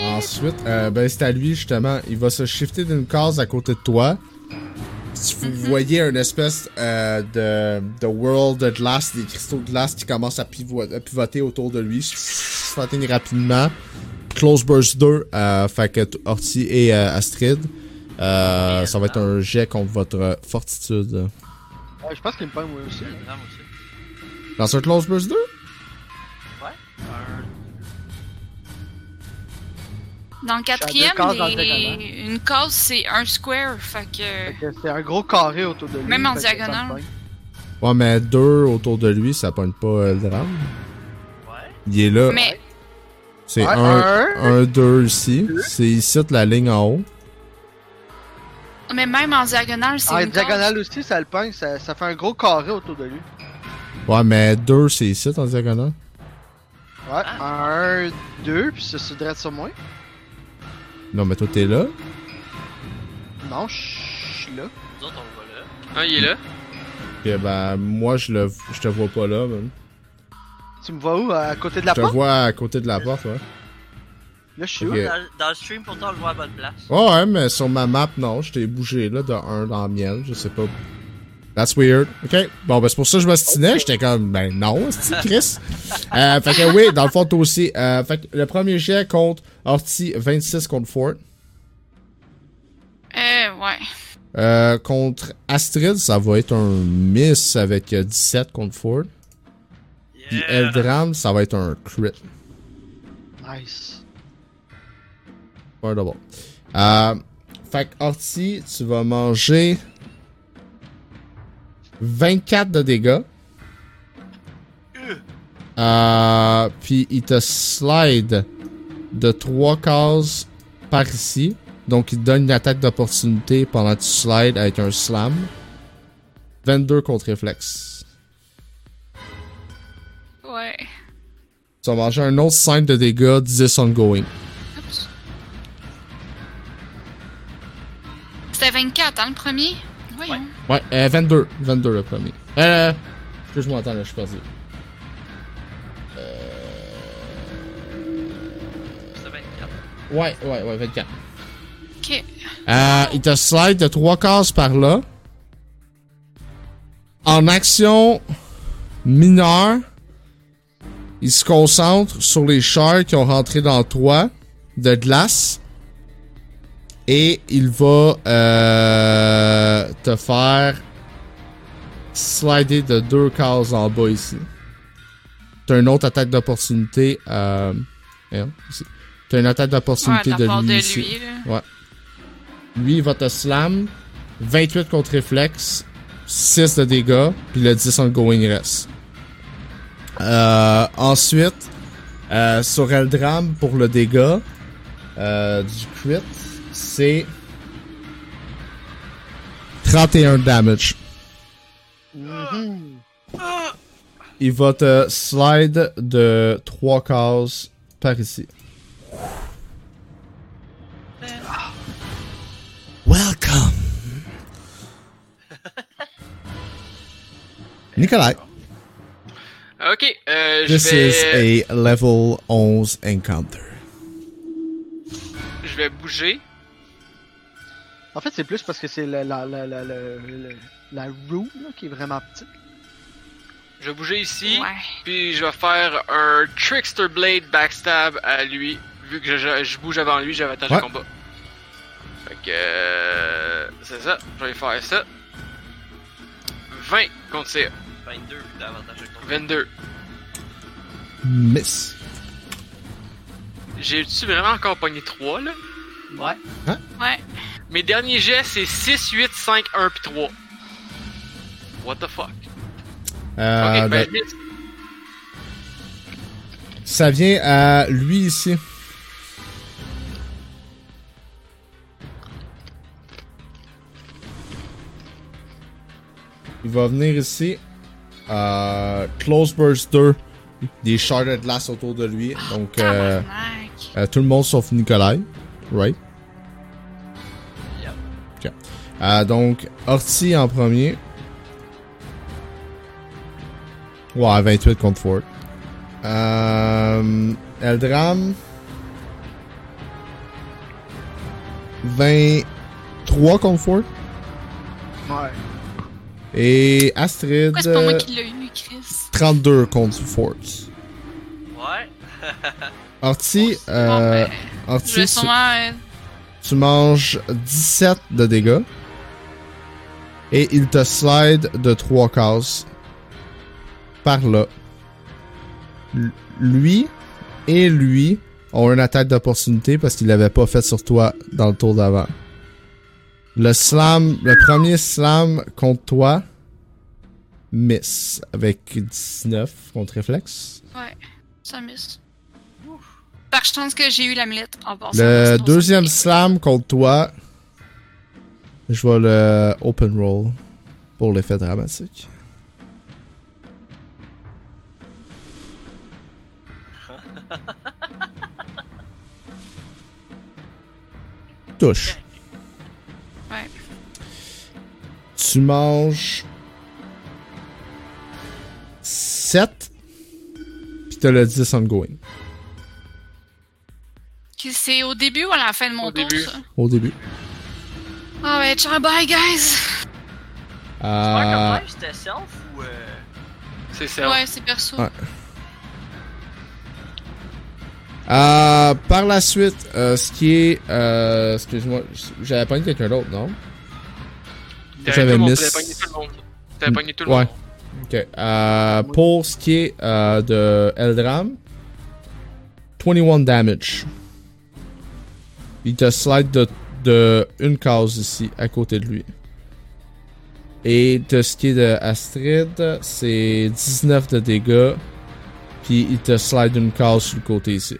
Ensuite, euh, ben c'est à lui justement. Il va se shifter d'une case à côté de toi. Vous Mhm. voyez une espèce euh, de, de world de glace, des cristaux de glace qui commencent à, pivo- à pivoter autour de lui, se atteignent rapidement. Close Burst 2, euh, fait que Orti et euh, Astrid, euh, ça va être un jet contre votre fortitude. Ouais, je pense qu'il me pogne moi aussi. Dans un Close Burst 2? Ouais. Un. Dans le deux quatrième, cases dans le les- diagonale. une case c'est un square, fait que. C'est un gros carré autour de lui. Même en diagonale. Ouais, mais 2 autour de lui, ça pogne pas euh, le drame. Ouais. Il est là. Mais C'est Ouais, 1, 2 ici. C'est ici la ligne en haut. Mais même en diagonale, c'est En une diagonale aussi, ça le pogne. Ça, ça fait un gros carré autour de lui. Ouais, mais 2 c'est ici en diagonale. Ouais, Ah. un, deux, puis ça se dresse sur moi. Non, mais toi t'es là. Non, je suis là. Nous autres, on le voit là. Ah, il est là? Pis ben, moi je le je te vois pas là, man. Tu me vois où? À côté de la Je te porte? vois à côté de la porte, ouais. Là, je suis Ok. où? Dans, dans le stream, pourtant, on le voit à bonne place. Ouais, ouais, mais sur ma map, non, je t'ai bougé là de 1 dans la mienne, je sais pas. That's weird. Ok. Bon, ben c'est pour ça que je m'ostinais. J'étais comme, ben non, c'est Chris? (laughs) euh, fait que oui, dans le fond, toi aussi. Euh, fait que le premier jet contre Orti, 26 contre Fort. Euh, ouais. Euh, contre Astrid, ça va être un miss avec euh, 17 contre Ford. Puis Yeah. Eldram, ça va être un crit. Nice. Pas double. Euh, fait que Orti, tu vas manger 24 de dégâts. Euh, puis il te slide de 3 cases par ici. Donc il te donne une attaque d'opportunité pendant que tu slides avec un slam. 22 contre réflexe. Ouais. Tu vas manger un autre 5 de dégâts, 10 ongoing. Oups. C'était 24, hein, le premier? Voyons. Ouais, euh, 22. 22 le premier. Euh, excuse-moi, attends, là, je suis perdu. C'est Ouais, ouais, ouais, 24. Ok. Euh, il te slide de 3 cases par là. En action mineure, il se concentre sur les chars qui ont rentré dans le toit de glace. Et il va euh, te faire slider de deux cases en bas ici. T'as une autre attaque d'opportunité. Euh, ici. T'as une attaque Ouais, d'opportunité de de lui de ici. lui, là. Lui, il va te slam. 28 contre réflexe. 6 de dégâts. Puis le 10 ongoing reste. Euh, ensuite, euh, sur Eldram, pour le dégât euh, du crit, c'est 31 damage. Il va te slide de 3 cases par ici. Welcome. (laughs) Nikolai, Ok, euh, je this vais, is a level 11 encounter. je vais bouger. En fait, c'est plus parce que c'est la, la, la, la, la, la- la roue là, qui est vraiment petite. Je vais bouger ici. Ouais. Puis je vais faire un Trickster Blade backstab à lui. Vu que je, je- je bouge avant lui, j'avais attache Ouais. de combat. Fait que. euh, c'est ça. Je vais faire ça. 20 contre CA. 22, davantage de contre. 22. Miss. J'ai-tu vraiment encore pogné 3 là? Ouais. Ouais. Mes derniers jets, c'est 6, 8, 5, 1 puis 3. What the fuck? Euh, ok, ben miss. Ça vient à lui ici. Il va venir ici. Euh, Close Burst 2. Des shards de glace autour de lui. Donc, euh, euh, tout le monde sauf Nikolai. Right? Yep. Ok. Euh, donc, Orti en premier. Ouais, 28 contre Ford. Euh, Eldram. 23 contre Ford. Ouais. Et Astrid, Pourquoi c'est pas moi euh, qui l'ai eu, Chris? 32 contre Force. Ouais. (laughs) Orti, Bon, euh, ben, Orti, tu, manges 17 de dégâts. Et il te slide de 3 cases. Par là. L- Lui et lui ont une attaque d'opportunité parce qu'il l'avait pas fait sur toi dans le tour d'avant. Le slam, le premier slam contre toi, miss avec 19 contre réflexe. Ouais, ça miss. Par chance que j'ai eu l'amulette en passant. Le deuxième slam contre toi, je vais le open roll pour l'effet dramatique. (laughs) Touche. Tu manges 7 puis t'as le 10 ongoing C'est au début ou à la fin de mon Au tour, début. ça? au début. Ah ouais, ciao, bye, guys! Ouais, Euh, c'était self ou. Euh... C'est ça? Ouais, c'est perso. Ouais. Euh, par la suite, euh, ce qui est... Euh, Excuse-moi, j'avais pogné quelqu'un d'autre, non? J'avais tout le monde, miss. T'avais pogné tout le monde. T'avais pogné tout le Ouais. monde. Ok. Euh, pour ce qui est euh, de Eldram, 21 damage. Il te slide de, de une case ici, à côté de lui. Et de ce qui est de Astrid, c'est 19 de dégâts. Puis il te slide une case sur le côté ici.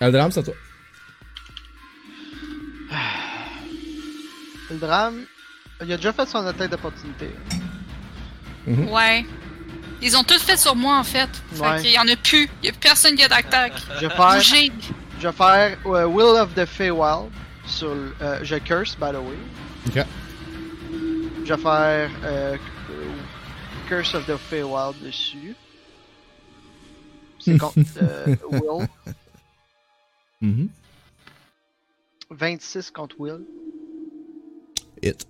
Eldram, c'est à toi. Le drame, il a déjà fait son attaque d'opportunité. Ouais. Ils ont tous fait sur moi, en fait. Qu'il y en a plus. Il y a plus personne qui a d'attaque. Je vais faire, Bougez. je vais faire euh, Will of the Feywild sur le- euh, je curse by the way. Ok. Je vais faire euh, Curse of the Feywild dessus. C'est contre (laughs) euh, Will. Mhm. 26 contre Will. Hit.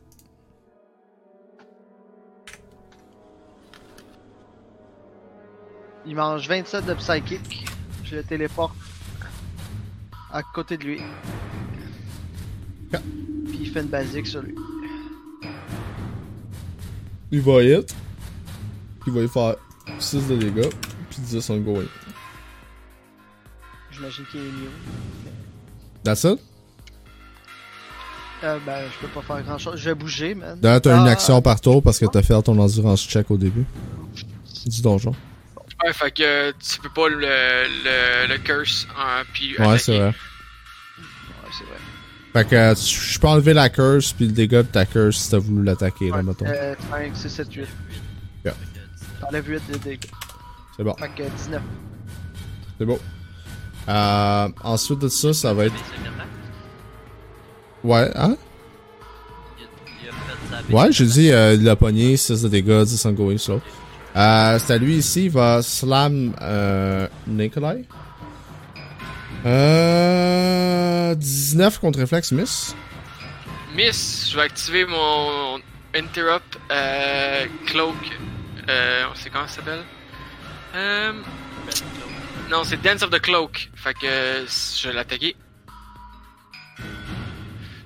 Il mange 27 de psychic. Je le téléporte à côté de lui. Ah. Puis il fait une basique sur lui. Il va hit. Il va y faire 6 de dégâts. Puis 10 ongoing. J'imagine qu'il est mieux. That's it? Euh, ben, je peux pas faire grand chose. Je vais bouger, man. D'ailleurs, t'as une Ah, action par tour parce que t'as fait ton endurance check au début. Du donjon. Ouais, fait que euh, tu peux pas le, le, le curse hein, puis Ouais, c'est vrai. Ouais, c'est vrai. Fait que euh, tu- je peux enlever la curse puis le dégât de ta curse si t'as voulu l'attaquer, là, Ouais, mettons. euh, 5, 6, 7, 8. Yeah. T'enlèves 8 de dégâts. C'est bon, Fait que 19. c'est beau. Euh, ensuite de ça, ça va être. Hein? Ouais, hein? Ouais, j'ai dit, euh, il a pogné 6 de dégâts, 10 ongoing slow. Euh, c'est à lui ici, il va slam euh, Nikolai. Euh, 19 contre réflexe, miss. Miss, je vais activer mon Interrupt euh, Cloak. Euh, c'est comment ça s'appelle? Euh, non, c'est Dance of the Cloak. Fait que euh, je vais l'attaquer.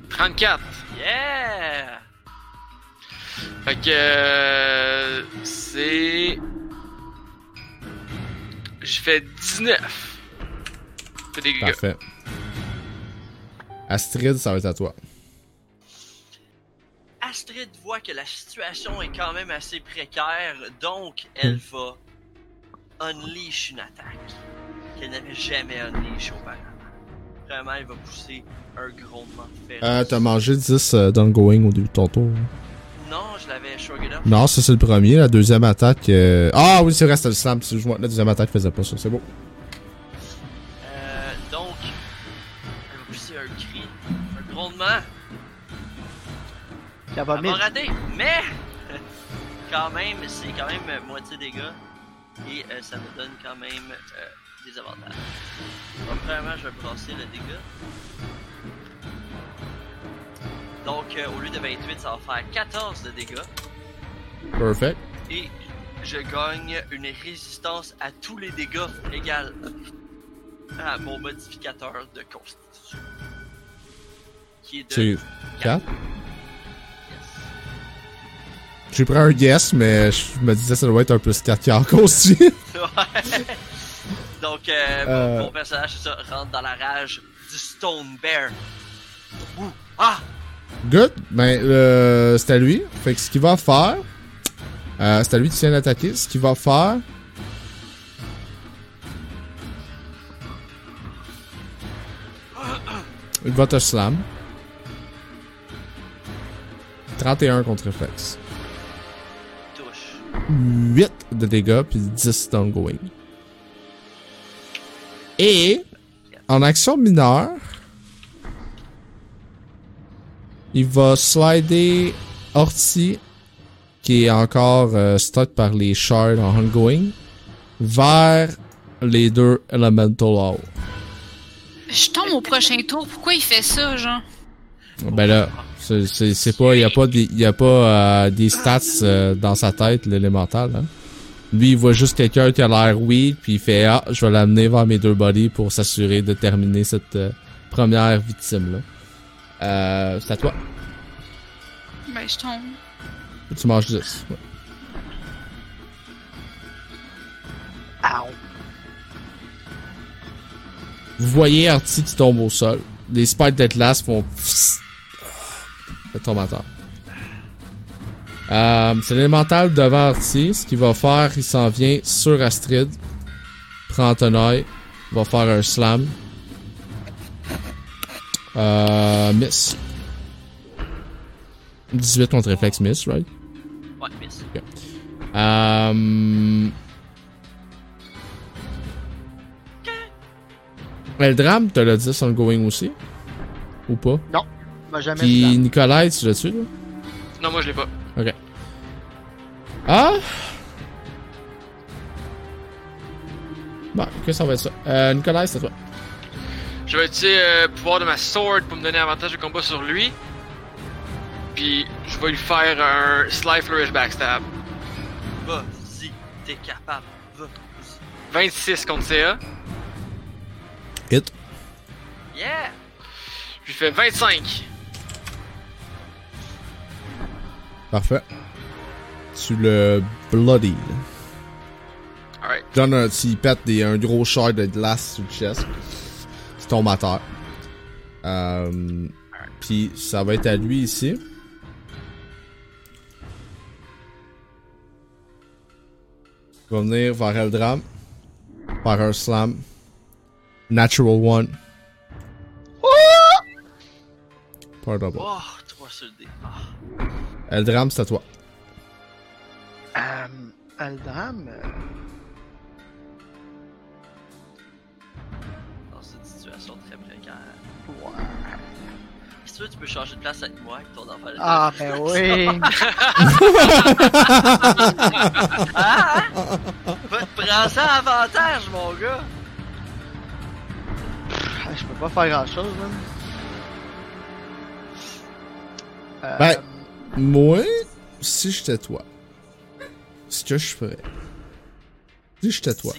34. Yeah! Fait que euh, c'est. Je fais 19 de dégâts. Parfait. Astrid, ça va être à toi. Astrid voit que la situation est quand même assez précaire, donc elle va unleash une attaque qu'elle n'avait jamais unleash auparavant. Vraiment, elle va pousser un grondement féroce. Euh, t'as mangé 10 euh, d'ongoing au début de ton tour. Non, je l'avais shrugged up. Non, ça c'est le premier. La deuxième attaque. euh, Ah oui, c'est vrai, c'était le slam. La deuxième attaque faisait pas ça. C'est beau. Euh, donc, elle va pousser un cri, un grondement. Ça va Elle mille. va rater, mais (laughs) quand même, c'est quand même euh, moitié dégâts et euh, ça me donne quand même euh, des avantages. Donc, premièrement, je vais brasser le dégât. Donc, euh, au lieu de 28, ça va faire 14 de dégâts. Perfect. Et je gagne une résistance à tous les dégâts égale à mon modificateur de constitution. Qui est de C'est 4. Yes. J'ai pris un guess, mais je me disais ça doit être un plus 4 qui en aussi. Ouais. Donc, euh, mon- Euh. mon personnage, ça, rentre dans la rage du Stone Bear. Ouh. Ah! Good. Ben, euh, c'est à lui. Fait que ce qu'il va faire. Euh, c'est à lui qui tient d'attaquer. Ce qu'il va faire. Il va te slam. 31 contre réflexe. Touche. 8 de dégâts, puis 10 d'ongoing. Et, en action mineure, il va slider Orti, qui est encore euh, par les shards en ongoing, vers les deux Elemental Hall. Je tombe au prochain tour. Pourquoi il fait ça, genre? Ben là, c'est- pas, y a pas des, y a pas euh, des stats euh, dans sa tête, l'élémental. Hein. Lui, il voit juste quelqu'un qui a l'air weak, puis il fait ah, je vais l'amener vers mes deux bodies pour s'assurer de terminer cette euh, première victime là. Euh, c'est à toi. Ben, je tombe. Tu manges 10. Ouais. Ow. Vous voyez Artie qui tombe au sol. Les spikes glace font. Ça tombe à terre. Euh, c'est l'élémental devant Artie. Ce qu'il va faire, il s'en vient sur Astrid. Prend un œil. Va faire un slam. Euh, miss. 18 contre réflexe miss, right? Ouais, miss. Euh... Le drame, t'as le 10 ongoing aussi? Ou pas? M'a jamais Puis Nicolas, tu l'as-tu, là? Non, moi je l'ai pas. Ah! Bon, que ça va être ça. Euh, Nicolas, c'est toi. Je vais utiliser le pouvoir de ma sword pour me donner avantage de combat sur lui. Puis je vais lui faire un Sly Flourish Backstab. Vas-y, t'es capable. Vas-y. 26 contre CA. Hit. Yeah! Je lui fais 25. Parfait. Tu le bloody. Alright. Donne un petit pète des, un gros shard de glace sur le chest. Tu tombes à terre. Euh, Puis ça va être à lui ici. Il va venir vers Eldram. Faire un slam. Natural one. Double. Oh, 3 sur le dé. Ah. Eldram, c'est à toi. Euh, Aldram, euh, Si tu veux, tu peux changer de place avec moi, avec ton enfant. Ah, ben oui. (laughs) Ah! hein? Prends ça à avantage, mon gars! Ah, Je peux pas faire grand chose, man. Euh, Ben, Moi, si j'étais toi, ce que je ferais, si j'étais toi,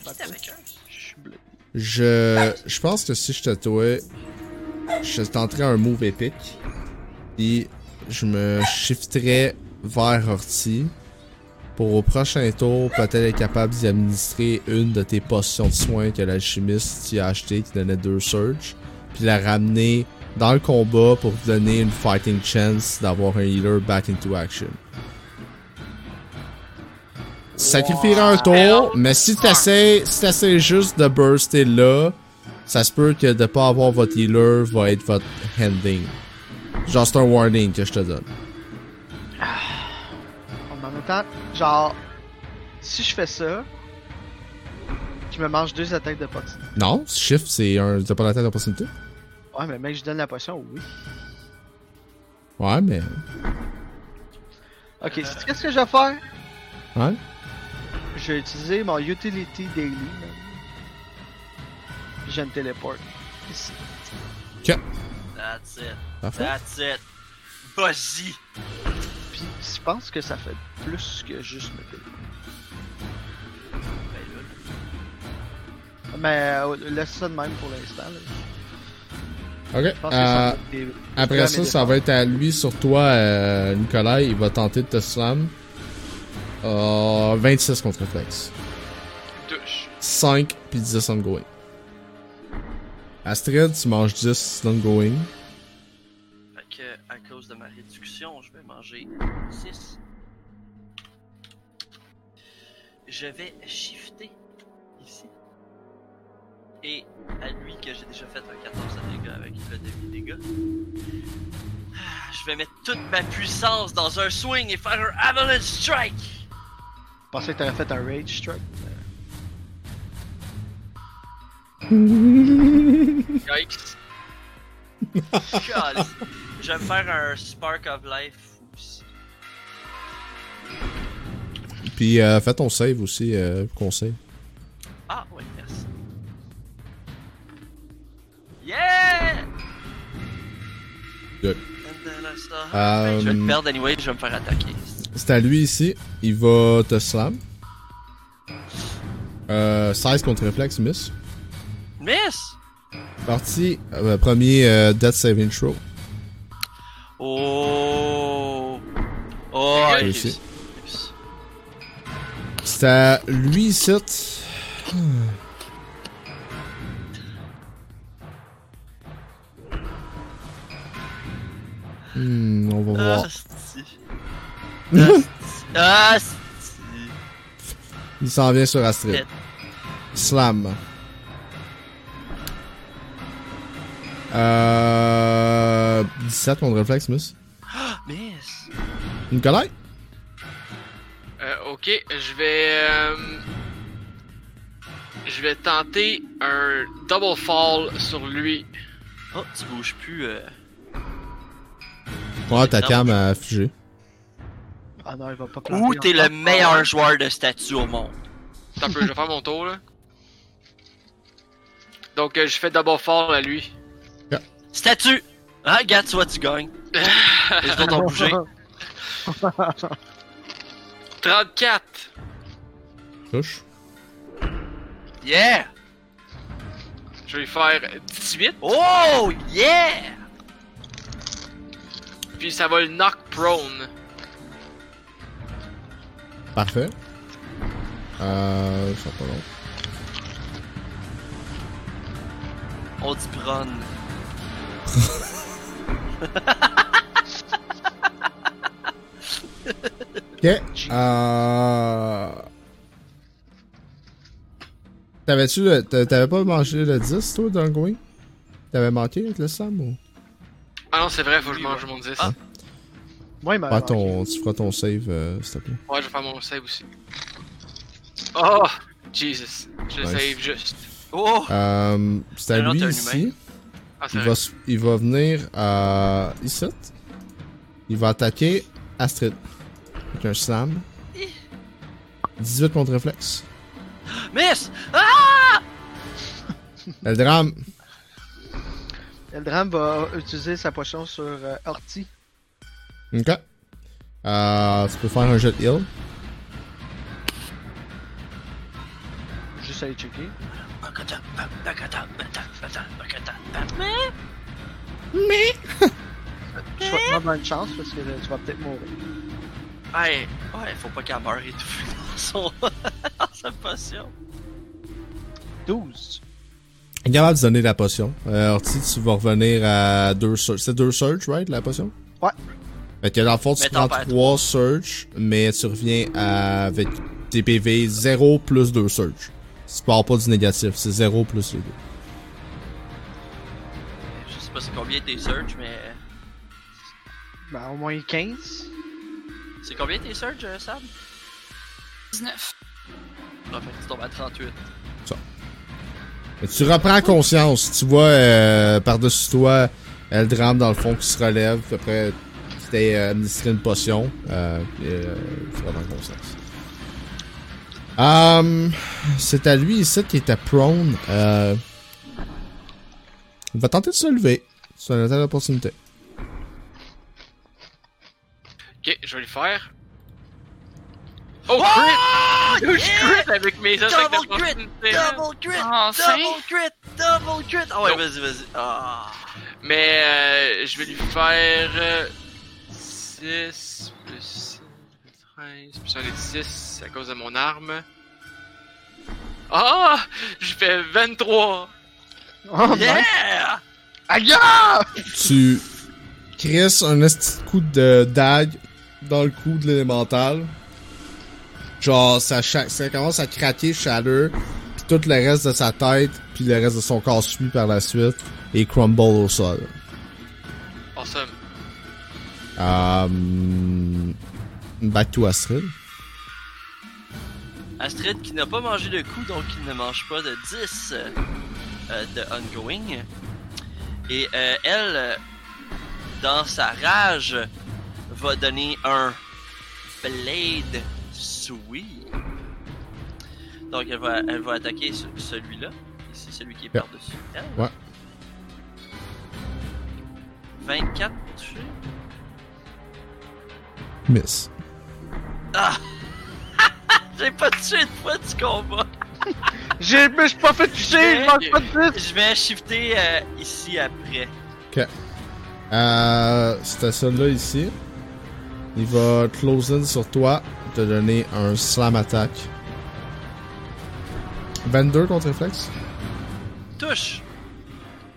je, je pense que si j'étais toi, je tenterais un move épique, et je me shifterais vers Orti pour au prochain tour peut-être être capable d'y administrer une de tes potions de soins que l'alchimiste t'y a acheté qui donnait deux surges, puis la ramener dans le combat pour te donner une fighting chance d'avoir un healer back into action. Tu sacrifierais un tour, mais si t'essaies, si juste de burster là, ça se peut que de pas avoir votre healer va être votre ending. Genre c'est un warning que je te donne. En même temps, genre, si je fais ça, je me mange deux attaques d'opportunité. Non, shift c'est un, t'as pas la tête d'opportunité? Ouais, mais mec, je donne la potion, oui. Ouais, mais, Ok, qu'est-ce que je vais faire? ouais. Je vais utiliser mon utility daily. Je me téléporte. Ici. Ok, That's it. parfait. That's it. Vas-y! Puis je pense que ça fait plus que juste me payer. Ben là, Mais euh, laisse ça de même pour l'instant. là. Ok. Euh, ça des- après ça, ça va être à lui sur toi, euh, Nicolas. Il va tenter de te slam. Euh, 26 contre réflexe. Touche. 5 puis 10 ongoing. Astrid, tu manges 10 ongoing. Fait que, à cause de ma réduction, je vais manger 6. Je vais shifter ici. Et à lui que j'ai déjà fait un 14 de dégâts avec le demi-dégâts. Je vais mettre toute ma puissance dans un swing et faire un avalanche strike! Je pensais que t'aurais fait un rage strike. Yikes. God. Je vais me faire un spark of life aussi. Puis euh, fais ton save aussi, euh, conseil. Ah, ouais, merci. Yeah! Good. Euh, Je vais le perdre anyway, je vais me faire attaquer. C'est à lui ici. Il va te slam. Euh, 16 contre réflexe, miss. Miss! Parti. euh, premier euh, Death Saving Throw. Oh! Oh, réussi. C'est à lui ici. Hmm, on va voir. Ah. Ah. Ah. Il s'en vient sur Astrid. Slam. Euh... 17 contre réflexe, miss. Ah, Miss! Nicolas? Euh, ok, je vais. euh, je vais tenter un double fall sur lui. Oh, tu bouges plus. Euh... Ouais, ta cam a figé. Ah non, il va pas planter. Ou t'es le meilleur joueur de statue au monde. Attends un peu, je vais faire mon tour là. Donc, euh, je fais double fall à lui. Statue! Ah, regarde, tu vois, tu gagnes. (laughs) Les autres ont bougé. 34! Touche. Yeah! Je vais lui faire 18, Oh, yeah! puis ça va le knock prone. Parfait. Euh... Ça pas long. On dit prone. Ok. Euh... T'avais-tu le... t'a- T'avais pas mangé le 10, toi, d'ongoing? T'avais manqué avec le Sam ou? Ah non, c'est vrai, faut que je mange mon 10. Ah. Moi, il m'a ton... Tu feras ton save, euh, s'il te plaît. Ouais, je vais faire mon save aussi. Oh! Jesus. Je le Nice. save juste. Oh! Euh... C'est à lui ici. Ah, Il va, s- il va venir à ici. Il va attaquer Astrid. Avec un slam. 18 contre réflexe. Miss! Ah! Le drame. (laughs) Eldram va utiliser sa potion sur euh, Horty. Ok. Euh, tu peux faire un jet de heal. Juste aller checker. (laughs) Je vais te demander une chance parce que tu vas peut-être mourir. Hey, ouais, faut pas qu'elle meure étouffée (laughs) dans son. dans sa potion. 12. Capable de donner la potion. Euh, Orti, tu vas revenir à deux search. C'est deux search, right, la potion? Ouais. Fait que dans le fond, tu Mais prends t'en perds trois search, mais tu reviens à- avec tes PV 0 plus 2 search. Tu pars pas du négatif, c'est 0 plus les deux. Je sais pas c'est combien tes search, mais. Ben, au moins 15. C'est combien tes search, euh, Sam? 19. En fait, tu tombes à 38. Mais tu reprends conscience. Tu vois euh, par-dessus toi Eldram dans le fond qui se relève. Puis après, tu t'es euh, administré une potion. Euh, puis, euh, tu reprends conscience. Um, c'est à lui ici qui était prone. Euh, il va tenter de se lever. C'est une telle opportunité. Ok, je vais le faire. Oh, crit! Oh! Je crit avec mes attaques Double crit! Double crit! Enfin. Double crit! Double crit! Ah ouais, vas-y, vas-y. Ah. Mais euh, je vais lui faire euh, 6 plus 6, 13, plus un des 10 à cause de mon arme. Ah! Je fais 23! Oh. Yeah! Aïe! Tu crisses un de coup de dague dans le cou de l'élémental. Genre, ça, ça commence à craquer Shatter, puis tout le reste de sa tête, puis le reste de son corps suit par la suite, et crumble au sol. Awesome. Um, back to Astrid. Astrid qui n'a pas mangé de coup, donc il ne mange pas de 10 euh, de ongoing. Et euh, elle, dans sa rage, va donner un Blade Sweep. Donc elle va, elle va attaquer ce- celui-là. Ici, celui qui est par-dessus elle. Ouais. 24 touché. Miss. Ah! (laughs) J'ai pas tué une fois du combat. (laughs) J'ai, pas fait toucher, je mange pas de 10. Je vais shifter euh, ici après. Euh, c'était celui-là ici. Il va close in sur toi, te donner un slam attack. 22 contre réflexe. Touche!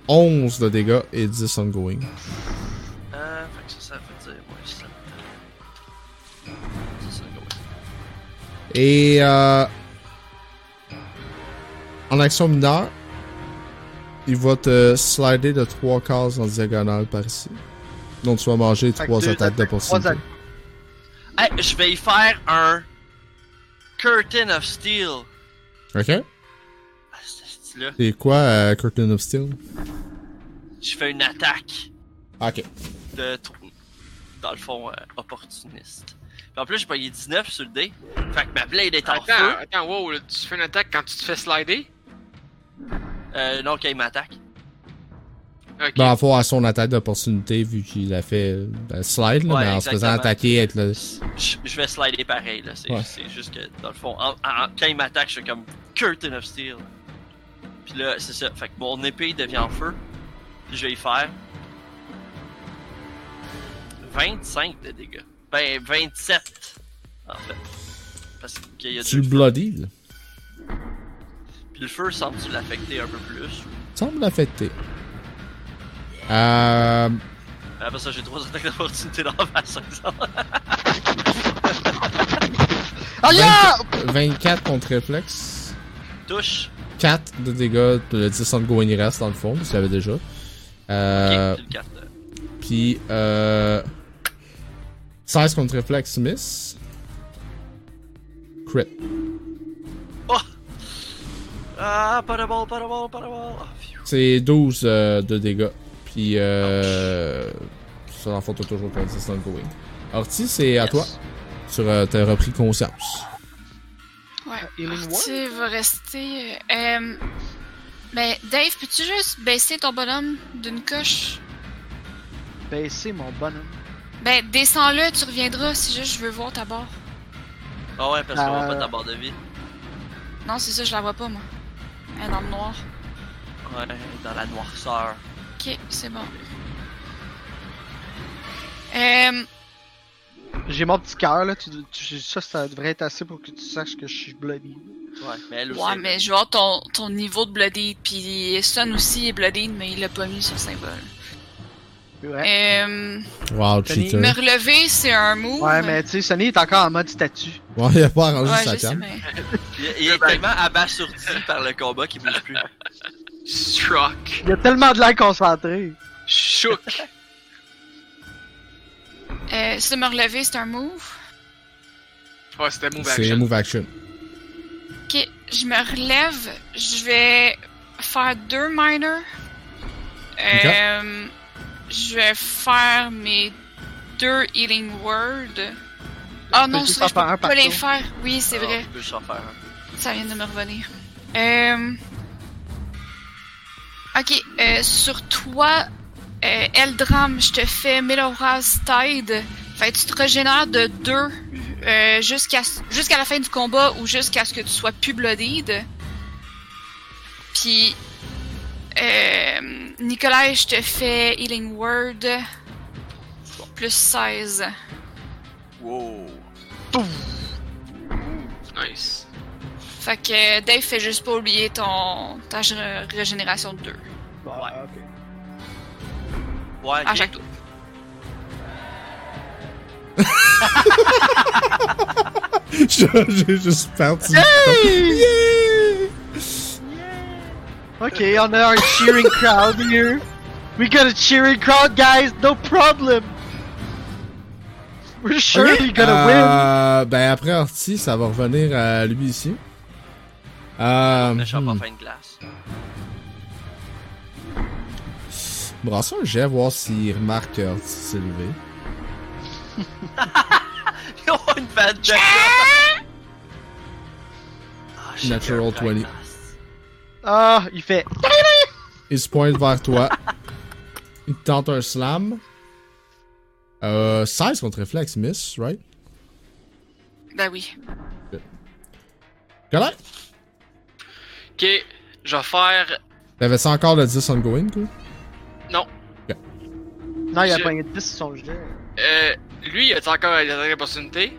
11 de dégâts et 10 ongoing. Et euh, en action mineure, il va te slider de 3 cases en diagonale par ici. Donc tu vas manger Fait que 3 deux attaques attaques, d'opportunité. trois Hey, je vais y faire un Curtain of Steel. Ok? Ah, ce style-là. C'est quoi euh, Curtain of Steel? Je fais une attaque Ok. de, dans le fond, euh, opportuniste. Puis en plus, j'ai payé 19 sur le dé. Fait que ma blade est en Attends, feu. attends, wow, là, tu fais une attaque quand tu te fais slider? Euh, non, quand il m'attaque. Ok. Ben, en fait, à son attaque d'opportunité, vu qu'il a fait euh, slide, là, Ouais, mais en se faisant attaquer avec le. Je je vais slider pareil, là. C'est Ouais. c'est juste que, dans le fond, en- en- quand il m'attaque, je suis comme Curtain of Steel. Puis là, c'est ça. Fait que mon épée devient en feu. Puis je vais y faire 25 de dégâts. Ben, 27, en fait. Parce qu'il y a Tu deux. bloody, là. Puis le feu semble-tu l'affecter un peu plus. Semble l'affecter. Euh. Après ça, j'ai trois attaques d'opportunité dans ma saison. Aïe! 20 24 contre réflexe. Touche. 4 de dégâts, le 10 ongoing reste dans le fond, tu l'avais déjà. Euh. Ok, j'ai le 4. Puis, euh. 16 contre réflexe, miss. Crit. Ah, pas de ball, pas de ball, pas de ball. Ah. C'est 12 euh, de dégâts. Puis, euh. Ça, le fond, t'as toujours ton 10 ongoing. Orti, c'est à Yes. toi. Tu as t'as repris conscience. Ouais. Word? Tu vas rester. euh, euh, ben, Dave, peux-tu juste baisser ton bonhomme d'une coche? Baisser mon bonhomme. Ben, descends-le, tu reviendras si juste je veux voir ta barre. Ah ouais, parce qu'on va Euh. pas ta barre de vie. Non, c'est ça, je la vois pas, moi. Elle est dans le noir. Ouais, dans la noirceur. Ok, c'est bon. Euh, J'ai mon petit cœur, là. Tu, tu- ça, ça devrait être assez pour que tu saches que je suis bloody. Ouais, mais elle aussi. ouais, mais je voir ton, ton niveau de Bloodied. Puis Sun aussi est Bloodied, mais il l'a pas mis sur symbole. Ouais. Euh, Wow, cheater. me relever, c'est un move. Ouais, mais tu sais, Sonny est encore en mode statut. Ouais, il a pas arrangé Ouais, sa cam. mais. Il, il est tellement abasourdi par le combat qu'il bouge plus. Struck. Il y a tellement de l'air concentré. Shook. Euh, ça, me relever, c'est un move? Ouais, c'était move C'est action. move action. Ok, je me relève. Je vais faire deux minors. Euh, je vais faire mes deux healing words. Ah peux non, je peux pas les faire. Oui, c'est Ah, vrai. Tu peux juste en faire un. Ça vient de me revenir. Euh... Ok, euh, sur toi, euh, Eldram, je te fais Meloraz Tide, Fait que tu te régénères de 2 jusqu'à jusqu'à la fin du combat ou jusqu'à ce que tu sois plus bloodied. Puis, euh, Nicolas, je te fais Healing Word. Plus 16. Wow. Nice. Fait que Dave fait juste pas oublier ton ta ré- régénération de 2 Bah, ok. Ouais, à ok. chaque tour. (laughs) J'ai juste parti. Ok, on a un cheering crowd here. We got a cheering crowd, guys. No problem. We're surely gonna win. Euh, ben après Orti, ça va revenir à lui ici. Euh, Le shop hmm. de glace. Brassons un jet, voir s'il remarque que Orti s'est levé. (laughs) Ils ont une bad de (laughs) Ah, Natural il y a un 20. Ah, il fait. (laughs) Il se pointe vers toi. Il te tente un slam. Euh, 16 contre réflexe, miss, right? Ben oui. Correct? Ok, je vais faire. T'avais ça encore le 10 ongoing, quoi? Non. Non, il a Je- pogné 10 sur son jet. Euh, lui, il a encore des attaques d'opportunité.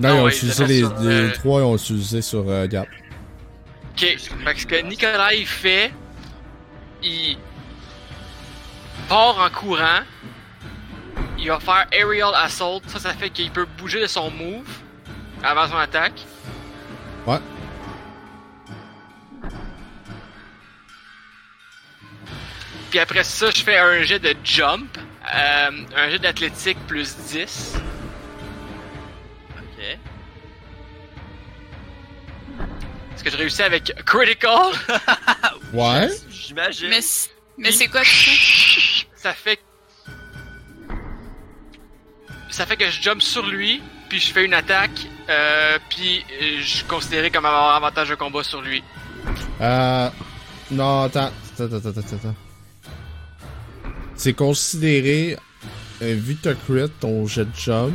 Non, ils ont ouais, utilisé il les, les euh, trois, ils ont utilisé sur euh, Gap. Ok, que ce que Nicolas il fait, il part en courant. Il va faire Aerial Assault. Ça, ça fait qu'il peut bouger de son move avant son attaque. Ouais. Puis après ça, je fais un jet de jump. euh, un jet d'athlétique plus 10. Que je réussis avec Critical? (laughs) Ouais. J'imagine. Mais, mais c'est quoi ça? ça fait ça fait que je jump sur lui puis je fais une attaque euh, puis je suis considéré comme avoir avantage de combat sur lui Euh. Non, attends. Attends, attends, attends, attends. C'est considéré. euh, vu que t'as crit ton jet de jump,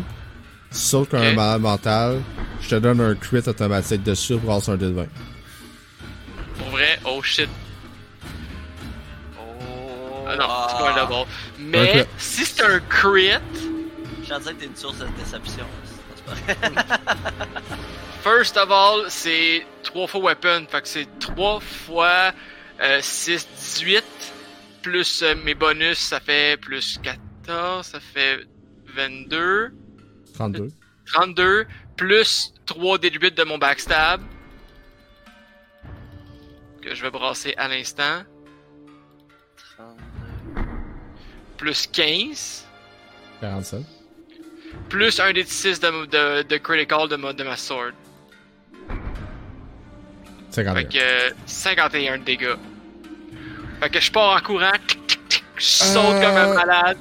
sauf qu'un Ok. malade mental, je te donne un crit automatique dessus pour avoir un dé de 20. pour vrai? Oh shit Oh. ah non c'est pas un double mais Ok. si c'est un crit Je sens que t'es une source de déception. (laughs) First of all c'est 3 fois weapon fait que c'est 3 fois euh, 6 18 plus euh, mes bonus ça fait plus 14 ça fait 22 32. 32 plus 3 déduits de mon backstab. Que je vais brasser à l'instant. Plus 15. 47. Plus un des 6 de, de, de critical de, ma- de ma sword. 51. Fait que euh, 51 de dégâts. Fait que je pars en courant. tic, tic, tic, Je saute Euh. comme un malade.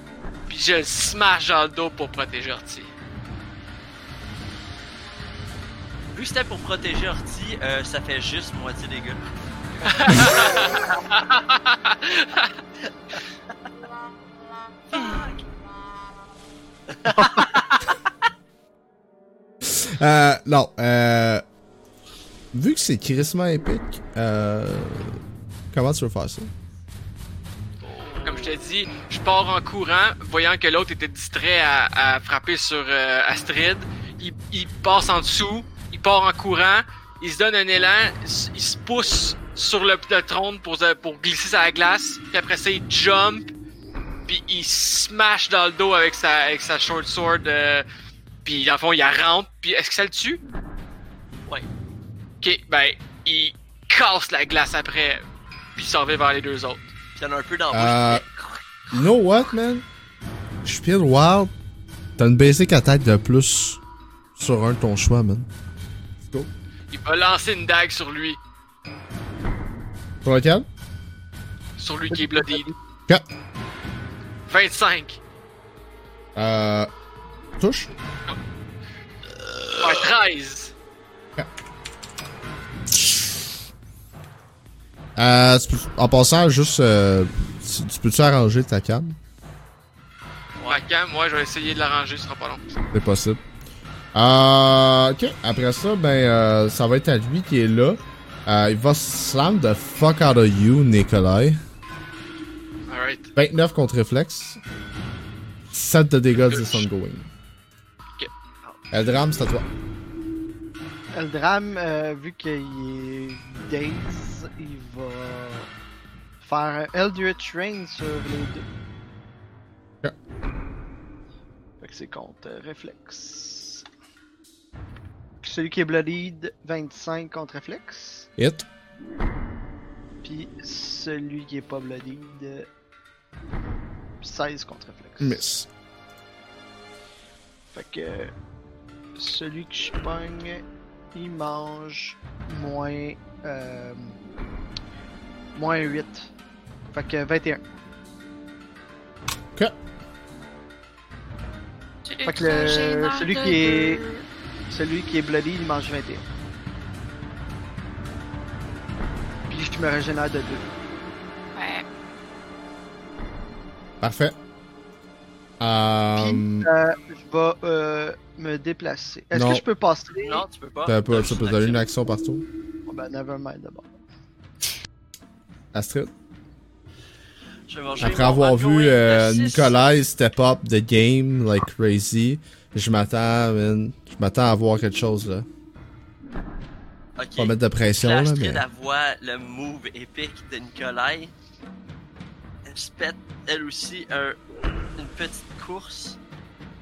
Puis je le smash dans le dos pour protéger Orti. Vu que c'était pour protéger Orti, euh, ça fait juste moitié des gars. (laughs) Euh, non, euh. Vu que c'est crissement épique, euh. Comment tu veux faire ça? Comme je t'ai dit, je pars en courant, voyant que l'autre était distrait à, à frapper sur euh, Astrid. Il, il passe en dessous, part en courant, il se donne un élan, il, il se pousse sur le, le trône pour, se- pour glisser sa glace, puis après ça il jump, puis il smash dans le dos avec sa, avec sa short sword, euh, puis dans le fond il la rentre, puis est-ce que ça le tue? Ouais. Ok, ben il casse la glace après, puis il s'en va vers les deux autres. Puis y'en a un peu dans Euh, bouche. You know what, man? Je suis wild. T'as une basic attaque de plus sur un de ton choix, man. Il va lancer une dague sur lui. Sur lequel? Sur lui qui est bloody. Ok. 25. Euh. Touche. Ouais, 13. Euh, tu peux- en passant, juste. euh, tu, tu peux-tu arranger ta canne? ma cam, moi je vais essayer de l'arranger, ce sera pas long. C'est possible. Euh, ok, après ça, ben, euh, ça va être à lui qui est là. Euh, il va slam the fuck out of you, Nikolai. Alright. 29 contre réflexe. 7 de dégâts de ongoing. Ok. Eldram, c'est à toi. Eldram, euh, vu qu'il est Daze, il va faire un Eldritch Rain sur les deux. Ok. Fait que c'est contre euh, réflexe. Celui qui est Bloodied, 25 contre réflexe. Hit. Puis celui qui est pas Bloodied, euh, 16 contre réflexe. Miss. Fait que celui que je pogne, il mange moins euh, moins 8. Fait que 21. Fait que le- celui qui est- Celui qui est bloody, il mange 21. Puis je me régénère de 2. Ouais. Parfait. Euh, Euh, je vais euh, me déplacer. Est-ce Non. que je peux passer? Non, tu peux pas. t'as pas, T'as tu peux une donner une action. partout. Oh, ben, nevermind d'abord. Astrid? Après avoir vu euh. Nikolai step up the game like crazy, je m'attends, man. Je m'attends à voir quelque chose là. Ok. Pas mettre de pression là, mais. le move épique de Nikolai. Elle se pète, elle aussi, un- une petite course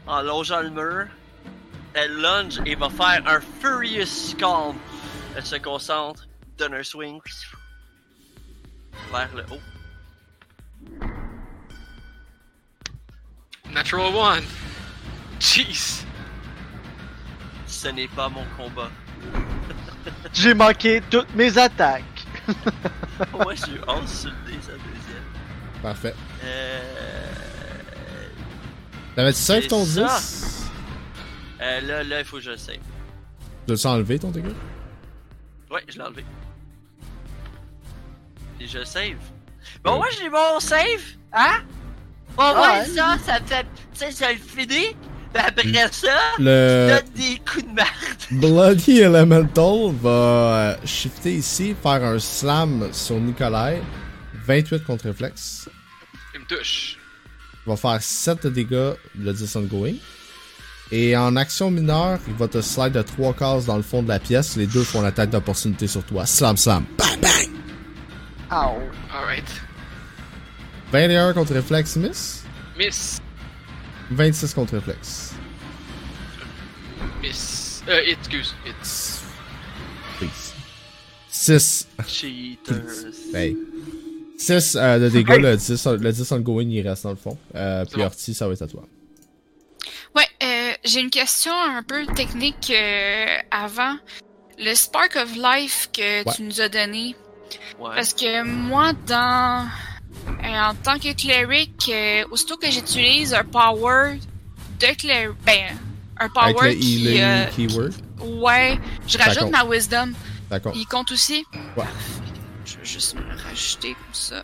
en longeant le mur. Elle lunge et va faire un Furious Scalm. Elle se concentre, donne un swing vers le haut. Natural one. Jeez. Ce n'est pas mon combat. (laughs) J'ai manqué toutes mes attaques. (laughs) Moi, j'ai eu 11 sur le dé, sa deuxième. Parfait. Euh... T'avais-tu save ton ça. 10 euh, là, là, il faut que je le save. Tu l'as enlevé ton dégât? Ouais, je l'ai enlevé. Et je save. Bon, moi j'ai mon save, hein? Bon, Ah, ouais, ouais. ça, ça me fait. Tu sais, ça le finit. Après ça, Le donne des coups de merde. (laughs) Bloody Elemental va euh, shifter ici, faire un slam sur Nikolai. 28 contre réflexe. Il me touche. Il va faire 7 de dégâts, le 10 ongoing. Et en action mineure, il va te slide de 3 cases dans le fond de la pièce. Les deux font l'attaque d'opportunité sur toi. Slam, slam. Bang, bang. Ow. Alright. 21 contre réflexe, miss. Miss. 26 contre réflexe. Miss. Euh, hit, excuse. Hit. Please. 6. Cheaters. Hey. 6 euh, de dégâts, le 10, le 10 ongoing, il reste dans le fond. Euh, puis bon. Orti, ça va être à toi. Ouais, euh, j'ai une question un peu technique euh, avant. Le Spark of Life que Ouais. tu nous as donné. Ouais. Parce que moi, dans. euh, en tant que cleric, euh, aussitôt que j'utilise un power de cleric. Ben, un Avec power le qui. euh, keyword. ouais, je rajoute ma wisdom. D'accord. Il compte aussi? Ouais. Je vais juste me le rajouter comme ça.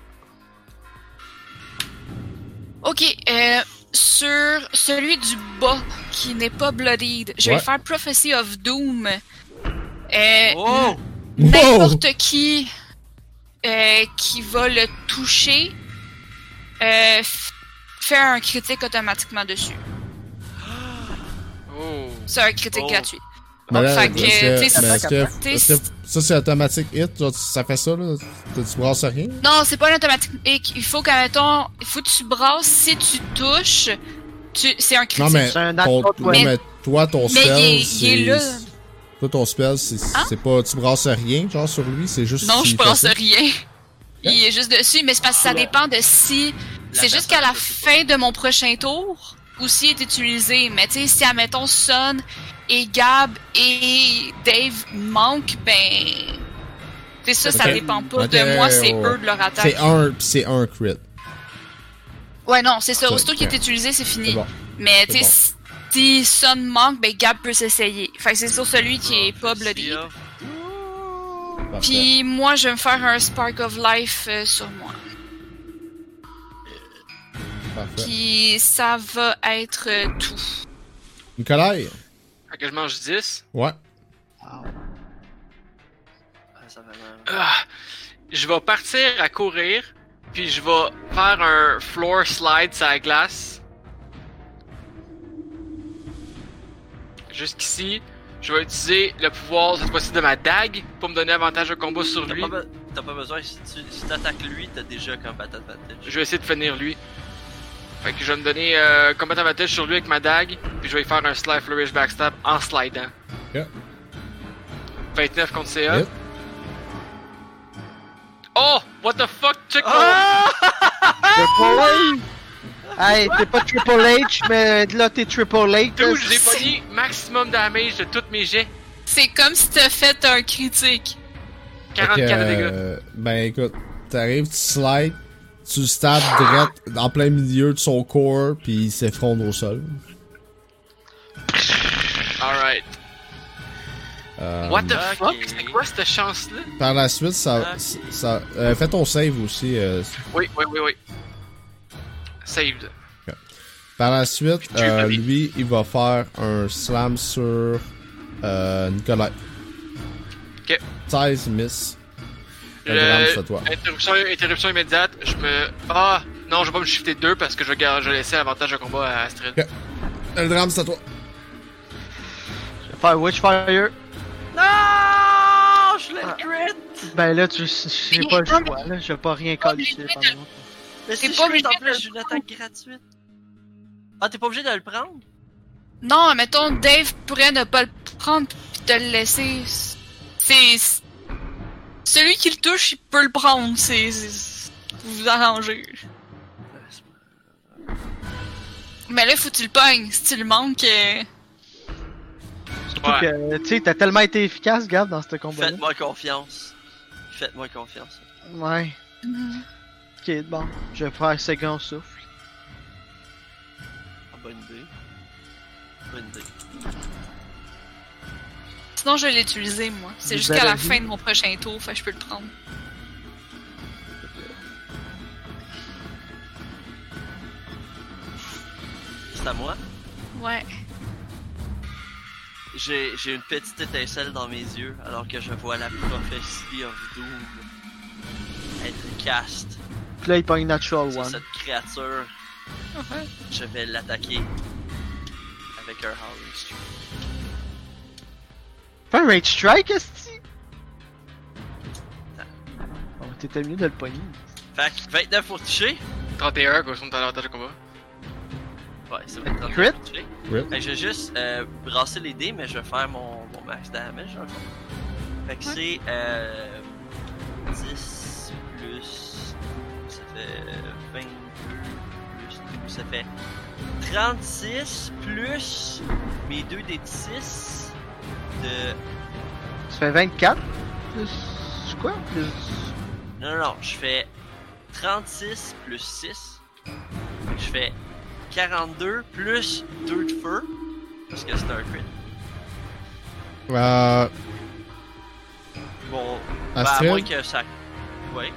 Ok, euh, sur celui du bas qui n'est pas bloodied, je vais Ouais. faire Prophecy of Doom. Euh, Oh! N'importe qui euh, qui va le toucher euh, fait un critique automatiquement dessus. C'est un critique Oh. gratuit. Mais là, Fait que, mais ça c'est automatique hit, genre, ça fait ça là, tu tu brasses rien? Non, c'est pas un automatique. Il faut qu'à mettons, il faut que tu brasses. Si tu touches, tu, c'est un critique. Non mais, un ton- non, twenty. mais toi ton Mais spell il est- il c'est est là. toi ton spell c'est Hein? pas tu brasses rien genre sur lui, c'est juste non, je brasse rien. Il est juste dessus, mais c'est parce que ça dépend de si c'est jusqu'à la fin de mon prochain tour s'il est utilisé. Mais tu sais, si admettons Son et Gab et Dave manquent, ben. C'est ça, ça dépend pas de moi, c'est eux de leur attaque. C'est un pis c'est un crit. Ouais, non, c'est ça. Aussitôt qu'il est utilisé, c'est fini. bon. Mais tu sais, si Son manque, ben Gab peut s'essayer. Fait que c'est sur celui qui est pas bloody. Puis moi, je vais me faire un Spark of Life euh, sur moi. Parfait. Puis ça va être tout. Nikolai? Fait que je mange 10. Ouais. Ah, ça va. Ah, je vais partir à courir, puis je vais faire un floor slide sur la glace. Jusqu'ici, je vais utiliser le pouvoir cette fois-ci de ma dague pour me donner avantage de combat sur T'as lui. pas, be- t'as pas besoin, si tu si t'attaques lui, t'as déjà combat advantage. Je vais essayer de finir lui. Fait que je vais me donner euh, combat avantage sur lui avec ma dague, puis je vais faire un slide flourish backstab en slidant. Ok. 29 contre CA. Hit. Oh! What the fuck? Check Ah! Triple H! Hey, t'es pas Triple H, mais là t'es Triple H. Dude, j'ai pogné maximum damage de tous mes jets. C'est comme si t'as fait un critique. 44 Fait que, de dégâts. euh, Ben écoute, t'arrives, tu slides, tu le stabs direct en plein milieu de son corps, puis il s'effondre au sol. Alright. Euh, What the fuck? C'est quoi cette chance-là? Par la suite, ça. Ah. ça euh, fais ton save aussi. euh, Oui, oui, oui, oui. Saved. par la suite, euh, lui, il va faire un slam sur euh, Nicolas. Ok. 16 miss. Le- drame, c'est toi. Interruption, interruption immédiate. Je me. Ah! Non, je vais pas me shifter 2 parce que je vais, gar- je vais laisser avantage de combat à Astrid. Ok. Le drame, c'est à toi. Je vais faire Witchfire. Non! Je l'ai crit! Ben là, tu Mais pas le choix, là. Je vais pas rien coller obligé par contre. Mais si pas crit en obligé plus, j'ai une le attaque gratuite. Ah, t'es pas obligé de le prendre? Non, mettons, Dave pourrait ne pas le prendre pis te le laisser. C'est. Celui qui le touche, il peut le prendre. C'est. Vous vous arrangez. Mais là, faut que tu le pognes. Si tu le manques. euh, Ouais. tu sais, t'as tellement été efficace, Gab, dans ce combat-là. Faites-moi confiance. Faites-moi confiance. Ouais. Ok, bon. Je vais faire second souffle. Ah, bonne idée. Bonne idée. Sinon, je vais l'utiliser, moi. C'est jusqu'à la fin de mon prochain tour, fait que je peux le prendre. C'est à moi? Ouais. J'ai j'ai une petite étincelle dans mes yeux alors que je vois la prophétie of Doom être cast Puis là, il pogne Natural sur One. cette créature. (laughs) Je vais l'attaquer avec un Howling Strike. Fais un Rage Strike, esti! Bon, t'étais mieux de le pogner. Fait que 29 pour toucher. 31, quoi, son avantage de combat. Ouais, ça va être 30 Crit? pour toucher. Crit? Fait que je vais juste euh, brasser les dés, mais je vais faire mon, mon max damage dans le fond. Fait que c'est euh, 10 plus. Ça fait 22 plus. Ça fait 36 plus mes 2 des 6 de. Ça fait 24. Plus. Quoi? Plus. Non, non, non, je fais 36 plus 6. Fait que je fais 42 plus 2 de feu. Parce que c'est un crit. Euh, Bon, ben, à moins que ça. Ouais.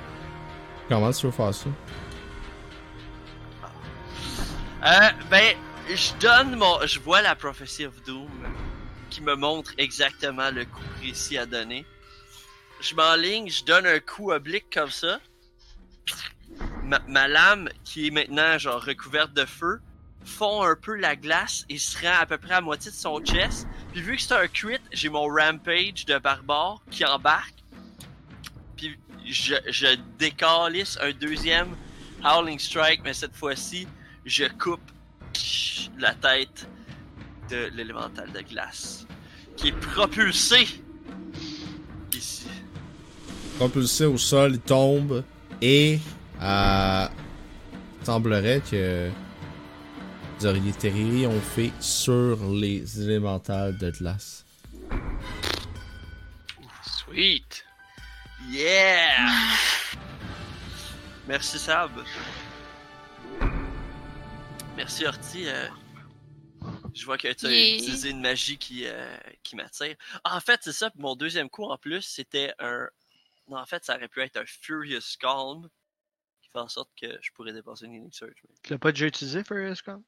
comment tu veux faire ça? Euh, ben, je donne mon. Je vois la Prophecy of Doom qui me montre exactement le coup précis à donner. Je m'enligne, je donne un coup oblique comme ça. Ma, lame, qui est maintenant genre recouverte de feu, fond un peu la glace et se rend à peu près à moitié de son chest. Puis vu que c'est un crit, j'ai mon rampage de barbare qui embarque. Puis je, je décalisse un deuxième Howling Strike, mais cette fois-ci, je coupe la tête de l'élémental de glace qui est propulsé ici. Propulsé au sol, il tombe et euh, il semblerait que vous auriez terrier ont fait sur les élémentales de glace. Sweet. Yeah! Merci Sab. Merci Horty. euh, je vois que tu as Yeah. utilisé une magie qui, euh, qui m'attire. Ah, en fait, c'est ça. Mon deuxième coup en plus, c'était un. Non, en fait, ça aurait pu être un Furious Calm. fait en sorte que je pourrais dépenser une Healing Surge. mais Tu l'as pas déjà utilisé, Furious Scum?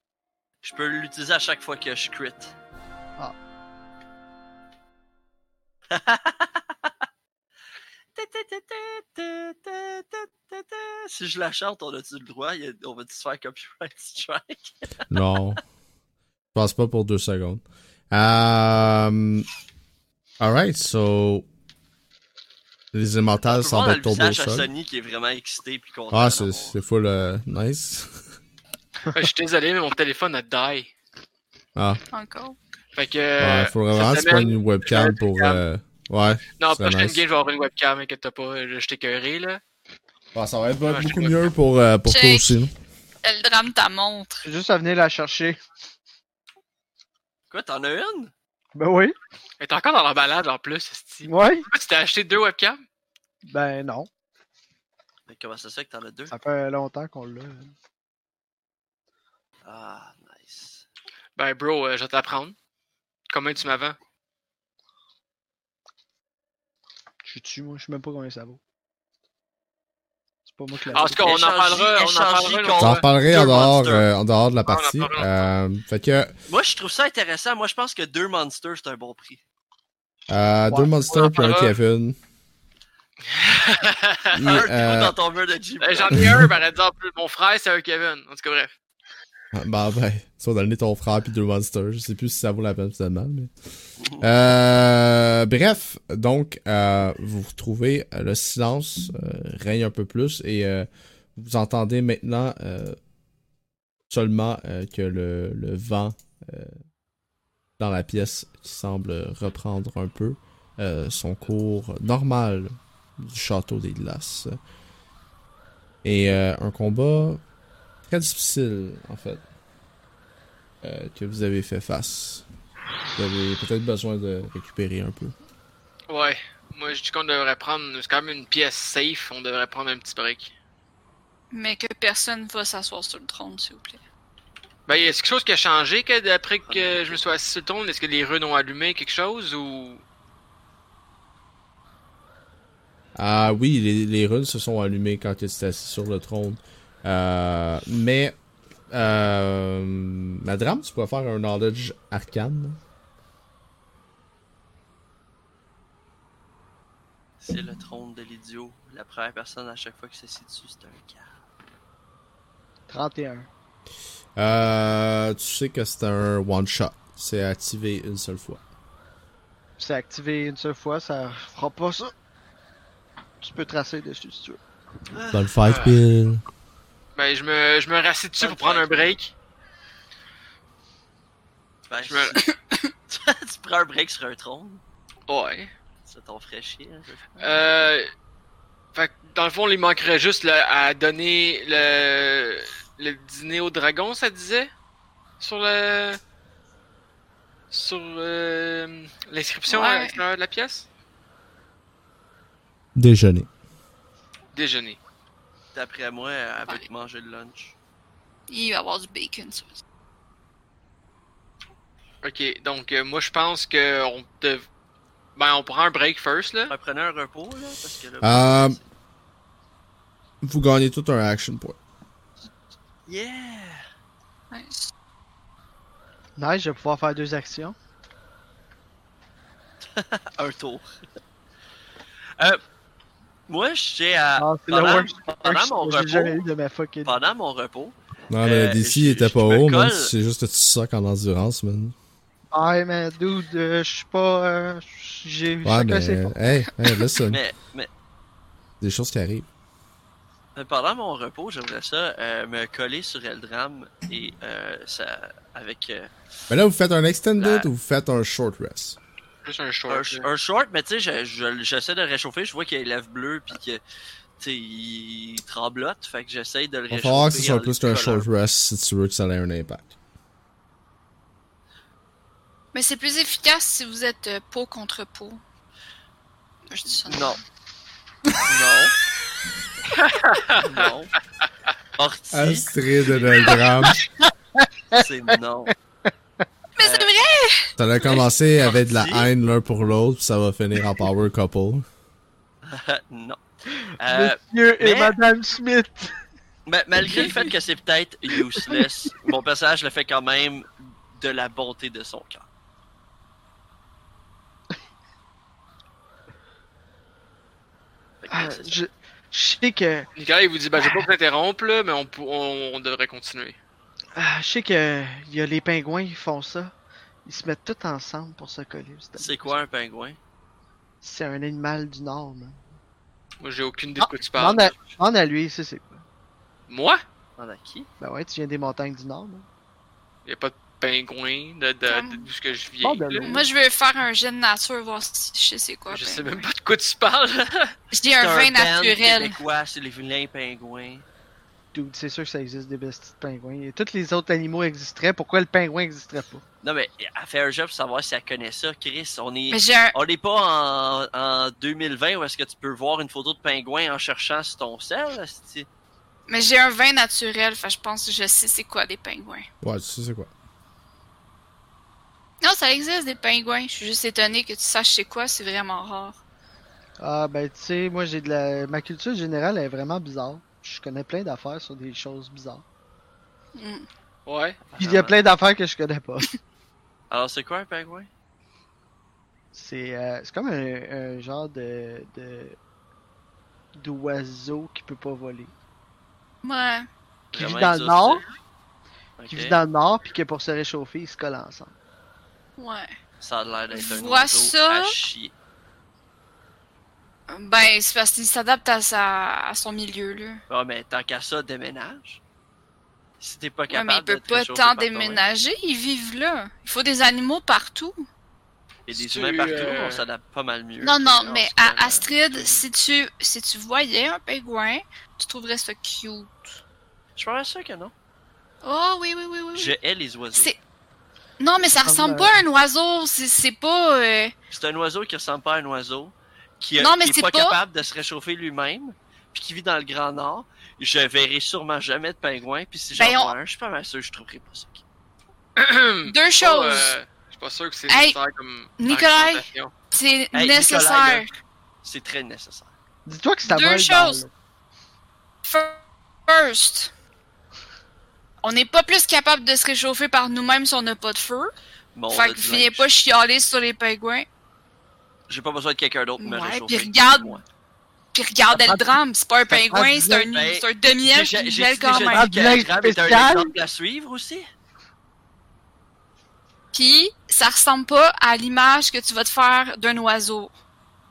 Je peux l'utiliser à chaque fois que je crit. Ah. (laughs) Si je la chante, on a-tu le droit? On va-tu se faire copyright strike? Non. (laughs) Je pense pas pour deux secondes. Um, alright, so. Les voir semblent être tombés au sol. Sony qui est vraiment excité puis content. Ah, c'est c'est full euh, nice. (laughs) Je suis désolé, mais mon téléphone a die. Ah, Encore? Fait que. ouais, faut vraiment que tu semaine- prennes une webcam pour. euh, Ouais. Non, prochaine nice. game, je vais avoir une webcam, inquiète pas, je t'écœurerai là. Bon, ça va être Ouais, beaucoup mieux pour, euh, pour toi aussi. Elle drame ta montre. Juste à venir la chercher. Quoi, t'en as une? Ben oui. Elle est encore dans l'emballage en plus, esti. Ouais. Pourquoi tu t'es acheté deux webcams? Ben non. Mais comment ça se fait que t'en as deux? Ça fait longtemps qu'on l'a. Ah, nice. Ben, bro, euh, je vais t'apprendre. Combien tu m'as vends? Je suis dessus, moi. Je sais même pas combien ça vaut. C'est pas moi qui l'ai En tout cas, on en parlera, on en parlera. en dehors, euh, en dehors de la partie. Euh, fait que Moi, je trouve ça intéressant. Moi, je pense que deux monsters, c'est un bon prix. euh, deux monsters puis un. Kevin. (laughs) Un euh, dans ton mur de Jeep. J'en ai un, par exemple. Mon frère, c'est un Kevin. En tout cas, bref. Bah (laughs) ben, ça va donner ton frère puis deux monsters. Je sais plus si ça vaut la peine finalement, mais. Euh, bref, donc euh, vous retrouvez euh, le silence euh, règne un peu plus et euh, vous entendez maintenant euh, seulement que le, le vent euh, dans la pièce qui semble reprendre un peu euh, son cours normal du château des glaces. Et euh, un combat très difficile, en fait, euh, que vous avez fait face. Vous avez peut-être besoin de récupérer un peu. Ouais. Moi, je dis qu'on devrait prendre. C'est quand même une pièce safe. On devrait prendre un petit break. Mais que personne va s'asseoir sur le trône, s'il vous plaît. Ben, y a quelque chose qui a changé que d'après que je me suis assis sur le trône? Est-ce que les runes ont allumé quelque chose ou? Ah oui, les, les runes se sont allumées quand tu étais assis sur le trône. Euh, mais, euh, Madame, tu pourrais faire un knowledge arcane? C'est le trône de l'idiot. La première personne à chaque fois qui se situe, c'est un gars. 31. Euh, tu sais que c'est un one shot. C'est activé une seule fois. C'est activé une seule fois, ça fera pas ça. Tu peux tracer dessus si tu veux. Dans le fight, Bill. Ben, je me, je me rassis dessus pour prendre un break. Ben, Je me- (laughs) tu prends un break sur un trône. Ouais. Ça t'en ferait chier. hein. Euh. Fait que, dans le fond, il manquerait juste le- à donner le, le dîner au dragon, ça disait? Sur le. Sur euh, l'inscription à Ouais. l'extérieur de la pièce? Déjeuner. Déjeuner. D'après moi, avec Ouais. manger le lunch. Il va y avoir du bacon, ça. Ok, donc euh, moi je pense que on dev... Ben, on prend un break first, là. Ouais, prenez un repos, là, parce que là... Euh, Vous gagnez tout un action point. Yeah! Nice. Nice, je vais pouvoir faire deux actions. (laughs) Un tour. euh, moi, j'ai à... Ah, pendant, worst pendant first mon repos, eu de ma fucking. pendant mon repos, Non, mais Euh, DC je- était pas haut, man. C'est juste que tu sacs en endurance, man. Ah, mais dude, euh, je suis pas. euh, j'ai Ouais, mais. Hey, hey, listen. mais, mais Des choses qui arrivent. mais pendant mon repos, j'aimerais ça euh, me coller sur Eldram et euh, ça... avec euh, Mais là, vous faites un extended La- ou vous faites un short rest? Juste un short. un, un short, mais tu sais, je- je- j'essaie de le réchauffer, je vois qu'il a les lèvres bleues puis que... Tu sais, il tremblote, fait que j'essaie de le Il va réchauffer. falloir que ce soit plus qu'un short rest si tu veux que ça ait un impact. Mais c'est plus efficace si vous êtes euh, peau contre peau. Je dis ça. Non. non. (laughs) non. Astrid de c'est non. Mais c'est Euh, vrai! Ça a commencé avec de la haine l'un pour l'autre, puis ça va finir en power couple. (laughs) non. Euh, Monsieur et mais- Madame Smith. Ma- malgré le (laughs) fait que c'est peut-être useless, mon personnage le fait quand même de la bonté de son cœur. Ah, ça. je, je sais que. Nicolas, il vous dit, bah, je vais pas vous interrompre, là, mais on, pou- on, on devrait continuer. Ah, je sais que. Il y a les pingouins qui font ça. Ils se mettent tous ensemble pour se coller. C'est quoi un pingouin? C'est un animal du Nord, man. Moi, j'ai aucune idée de quoi tu parles. Demande à lui, ça c'est quoi? Moi? Demande à qui? Ben ouais, tu viens des montagnes du Nord, man. Y a pas de pingouin de, de, de, d'où ce que je viens. Bon, ben. Moi, je veux faire un jet de nature, voir si je sais c'est quoi. Je sais même pas de quoi tu parles. (laughs) Je dis un vin naturel. québécois, c'est les vilains pingouins. Dude, c'est sûr que ça existe des petits pingouins. Et tous les autres animaux existeraient. Pourquoi le pingouin existerait pas? Non mais, elle fait un jeu pour savoir si elle connaît ça, Chris. On est... Mais j'ai un. On n'est pas en, en 2020 où est-ce que tu peux voir une photo de pingouin en cherchant sur ton sel. Mais j'ai un vin naturel, fait je pense que je sais c'est quoi des pingouins. Ouais, tu sais c'est quoi. Non, ça existe des pingouins. Je suis juste étonné que tu saches c'est quoi, c'est vraiment rare. Ah, ben tu sais, moi j'ai de la. Ma culture générale est vraiment bizarre. Je connais plein d'affaires sur des choses bizarres. Hmm. ouais. Puis il y a plein d'affaires que je connais pas. (laughs) Alors c'est quoi un pingouin? C'est euh, c'est comme un, un genre de. de d'oiseau qui peut pas voler. Ouais. Qui vit dans le nord, qui vit dans le nord, puis que pour se réchauffer, ils se collent ensemble. Ouais. Ça a l'air d'être un Vois oiseau ça? à chier. Ben, c'est parce qu'il s'adapte à, sa... à son milieu, là. Ouais, mais tant qu'à ça, déménage. Si t'es pas Ouais, capable mais il peut pas tant déménager, ils vivent là. Il faut des animaux partout. toi-même. Il y a des humains partout, euh, on s'adapte pas mal mieux. Non, non, mais à. Astrid, si tu, si tu voyais un pingouin, tu trouverais ça cute. Je suis pas sûr que non. Oh, oui, oui, oui, oui. Je hais les oiseaux. Non, mais ça ressemble pas à un oiseau. C'est, c'est pas... euh, C'est un oiseau qui ressemble pas à un oiseau, qui, Non, mais qui est c'est pas, pas- capable de se réchauffer lui-même, puis qui vit dans le Grand Nord. Je verrai sûrement jamais de pingouin, puis si j'en Ben, on- vois un, je suis pas mal sûr que je trouverai pas ça. (clears throat) Deux Pas, choses. euh, je suis pas sûr que c'est Hey, nécessaire comme. Nicolas. C'est Hey, nécessaire. C'est très nécessaire. Dis-toi que ça Deux vole dans choses. le- First, on n'est pas plus capable de se réchauffer par nous-mêmes si on n'a pas de feu. Bon, on fait que viens pas chialer sur les pingouins. J'ai pas besoin de quelqu'un d'autre pour me réchauffer. puis regarde-. Puis regarde le drame, c'est pas un pingouin, c'est un, J'ai demi-elfe j'ai- j'ai quand déjà même. dit même. qu'Agram est un exemple à suivre aussi. Puis ça ressemble pas à l'image que tu vas te faire d'un oiseau.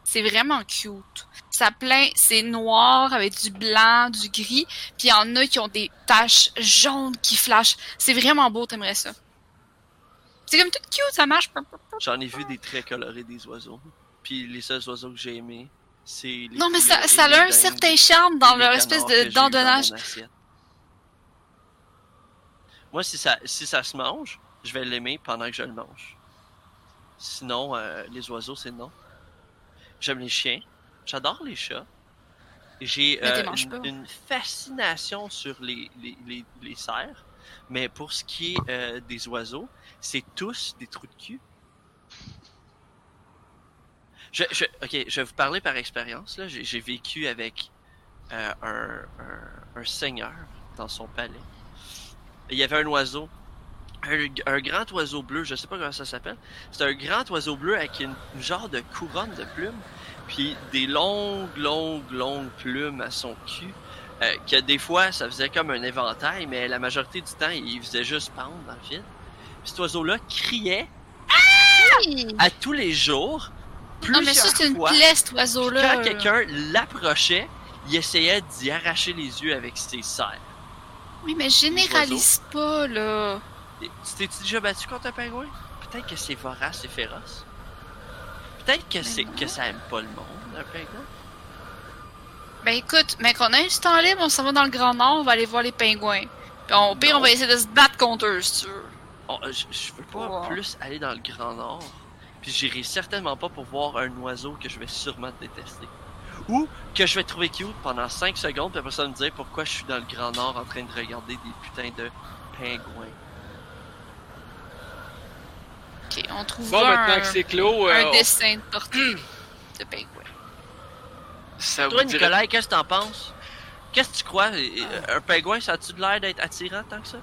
C'est vraiment cute. Ça plein, c'est noir avec du blanc, du gris, puis il y en a qui ont des taches jaunes qui flashent. C'est vraiment beau, t'aimerais ça. C'est comme tout cute, ça marche. J'en ai vu des traits colorés des oiseaux. Puis les seuls oiseaux que j'ai aimés, c'est les Non, mais ça, a un certain charme dans leur espèce de assiette. Moi, si ça, si ça se mange, je vais l'aimer pendant que je le mange. Sinon, euh, les oiseaux, c'est non. J'aime les chiens. J'adore les chats. J'ai euh, une, une fascination sur les, les, les, les cerfs. Mais pour ce qui est euh, des oiseaux, c'est tous des trous de cul. Je, je, ok, je vais vous parler par expérience. là. J'ai j'ai vécu avec euh, un, un, un seigneur dans son palais. Il y avait un oiseau, un, un grand oiseau bleu, je sais pas comment ça s'appelle. C'est un grand oiseau bleu avec une, une genre de couronne de plumes, puis des longues, longues, longues plumes à son cul. Euh, que des fois, ça faisait comme un éventail, mais la majorité du temps, il faisait juste pendre dans le vide. Puis cet oiseau-là criait à tous les jours. Non, mais ça, c'est une fois. plaie, cet oiseau-là. Quand quelqu'un l'approchait, il essayait d'y arracher les yeux avec ses serres. Oui, mais généralise pas, là. Tu t'es déjà battu contre un pingouin? Peut-être que c'est vorace et féroce. Peut-être que c'est non. que ça aime pas le monde, un pingouin. Ben écoute, mais qu'on a un temps libre, on s'en va dans le Grand Nord, on va aller voir les pingouins. Puis on- pire, on va essayer de se battre contre eux, si tu veux. Oh, je, je veux pas Ouais. plus aller dans le Grand Nord. Puis j'irai certainement pas pour voir un oiseau que je vais sûrement détester. Ou que je vais trouver cute pendant 5 secondes, puis après ça me dire pourquoi je suis dans le Grand Nord en train de regarder des putains de pingouins. Ok, on trouve Bon, un, maintenant que c'est clos, un euh, dessin de tortue de pingouin. ça vous Toi, dirait. Nicolas, qu'est-ce que t'en penses? Qu'est-ce que tu crois? Un pingouin, ça a-tu de l'air d'être attirant tant que ça?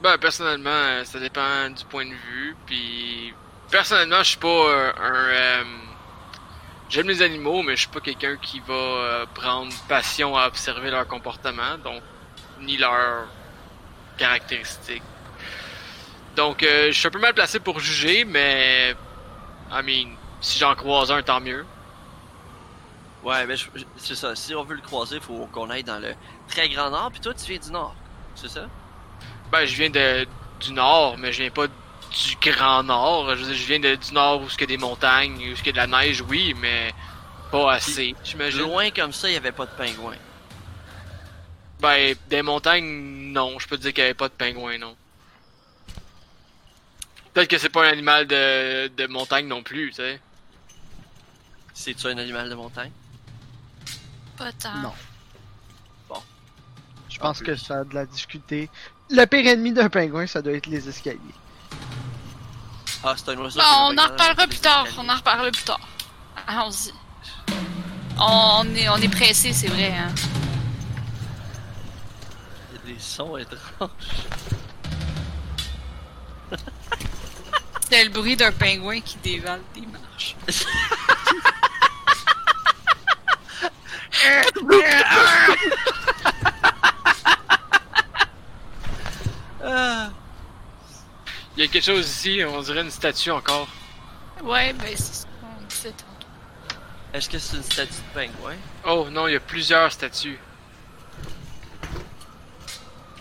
Ben, personnellement, euh, ça dépend du point de vue. Puis, personnellement, je suis pas euh, un. euh, J'aime les animaux, mais je suis pas quelqu'un qui va euh, prendre passion à observer leur comportement, donc ni leurs caractéristiques. Donc, euh, je suis un peu mal placé pour juger, mais I mean, si j'en croise un, tant mieux. Ouais, mais c'est ça. Si on veut le croiser, faut qu'on aille dans le très grand nord. Puis toi, tu viens du nord. C'est ça? Ben, je viens de, du nord, mais je viens pas du grand nord. Je, veux dire, je viens de, du nord où il y a des montagnes, où il y a de la neige, oui, mais pas assez, j'imagine. Loin comme ça, il y avait pas de pingouin. Ben, des montagnes, non. Je peux te dire qu'il y avait pas de pingouins, non. Peut-être que c'est pas un animal de, de montagne non plus, tu sais. C'est-tu un animal de montagne? Pas tant. Non. Bon. Je En pense que ça a de la discuter. Le pire ennemi d'un pingouin, ça doit être les escaliers. Ah, c'est un oiseau. Bon, qui on en reparlera plus tard. On en reparlera plus tard. Allons-y. On est, on est pressé, c'est vrai. Hein. Il y a des sons étranges. C'est le bruit d'un pingouin qui dévale des marches. (laughs) (laughs) Ah. Il y a quelque chose ici, on dirait une statue encore. Ouais, ben c'est ça. On disait tantôt. Est-ce que c'est une statue de pingouin? Oh non, il y a plusieurs statues.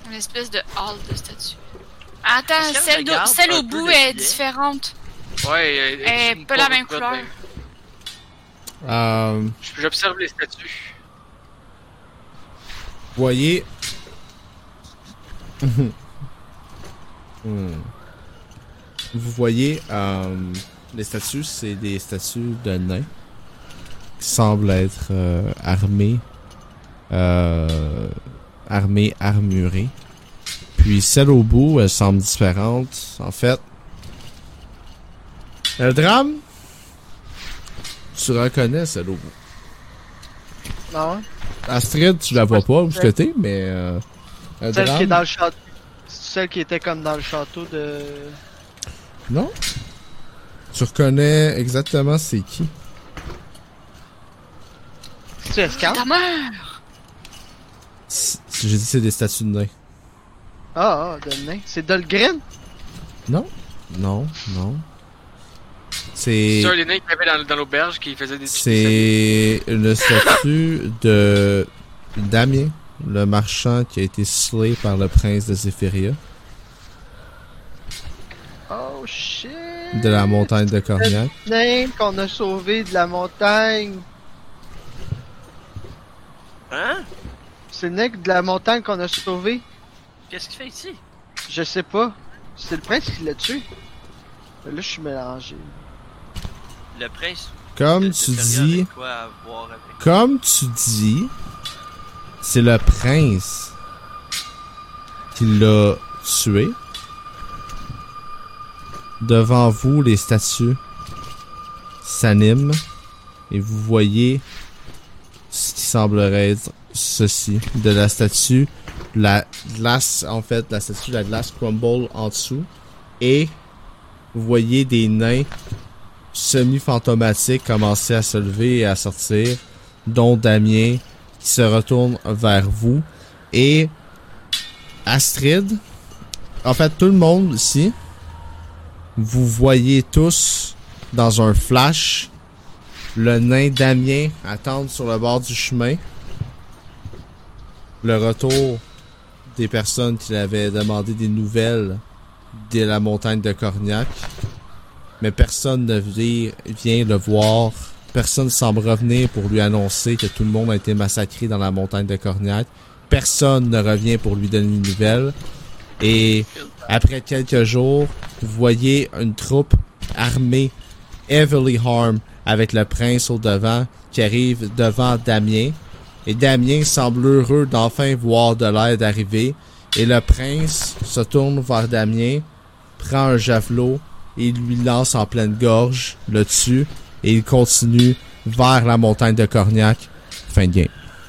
Une espèce de hall de statues. Attends, celle, regarde celle au bout est biais? Ouais, différente. euh, Eh, tu- pas la même couleur. Euh, J'observe les statues. vous voyez. (laughs) Hmm. Vous voyez, euh, les statues, c'est des statues de nains qui semblent être euh, armés, euh, armés, armurés. Puis celle au bout, elle semble différente. En fait, le drame, tu reconnais celle au bout. Non? Astrid, tu la vois pas où ce que t'es, mais euh, un Celle qui est dans le château. Celle qui était comme dans le château de. Non? Tu reconnais exactement c'est qui? C'est Escar? Ta mère! J'ai dit c'est des statues de nains. Ah, ah, de nain. C'est Dolgren? Non. Non, non. C'est C'est un des nains qu'il y avait dans, dans l'auberge qui faisait des c'est une statue de Damien, le marchand qui a été slay par le prince de Zéphyria Oh shit! de la montagne de Corniac. nain qu'on a sauvé de la montagne. Hein? C'est le de la montagne qu'on a sauvé. Qu'est-ce qu'il fait ici? Je sais pas. C'est le prince qui l'a tué. Là, je suis mélangé. Le prince. Comme tu dis, comme tu dis, c'est le prince qui l'a tué. Devant vous, les statues s'animent et vous voyez ce qui semblerait être ceci. De la statue, la glace, en fait, la statue, la glace crumble en dessous et vous voyez des nains semi-fantomatiques commencer à se lever et à sortir, dont Damien qui se retourne vers vous et Astrid. En fait, tout le monde ici, vous voyez tous dans un flash le nain Damien attendre sur le bord du chemin. Le retour des personnes qui l'avaient demandé des nouvelles de la montagne de Corniac mais personne ne vient, le voir. Personne semble revenir pour lui annoncer que tout le monde a été massacré dans la montagne de Corniac. Personne ne revient pour lui donner une nouvelle. Et après quelques jours, vous voyez une troupe armée, heavily harmed, avec le prince au devant, qui arrive devant Damien. Et Damien semble heureux d'enfin voir de l'aide arriver. Et le prince se tourne vers Damien, prend un javelot et lui lance en pleine gorge, le tue, et il continue vers la montagne de Corniac. Fin de game.